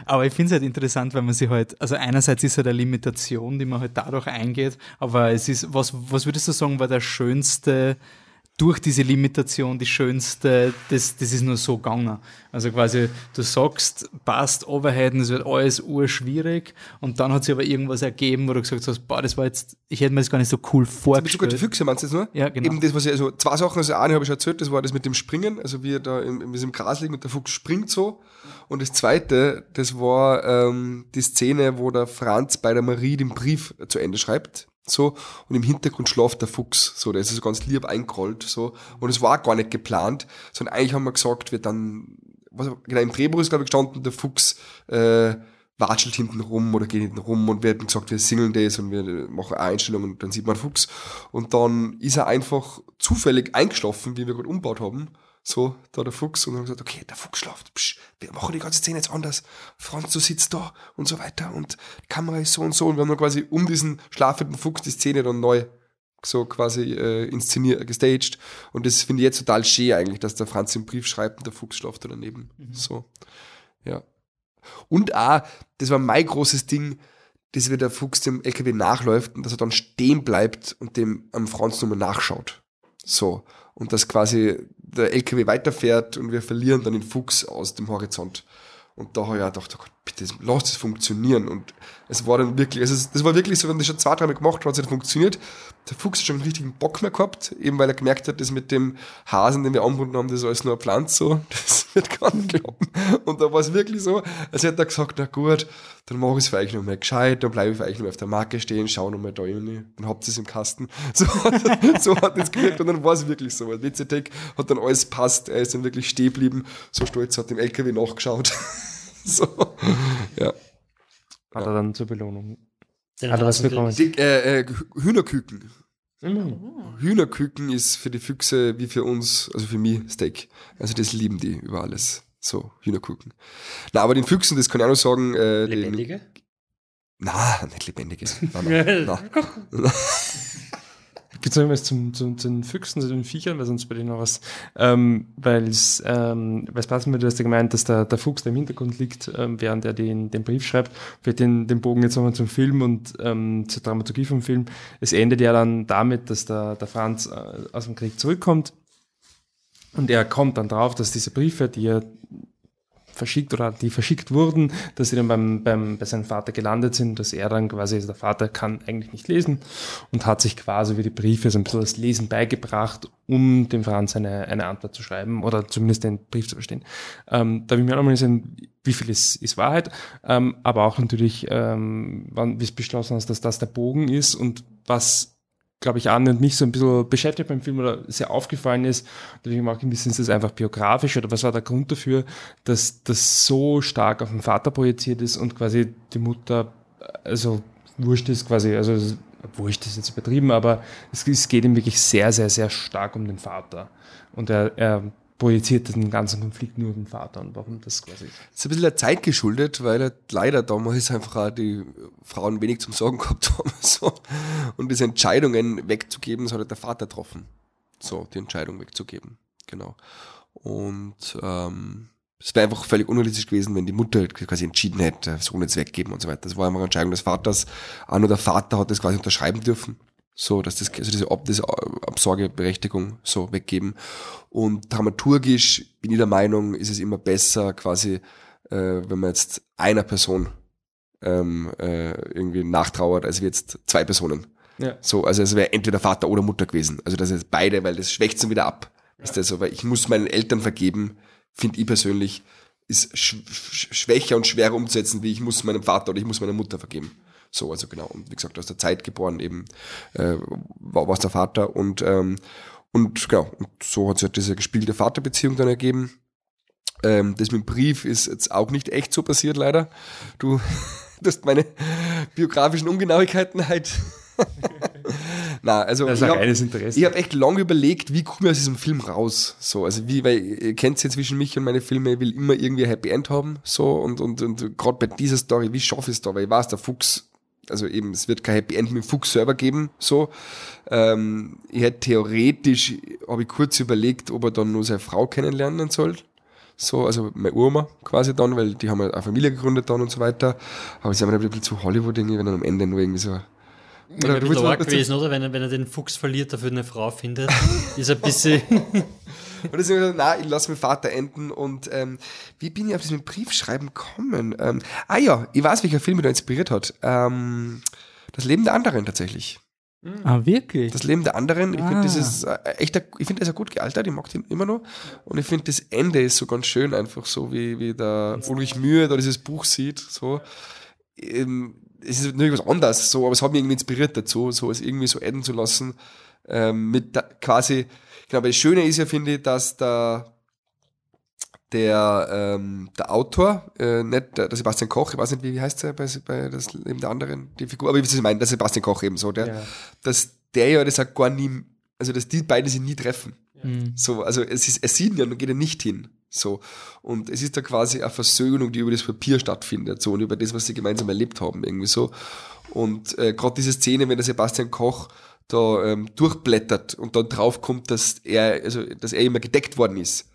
aber ich finde es halt interessant, weil man sich halt, also einerseits ist halt eine Limitation, die man halt dadurch eingeht, aber es ist, was, was würdest du sagen, war der schönste durch diese Limitation die schönste, das, das ist nur so gegangen. Also quasi, du sagst, passt Overheaden, es wird alles urschwierig und dann hat sich aber irgendwas ergeben, wo du gesagt hast, boah, das war jetzt, ich hätte mir das gar nicht so cool vorgestellt. Sogar die Füchse meinst du jetzt nur? Ja, genau. Eben das, was ich, also zwei Sachen, also eine habe ich schon erzählt, das war das mit dem Springen, also wie er da im, im, im Gras liegt und der Fuchs springt so. Und das zweite, das war ähm, die Szene, wo der Franz bei der Marie den Brief zu Ende schreibt so und im Hintergrund schlaft der Fuchs, so der ist so ganz lieb eingerollt so und es war gar nicht geplant, sondern eigentlich haben wir gesagt, wir dann was genau im Drehbuch ist glaube ich gestanden, der Fuchs äh, watschelt hinten rum oder geht hinten rum und wir hätten gesagt, wir singeln das und wir machen Einstellungen und dann sieht man Fuchs. Und dann ist er einfach zufällig eingeschlafen, wie wir gerade umbaut haben so, da der Fuchs. Und dann haben wir gesagt, okay, der Fuchs schlaft. Psch, wir machen die ganze Szene jetzt anders. Franz, du sitzt da und so weiter. Und die Kamera ist so und so. Und wir haben dann quasi um diesen schlafenden Fuchs die Szene dann neu so quasi äh, inszeniert, gestaged. Und das finde ich jetzt total schön eigentlich, dass der Franz den Brief schreibt und der Fuchs schlaft da daneben. Mhm. So, ja. Und auch, das war mein großes Ding, dass wie der Fuchs dem LKW nachläuft und dass er dann stehen bleibt und dem am Franz nochmal nachschaut. So. Und dass quasi der LKW weiterfährt und wir verlieren dann den Fuchs aus dem Horizont. Und da habe ich auch gedacht, oh Gott, bitte, lass das funktionieren. Und es war dann wirklich, also das war wirklich so, wenn das schon zwei, dreimal gemacht hat, hat es nicht funktioniert. Der Fuchs hat schon einen richtigen Bock mehr gehabt, eben weil er gemerkt hat, dass mit dem Hasen, den wir angebunden haben, das ist alles nur eine Pflanze, so, das wird gar nicht klappen. Und da war es wirklich so, als hätte er gesagt, na gut, dann mache ich es euch nochmal gescheit, dann bleibe ich euch nochmal auf der Marke stehen, schau nochmal da rein, dann habt ihr es im Kasten. So, so hat es gewirkt und dann war es wirklich so. WCTech hat dann alles passt, er ist dann wirklich stehen geblieben, so stolz hat dem LKW nachgeschaut. so, ja. Hat er dann zur Belohnung. Den hat er was bekommen? Die, äh, äh, Hühnerküken. Mhm. Hühnerküken ist für die Füchse wie für uns, also für mich Steak. Also das lieben die über alles. So, Hühnerküken. Na, aber den Füchsen, das kann ich auch noch sagen. Äh, Lebendige? Den, na, nicht lebendige. Na, na, na. Gibt es noch irgendwas zum, zum, zu den Füchsen, zu den Viechern, weil sonst bei denen noch was, ähm, weil es ähm, weil's passen würde, du hast ja gemeint, dass der, der Fuchs, der im Hintergrund liegt, ähm, während er den, den Brief schreibt, wird den, den Bogen jetzt nochmal zum Film und ähm, zur Dramaturgie vom Film. Es endet ja dann damit, dass der, der Franz äh, aus dem Krieg zurückkommt und er kommt dann drauf, dass diese Briefe, die er verschickt oder die verschickt wurden, dass sie dann beim, beim, bei seinem Vater gelandet sind, dass er dann quasi, also der Vater kann eigentlich nicht lesen und hat sich quasi über die Briefe so ein bisschen das Lesen beigebracht, um dem Franz eine, eine Antwort zu schreiben oder zumindest den Brief zu verstehen. Ähm, da will ich mir auch nochmal sehen, wie viel ist, ist Wahrheit, ähm, aber auch natürlich, ähm, wann, wie es beschlossen hast, dass das der Bogen ist und was glaube ich, Anne und mich so ein bisschen beschäftigt beim Film oder sehr aufgefallen ist. Mag ich ein bisschen, ist das einfach biografisch oder was war der Grund dafür, dass das so stark auf den Vater projiziert ist und quasi die Mutter, also wurscht ist quasi, also wurscht ist jetzt übertrieben, aber es, es geht ihm wirklich sehr, sehr, sehr stark um den Vater. Und er, er projiziert den ganzen Konflikt nur auf den Vater und warum das quasi. Das ist ein bisschen der Zeit geschuldet, weil er leider damals einfach auch die Frauen wenig zum Sorgen gehabt haben. So. Und diese Entscheidungen wegzugeben, das hat halt der Vater getroffen. So, die Entscheidung wegzugeben. Genau. Und ähm, es wäre einfach völlig unrealistisch gewesen, wenn die Mutter quasi entschieden hätte, Sohn jetzt weggeben und so weiter. Das war einfach eine Entscheidung des Vaters. Auch nur der Vater hat das quasi unterschreiben dürfen so, dass das, also diese, Ab diese Absorgeberechtigung so weggeben. Und dramaturgisch bin ich der Meinung, ist es immer besser, quasi, äh, wenn man jetzt einer Person ähm, äh, irgendwie nachtrauert, als jetzt zwei Personen. Ja. So, also es wäre entweder Vater oder Mutter gewesen. Also das ist beide, weil das schwächt es wieder ab. Ja. Ist das so, weil ich muss meinen Eltern vergeben, finde ich persönlich, ist sch schwächer und schwerer umzusetzen, wie ich muss meinem Vater oder ich muss meiner Mutter vergeben. So, also genau. Und wie gesagt, aus der Zeit geboren eben äh, war es der Vater und ähm, und genau, und so hat sich halt diese gespielte Vaterbeziehung dann ergeben. Ähm, das mit dem Brief ist jetzt auch nicht echt so passiert, leider. Du, du hast meine biografischen Ungenauigkeiten halt. Na, also das ich habe hab echt lange überlegt, wie komme ich aus diesem Film raus. So, also wie, weil ihr kennt ja zwischen mich und meine Filme, ich will immer irgendwie ein Happy End haben. So, und, und, und gerade bei dieser Story, wie schaffe ich es da? Weil ich weiß, der Fuchs also eben, es wird kein Happy End mit dem Fuchs selber geben, so. Ähm, ich hätte theoretisch, habe ich kurz überlegt, ob er dann nur seine Frau kennenlernen soll. So, also meine Urma quasi dann, weil die haben ja eine Familie gegründet dann und so weiter. Aber sie haben ein bisschen zu Hollywood irgendwie, wenn er am Ende nur irgendwie so oder bisschen arg gewesen, oder? Wenn er, wenn er den Fuchs verliert, dafür eine Frau findet, ist ein bisschen. und deswegen gesagt, nein, ich lasse meinen Vater enden. Und ähm, wie bin ich auf diesen Briefschreiben gekommen? Ähm, ah ja, ich weiß, welcher Film mich da inspiriert hat. Ähm, das Leben der anderen tatsächlich. Ah, wirklich? Das Leben der anderen, ich ah. finde, das ist äh, echt, ich finde, das ist gut gealtert, ich mag den immer noch. Und ich finde, das Ende ist so ganz schön, einfach so, wie, wie der Ulrich Mühe da dieses Buch sieht, so. Ähm, es ist natürlich was anderes, so, aber es hat mich irgendwie inspiriert dazu, so es irgendwie so enden zu lassen, ähm, mit da, quasi, genau, aber das Schöne ist ja, finde ich, dass der, der, ähm, der Autor, äh, nicht der, der Sebastian Koch, ich weiß nicht, wie, wie heißt er bei, bei das Leben der anderen, die Figur, aber wie Sie meinen, der Sebastian Koch eben so, der, ja. dass der ja das auch gar nie, also dass die beiden sich nie treffen. Mhm. So, also es ist, er sieht ja und geht er nicht hin. So. Und es ist da quasi eine Versöhnung, die über das Papier stattfindet, so, und über das, was sie gemeinsam erlebt haben, irgendwie so. Und äh, gerade diese Szene, wenn der Sebastian Koch da ähm, durchblättert und dann draufkommt, dass er, also dass er immer gedeckt worden ist.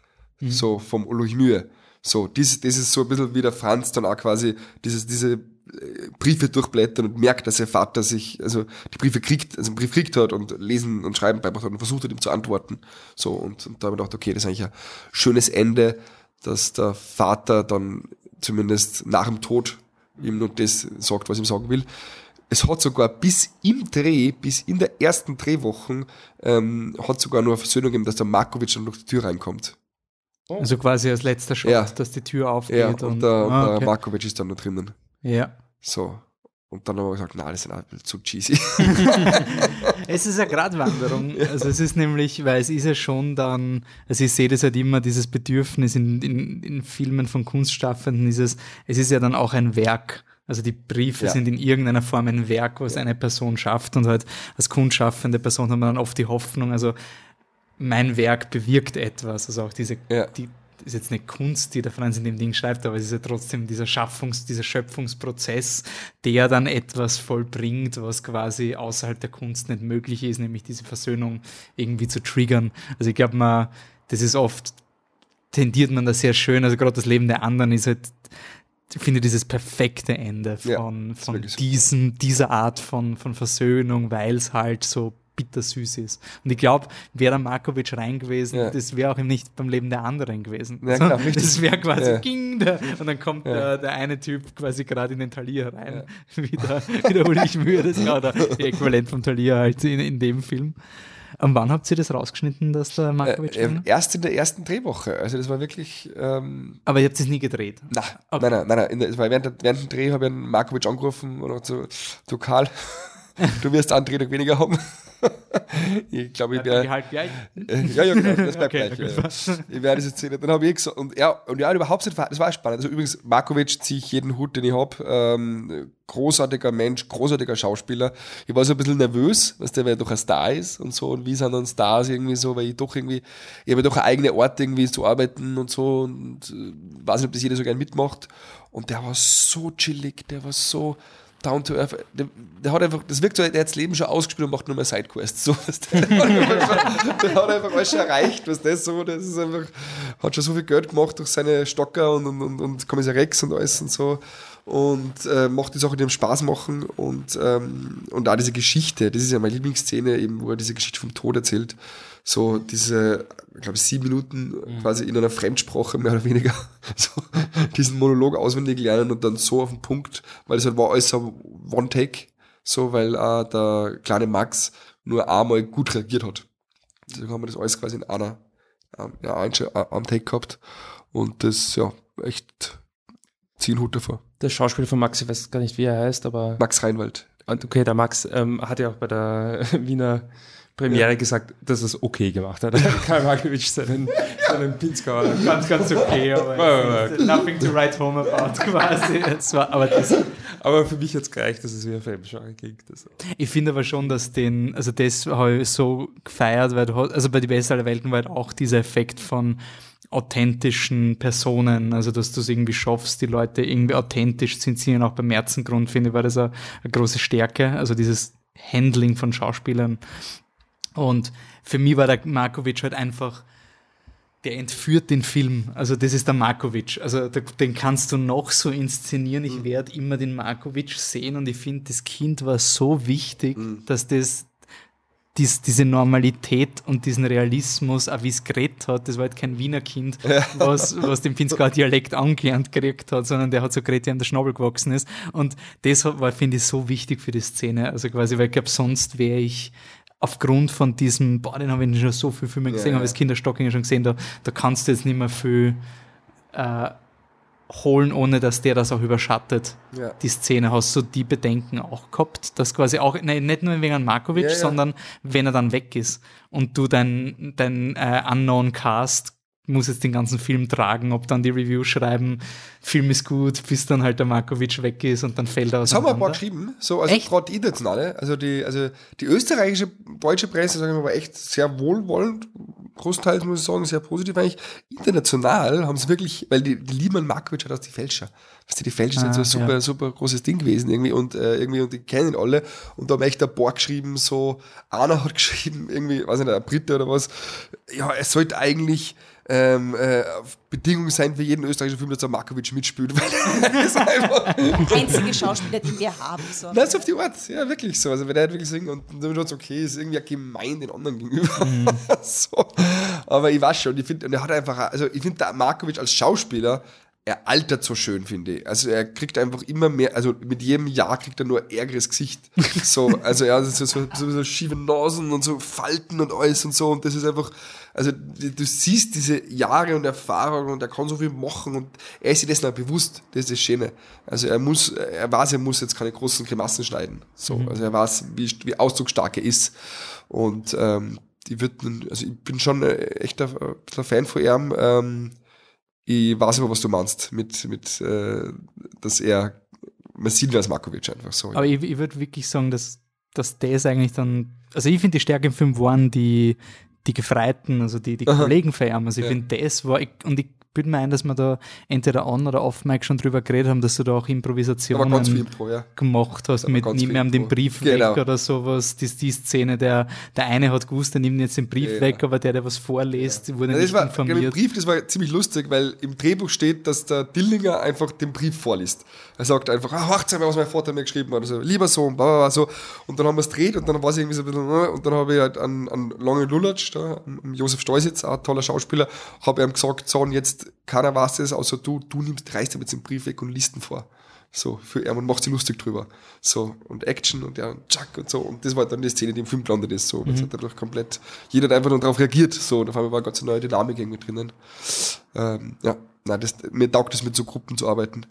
Mhm. So vom Mühe. So, das, das ist so ein bisschen wie der Franz dann auch quasi dieses, diese Briefe durchblättern und merkt, dass ihr Vater sich, also die Briefe kriegt, also einen Brief kriegt hat und lesen und schreiben beibracht hat und versucht hat, ihm zu antworten. So, und, und da habe ich gedacht, okay, das ist eigentlich ein schönes Ende, dass der Vater dann zumindest nach dem Tod ihm nur das sagt, was ihm sagen will. Es hat sogar bis im Dreh, bis in der ersten Drehwochen, ähm, hat sogar nur eine Versöhnung gegeben, dass der Markovic dann durch die Tür reinkommt. Also quasi als letzter Shot, ja. dass die Tür aufgeht. Ja, und, und der, ah, okay. der Markovic ist dann noch drinnen. Ja. So. Und dann haben wir gesagt, nein, das ist ein bisschen zu cheesy. es ist eine Gratwanderung. Also es ist nämlich, weil es ist ja schon dann, also ich sehe das halt immer, dieses Bedürfnis in, in, in Filmen von Kunstschaffenden ist es, es ist ja dann auch ein Werk. Also die Briefe ja. sind in irgendeiner Form ein Werk, was ja. eine Person schafft und halt als kunstschaffende Person hat man dann oft die Hoffnung, also mein Werk bewirkt etwas. Also auch diese, ja. die, ist jetzt nicht Kunst, die der Franz in dem Ding schreibt, aber es ist ja trotzdem dieser Schaffungs-, dieser Schöpfungsprozess, der dann etwas vollbringt, was quasi außerhalb der Kunst nicht möglich ist, nämlich diese Versöhnung irgendwie zu triggern. Also ich glaube mal, das ist oft, tendiert man da sehr schön, also gerade das Leben der anderen ist halt, ich finde dieses perfekte Ende von, ja, von diesem, dieser Art von, von Versöhnung, weil es halt so bittersüß ist. Und ich glaube, wäre Markovic rein gewesen, ja. das wäre auch ihm nicht beim Leben der anderen gewesen. Ja, klar, das wäre quasi ja. ging der, und dann kommt der, der, eine Typ quasi gerade in den Talier rein, wieder, wieder Ulrich Mühe, das ist ja der Äquivalent vom Talier halt in, in dem Film. Und wann habt ihr das rausgeschnitten, dass der Markovic äh, äh, Erst in der ersten Drehwoche. Also das war wirklich. Ähm, Aber ihr habt es nie gedreht? Nein, okay. nein, nein, nein, nein. Der, während, während dem Dreh habe ich einen Markovic angerufen und so, du Karl, du wirst Antrieb weniger haben. ich glaube, ich werde. Halt gleich? ja, ja, genau, das bleibt okay, gleich. Ja. Ich werde diese Szene. Dann habe ich gesagt, und ja, und ja, überhaupt nicht, das war spannend. Also übrigens, Markovic ziehe ich jeden Hut, den ich habe. Ähm, großartiger Mensch, großartiger Schauspieler. Ich war so ein bisschen nervös, was der, weil er doch ein Star ist und so. Und wie sind dann Stars irgendwie so, weil ich doch irgendwie, ich habe doch eine eigene Art irgendwie zu arbeiten und so. Und äh, weiß nicht, ob das jeder so gern mitmacht. Und der war so chillig, der war so, down to earth. Der, der, hat einfach, das wirkt so, der hat das Leben schon ausgespielt und macht nur mehr Sidequests. So, der, der, hat einfach alles schon erreicht, was das so, das ist einfach, hat schon so viel Geld gemacht durch seine Stocker und, und, und, und Kommissar Rex und alles und so. Und äh, macht die Sachen, die ihm Spaß machen und, ähm, und auch diese Geschichte, das ist ja meine Lieblingsszene, eben, wo er diese Geschichte vom Tod erzählt so diese, ich glaube, sieben Minuten mhm. quasi in einer Fremdsprache mehr oder weniger so diesen Monolog auswendig lernen und dann so auf den Punkt, weil es halt war alles so One-Take, so, weil äh, der kleine Max nur einmal gut reagiert hat. Deswegen haben wir das alles quasi in einer, ähm, ja, ein, ein Take gehabt und das, ja, echt ziehen Hut davor. Der Schauspieler von Max, ich weiß gar nicht, wie er heißt, aber. Max Reinwald. Okay, der Max ähm, hat ja auch bei der Wiener Premiere ja. gesagt, dass es okay gemacht hat. Karl Markovic seinen, seinen Pinzgauer. Ganz, ganz okay, aber nothing to write home about quasi. War, aber, das, aber für mich hat es gereicht, dass es wie ein Fremdschauer ging. Das. Ich finde aber schon, dass den, also das habe ich so gefeiert, weil du hast, also bei die Beste aller Welten war halt auch dieser Effekt von, authentischen Personen, also dass du es irgendwie schaffst, die Leute irgendwie authentisch zu inszenieren, auch beim Märzengrund, finde ich, war das eine, eine große Stärke, also dieses Handling von Schauspielern. Und für mich war der Markovic halt einfach, der entführt den Film. Also das ist der Markovic. Also den kannst du noch so inszenieren. Ich mhm. werde immer den Markovic sehen und ich finde, das Kind war so wichtig, mhm. dass das dies, diese Normalität und diesen Realismus, auch wie es geredet hat, das war halt kein Wiener Kind, ja. was, was den Pinzgauer Dialekt angelernt gekriegt hat, sondern der hat so geredet, wie an der Schnabel gewachsen ist. Und das war, finde ich, so wichtig für die Szene. Also quasi, weil ich glaube, sonst wäre ich aufgrund von diesem, boah, den habe ich schon so viel Filme gesehen, ja, habe ja. das Kinderstocking schon gesehen, da, da kannst du jetzt nicht mehr viel äh, holen, ohne dass der das auch überschattet, ja. die Szene. Hast du die Bedenken auch gehabt, dass quasi auch, nein, nicht nur wegen Markovic, ja, ja. sondern wenn er dann weg ist und du dein, dein äh, Unknown Cast muss jetzt den ganzen Film tragen, ob dann die Review schreiben, Film ist gut, bis dann halt der Markovic weg ist und dann fällt er aus. Das haben wir ein paar geschrieben, so, also gerade internationale, also die, also die österreichische, deutsche Presse, sagen wir mal, echt sehr wohlwollend, großteils muss ich sagen, sehr positiv eigentlich. International haben sie wirklich, weil die, die lieben Markovic hat aus die Fälscher. Weißt du, die Fälscher ah, sind so ein super, ja. super großes Ding gewesen irgendwie und äh, irgendwie und die kennen alle und da haben echt ein paar geschrieben, so, einer hat geschrieben, irgendwie, weiß ich nicht, ein Brite oder was, ja, es sollte eigentlich ähm, äh, Bedingung sein für jeden österreichischen Film, dass der Markovic mitspielt. das ist einfach der einzige Schauspieler, den wir haben. So. Das ist auf die Art, ja, wirklich so. Also, wenn er halt wirklich singt und dann wird es okay, ist irgendwie gemein den anderen gegenüber. Mhm. so. Aber ich weiß schon, ich finde, und er hat einfach, also ich finde, der Markovic als Schauspieler er altert so schön, finde ich. Also er kriegt einfach immer mehr, also mit jedem Jahr kriegt er nur ärgeres Gesicht. So, also ja, so, so, so, so schiefe Nasen und so Falten und alles und so. Und das ist einfach, also du siehst diese Jahre und Erfahrung und er kann so viel machen und er ist sich dessen auch bewusst, das ist das Schöne. Also er muss, er weiß, er muss jetzt keine großen Grimassen schneiden. So, mhm. also er weiß, wie, wie ausdrucksstark er ist. Und ähm, die wird, also ich bin schon echter Fan von ihm. Ähm, ich weiß aber, was du meinst, mit, mit äh, dass er, man sieht ihn als Markovic einfach so. Aber ich, ich würde wirklich sagen, dass, dass das eigentlich dann, also ich finde die Stärke im Film waren die, die Gefreiten, also die, die Kollegen feiern. Also ich ja. finde, das war, und ich bilde mir ein, dass wir da entweder on oder off Mic schon drüber geredet haben, dass du da auch Improvisationen Impro, ja. gemacht hast mit nimm mir den Brief genau. weg oder sowas. Die, die Szene, der, der eine hat gewusst, der nimmt jetzt den Brief ja, weg, aber der, der was vorliest, ja. wurde das nicht war, informiert. Der Brief, das war ziemlich lustig, weil im Drehbuch steht, dass der Dillinger einfach den Brief vorliest. Er sagt einfach, ah, wacht was mein Vater mir geschrieben hat. Also, lieber Sohn, bla, bla, so. Und dann haben wir es dreht und dann war es irgendwie so ein bisschen, äh, und dann habe ich halt an, an Lange Lulatsch, da, Josef Steusitz, ein toller Schauspieler, habe ihm gesagt, so, und jetzt keiner weiß es, außer du, du nimmst, reißt jetzt den Brief weg und liest ihn vor. So, für er und macht sich lustig drüber. So, und Action und ja, und Chuck und so. Und das war dann die Szene, die im Film gelandet ist. So, mhm. das hat dadurch komplett, jeder hat einfach nur darauf reagiert. So, und auf einmal war eine ganz neue Dynamik irgendwie drinnen. Ähm, ja, nein, das, mir taugt es mit so Gruppen zu arbeiten.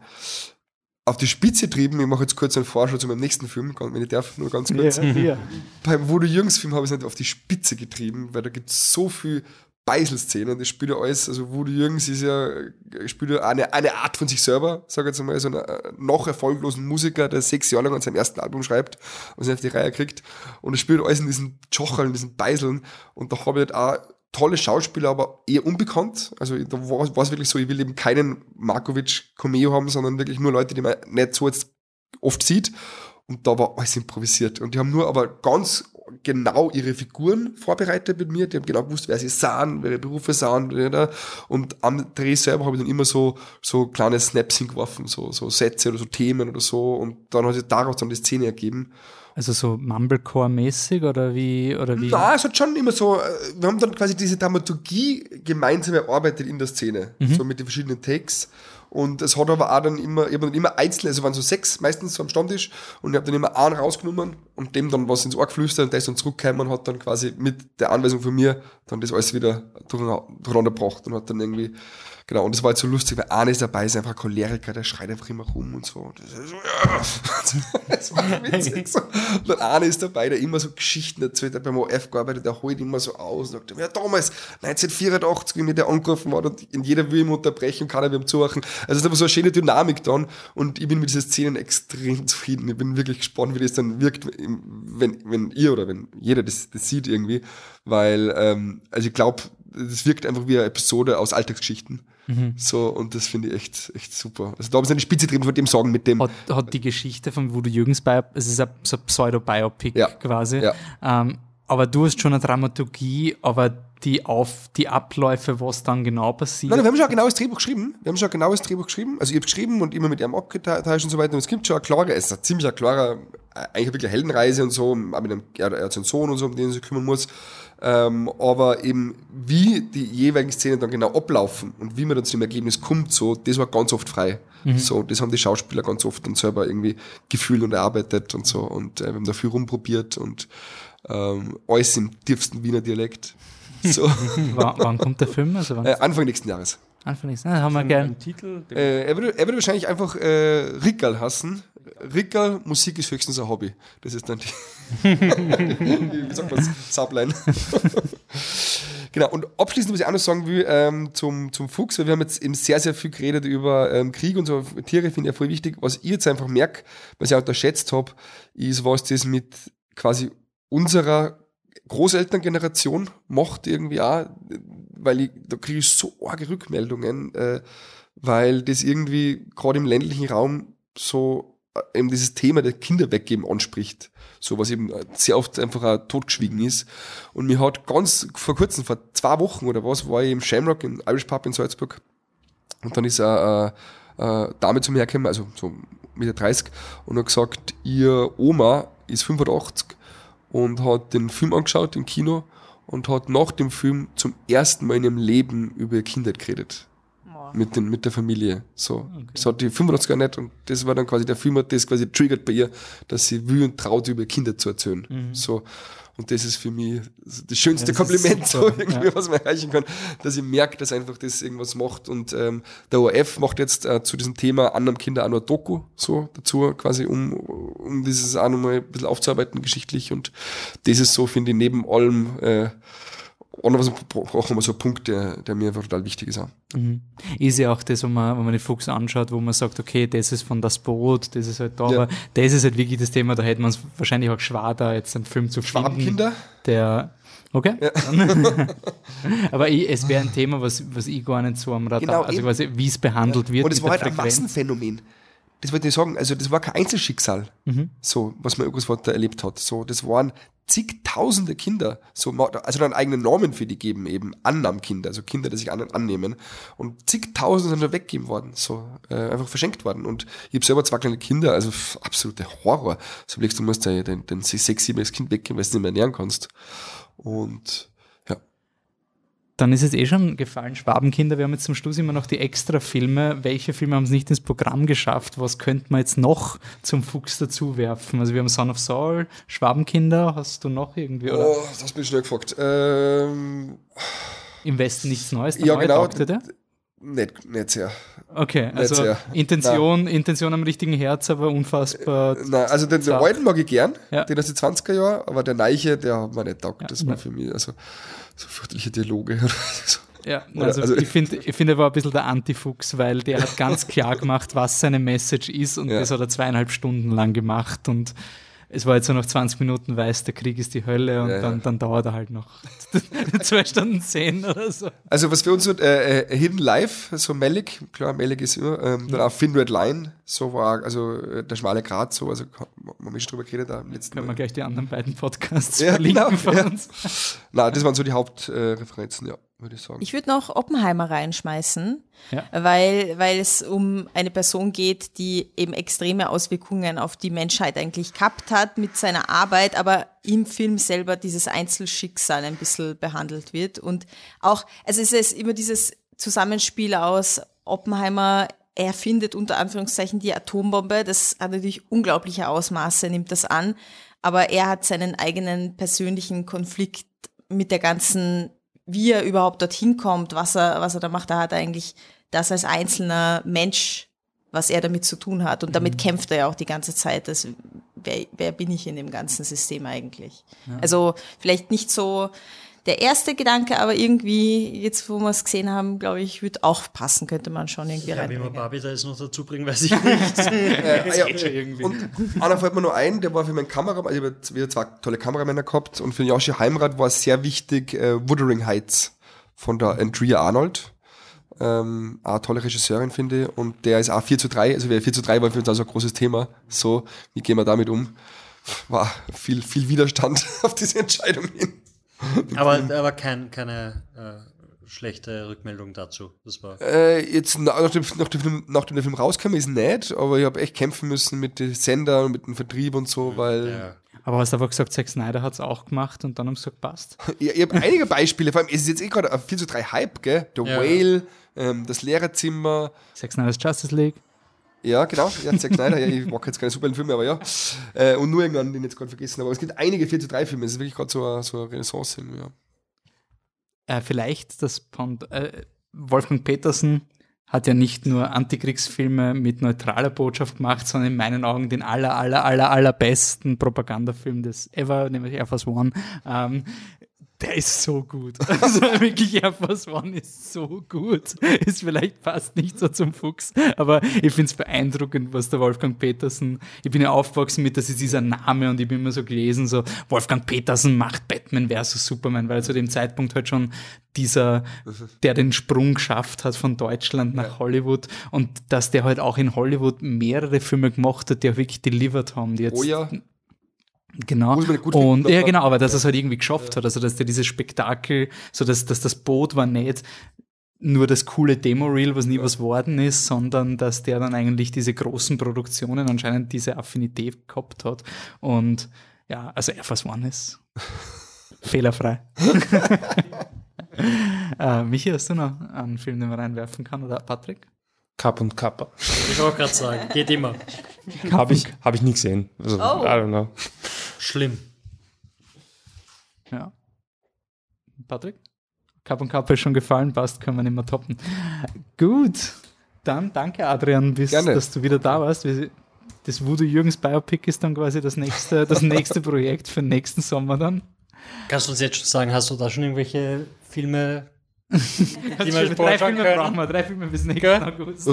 Auf die Spitze trieben, ich mache jetzt kurz einen Vorschau zu meinem nächsten Film, wenn ich darf, nur ganz kurz. Ja, ja. Beim Voodoo Jürgens Film habe ich es nicht auf die Spitze getrieben, weil da gibt es so viel Beiselszenen. Das spielt ja alles, also Woody Jürgens ist ja, spielt ja eine, eine Art von sich selber, sag ich jetzt mal, so einen äh, noch erfolglosen Musiker, der sechs Jahre lang an seinem ersten Album schreibt und sich auf die Reihe kriegt. Und er spielt alles in diesen Jocheln, in diesen Beiseln. Und da habe ich halt auch tolle Schauspieler, aber eher unbekannt. Also da war es wirklich so, ich will eben keinen Markovic Cameo haben, sondern wirklich nur Leute, die man nicht so jetzt oft sieht. Und da war alles improvisiert. Und die haben nur aber ganz genau ihre Figuren vorbereitet mit mir. Die haben genau gewusst, wer sie sahen, welche Berufe sahen. Und am Dreh selber habe ich dann immer so, so kleine Snaps hingeworfen, so, so Sätze oder so Themen oder so. Und dann hat sich daraus dann die Szene ergeben. Also so Mumblecore-mäßig oder wie? Oder wie? Nein, es hat schon immer so, äh, wir haben dann quasi diese Dramaturgie gemeinsam erarbeitet in der Szene, mhm. so mit den verschiedenen Takes. Und es hat aber auch dann immer, ich habe dann immer einzeln, also waren so sechs meistens so am Stammtisch und ich habe dann immer einen rausgenommen und dem dann was ins Ohr geflüstert und der ist dann zurückgekommen und hat dann quasi mit der Anweisung von mir dann das alles wieder durcheinander gebracht und hat dann irgendwie Genau, und das war jetzt so lustig, weil einer ist dabei, ist einfach ein Choleriker, der schreit einfach immer rum und so. Und das, ist so, ja. das war witzig. So. Und dann einer ist dabei, der immer so Geschichten erzählt, der beim OF gearbeitet, der holt immer so aus und sagt, ja, damals, 1984, wie mir der angerufen war und in jeder will ihm unterbrechen, kann er ihm zuhören. Also es ist aber so eine schöne Dynamik dann und ich bin mit diesen Szenen extrem zufrieden. Ich bin wirklich gespannt, wie das dann wirkt, wenn, wenn ihr oder wenn jeder das, das sieht irgendwie, weil, ähm, also ich glaube, das wirkt einfach wie eine Episode aus Alltagsgeschichten. Mhm. So, und das finde ich echt, echt super. Also da haben sie eine Spitze drin von dem Sagen mit dem. Hat, hat die Geschichte von Voodoo Jürgens bei, es ist ein, so ein Pseudo-Biopic Ja. quasi. Ja. Ähm, aber du hast schon eine Dramaturgie, aber die auf die Abläufe, was dann genau passiert. Nein, wir haben schon ein genaues Drehbuch geschrieben. Wir haben schon ein genaues Drehbuch geschrieben. Also ich habe geschrieben und immer mit ihm abgetauscht und so weiter. Und es gibt schon eine klare, es ist ein ziemlich klarer, eigentlich wirklich eine Heldenreise und so, auch mit einem, er, er hat so einen Sohn und so, um den er sich kümmern muss. Ähm, aber eben, wie die jeweiligen Szenen dann genau ablaufen und wie man dann zu dem Ergebnis kommt, so, das war ganz oft frei. So, das haben die Schauspieler ganz oft dann selber irgendwie gefühlt und erarbeitet und so. Und äh, wir haben da viel rumprobiert und ähm, alles im tiefsten Wiener Dialekt. So, wann, wann kommt der Film? Also wann äh, Anfang nächsten Jahres. Anfang nächsten Jahres? haben wir gern. Titel, Äh, er, würde, er würde wahrscheinlich einfach äh, Rickerl hassen. Rickerl, Musik ist höchstens ein Hobby. Das ist dann die, wie sagt man Subline. genau, und abschließend, was ich auch noch sagen will, ähm, zum, zum Fuchs, weil wir haben jetzt eben sehr, sehr viel geredet über ähm, Krieg und so, Tiere finde ich ja voll wichtig. Was ich jetzt einfach merke, was ich auch unterschätzt habe, ist, was das mit quasi unserer Großelterngeneration macht irgendwie auch, weil ich, da kriege ich so arge Rückmeldungen, äh, weil das irgendwie gerade im ländlichen Raum so eben dieses Thema der Kinder weggeben anspricht. So was eben äh, sehr oft einfach auch totgeschwiegen ist. Und mir hat ganz vor kurzem, vor zwei Wochen oder was, war ich im Shamrock im Irish Pub in Salzburg. Und dann ist eine, äh, eine Dame zu mir hergekommen, also so Mitte 30, und hat gesagt, ihr Oma ist 85 und hat den Film angeschaut im Kino und hat nach dem Film zum ersten Mal in ihrem Leben über ihre Kindheit geredet. Mit, den, mit der Familie. So. Das hat die 85 gar nicht und das war dann quasi, der Film hat das quasi triggert bei ihr, dass sie will und traut, über Kinder zu erzählen. So. Und das ist für mich das schönste Das Kompliment, so irgendwie, ja. was man erreichen kann, dass ich merke, dass einfach das irgendwas macht. Und ähm, der ORF macht jetzt äh, zu diesem Thema anderen Kinder auch noch Doku, so dazu, quasi, um, um dieses auch nochmal ein bisschen aufzuarbeiten, geschichtlich. Und das ist so, finde ich, neben allem äh, auch noch was auch nochmal so ein Punkt, der, der mir einfach total wichtig ist. Auch. Mhm. Ist ja auch das, wenn man, wenn man den Fuchs anschaut, wo man sagt, okay, das ist von das Boot, das ist halt da, Ja. aber das ist halt wirklich das Thema, da hätte man es wahrscheinlich auch schwer, da jetzt einen Film zu finden. Schwabenkinder? Der, okay. aber ich, es wäre ein Thema, was, was ich gar nicht so am Radar, Genau, also eben. quasi, wie es behandelt wird. Und es war halt ein Frequenz. Massenphänomen. Das wollte ich sagen. Also, das war kein Einzelschicksal, so, was mein Urgroßvater erlebt hat. So, das waren zigtausende Kinder, so, also dann eigenen Namen für die geben, eben Annahmkinder, also Kinder, die sich anderen annehmen. Und zigtausende sind da weggegeben worden, so, äh, einfach verschenkt worden. Und ich habe selber zwei kleine Kinder, also pff, absolute Horror. So überlegst du, musst dein, dein, dein sechs, siebenjähriges Kind weggeben, weil du es nicht mehr ernähren kannst. Und, ja. Dann ist es eh schon gefallen, Schwabenkinder. Wir haben jetzt zum Schluss immer noch die Extra-Filme. Welche Filme haben es nicht ins Programm geschafft? Was könnte man jetzt noch zum Fuchs dazu werfen? Also wir haben Son of Saul, Schwabenkinder. Hast du noch irgendwie? Oder Oh, das bin ich schnell gefragt. Ähm, im Westen nichts Neues? Ja, neue genau. Taugt der? Nicht, nicht sehr. Okay, also sehr. Intention, Intention am richtigen Herz, aber unfassbar. Nein, also den, den alten mag ich gern, Ja. den aus den 20er Jahren, aber der Neiche, der hat mir nicht taugt. Das Ja. war für mich also so fürchterliche Dialoge. oder so. Ja, also, also- ich finde, ich finde, er war ein bisschen der Antifuchs, weil der hat ganz klar gemacht, was seine Message ist und Ja. das hat er zweieinhalb Stunden lang gemacht und es war jetzt so nach 20 Minuten weiß, der Krieg ist die Hölle und Ja. Dann, dann dauert er halt noch zwei Stunden zehn oder so. Also was für uns so äh, äh, Hidden Life, so Malik, klar, Malik ist immer, ähm, dann auch Thin Red Line, so war, also äh, der schmale Grat, so, also man schon drüber geredet da im letzten Können wir gleich die anderen beiden Podcasts Ja, verlinken genau, von ja. uns. Na, das waren so die Hauptreferenzen, äh, ja, würde ich sagen. Ich würde noch Oppenheimer reinschmeißen, Ja. weil, weil es um eine Person geht, die eben extreme Auswirkungen auf die Menschheit eigentlich gehabt hat mit seiner Arbeit, aber im Film selber dieses Einzelschicksal ein bisschen behandelt wird. Und auch, also es ist immer dieses Zusammenspiel aus Oppenheimer er findet unter Anführungszeichen die Atombombe. Das hat natürlich unglaubliche Ausmaße, nimmt das an. Aber er hat seinen eigenen persönlichen Konflikt mit der ganzen, wie er überhaupt dorthin kommt, was er, was er da macht. Da hat er eigentlich das als einzelner Mensch, was er damit zu tun hat. Und damit kämpft er ja auch die ganze Zeit. Das, wer, wer bin ich in dem ganzen System eigentlich? Also vielleicht nicht so der erste Gedanke, aber irgendwie, jetzt wo wir es gesehen haben, glaube ich, wird auch passen, könnte man schon irgendwie Ja, wie man reinbringen. Barbie da jetzt noch dazu bringen, weiß ich nicht. Äh, ja, geht schon irgendwie. Und einer fällt mir nur ein, der war für meinen Kameramann, also ich habe wieder zwei tolle Kameramänner gehabt und für Yoshi Heimrat war es sehr wichtig, äh, Wuthering Heights von der Andrea Arnold. Ähm, auch eine tolle Regisseurin, finde ich. Und der ist auch 4 zu 3. Also 4 zu 3 war für uns also ein großes Thema. So, wie gehen wir damit um? War viel, viel Widerstand auf diese Entscheidung hin. Aber, aber kein, keine äh, schlechte Rückmeldung dazu. Das war äh, jetzt nachdem, nachdem, nachdem der Film rauskam, ist nett, aber ich habe echt kämpfen müssen mit den Sender und mit dem Vertrieb und so, weil. Ja. Aber hast du einfach gesagt, Zack Snyder hat es auch gemacht und dann haben sie gesagt, passt. ich, ich habe einige Beispiele, vor allem es ist jetzt eh gerade ein 4 zu 3 Hype, gell? The ja. Whale, ähm, das Lehrerzimmer. Zack Snyder's Justice League. Ja, genau. Ja, Zack Snyder. ja, ich mag jetzt keine Superheldenfilme, aber ja. Äh, und nur irgendwann, den jetzt gerade vergessen. Aber es gibt einige 4 zu 3 Filme. Es ist wirklich gerade so, eine, so eine Renaissance. Ja. Äh, vielleicht das Pond, äh, Wolfgang Petersen hat ja nicht nur Antikriegsfilme mit neutraler Botschaft gemacht, sondern in meinen Augen den aller, aller, aller, allerbesten Propagandafilm des ever, nämlich Air Force One. Ähm, der ist so gut. Also wirklich Air Force One ist so gut. Ist vielleicht fast nicht so zum Fuchs, aber ich finde es beeindruckend, was der Wolfgang Petersen, ich bin ja aufgewachsen mit, das ist dieser Name und ich bin immer so gelesen, so Wolfgang Petersen macht Batman versus Superman, weil zu dem Zeitpunkt halt schon dieser, der den Sprung geschafft hat von Deutschland nach ja. Hollywood und dass der halt auch in Hollywood mehrere Filme gemacht hat, die auch wirklich delivered haben, die jetzt oh ja. Genau. Und ja, genau, aber dass er es halt irgendwie geschafft ja. hat, also dass der dieses Spektakel, so dass, dass das Boot war nicht nur das coole Demo-Reel, was nie ja. was worden ist, sondern dass der dann eigentlich diese großen Produktionen anscheinend diese Affinität gehabt hat. Und ja, also Air Force One ist fehlerfrei. äh, Michi, hast du noch einen Film, den man reinwerfen kann, oder Patrick? Cup und Kappa. Ich wollte gerade sagen, geht immer. Habe ich, hab ich nie gesehen. Also, oh. I don't know. Schlimm. Ja. Patrick? Cup und Kappa ist schon gefallen, passt, können wir nicht mehr toppen. Gut, dann danke Adrian, bis, dass du wieder da warst. Das Voodoo Jürgens Biopic ist dann quasi das nächste, das nächste Projekt für den nächsten Sommer dann. Kannst du uns jetzt schon sagen, hast du da schon irgendwelche Filme die wir drei Filme können. brauchen wir, drei Filme bis nächsten Gell? August.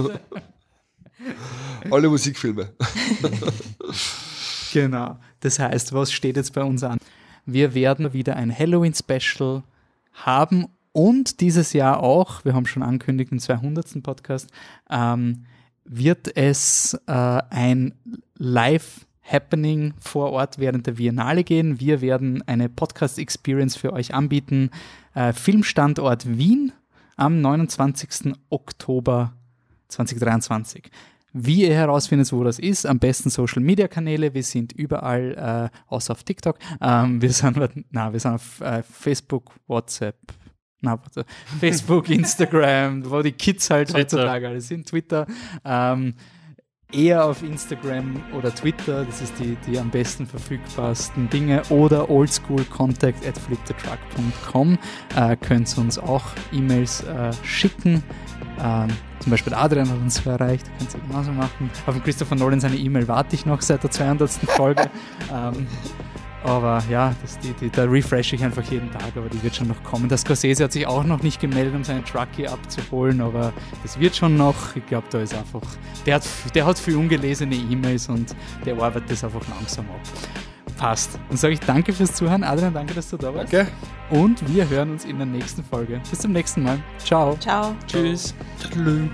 Alle Musikfilme. genau. Das heißt, was steht jetzt bei uns an? Wir werden wieder ein Halloween-Special haben und dieses Jahr auch, wir haben schon angekündigt, im 200. Podcast, ähm, wird es äh, ein Live- Happening vor Ort während der Biennale gehen. Wir werden eine Podcast-Experience für euch anbieten. Äh, Filmstandort Wien am 29. Oktober 2023. Wie ihr herausfindet, wo das ist, am besten Social Media Kanäle. Wir sind überall, äh, außer auf TikTok. Ähm, wir, sind, na, wir sind auf äh, Facebook, WhatsApp, na, warte, Facebook, Instagram, wo die Kids halt Twitter. heutzutage alle sind, Twitter. Ähm, eher auf Instagram oder Twitter, das ist die, die am besten verfügbarsten Dinge, oder oldschoolcontact at flipthetruck.com äh, könnt ihr uns auch E-Mails äh, schicken. Ähm, zum Beispiel Adrian hat uns erreicht, könnt ihr genauso machen. Auf Christopher Nolan seine E-Mail warte ich noch seit der 200. Folge. ähm, aber ja, das, die, die, da refresh ich einfach jeden Tag, aber die wird schon noch kommen. Das Scorsese hat sich auch noch nicht gemeldet, um seinen Trucky abzuholen, aber das wird schon noch. Ich glaube, da ist einfach, der hat, der hat viel ungelesene E-Mails und der arbeitet das einfach langsam ab. Passt. Dann sage ich danke fürs Zuhören. Adrian, danke, dass du da warst. Danke. Und wir hören uns in der nächsten Folge. Bis zum nächsten Mal. Ciao. Ciao. Tschüss. Ciao.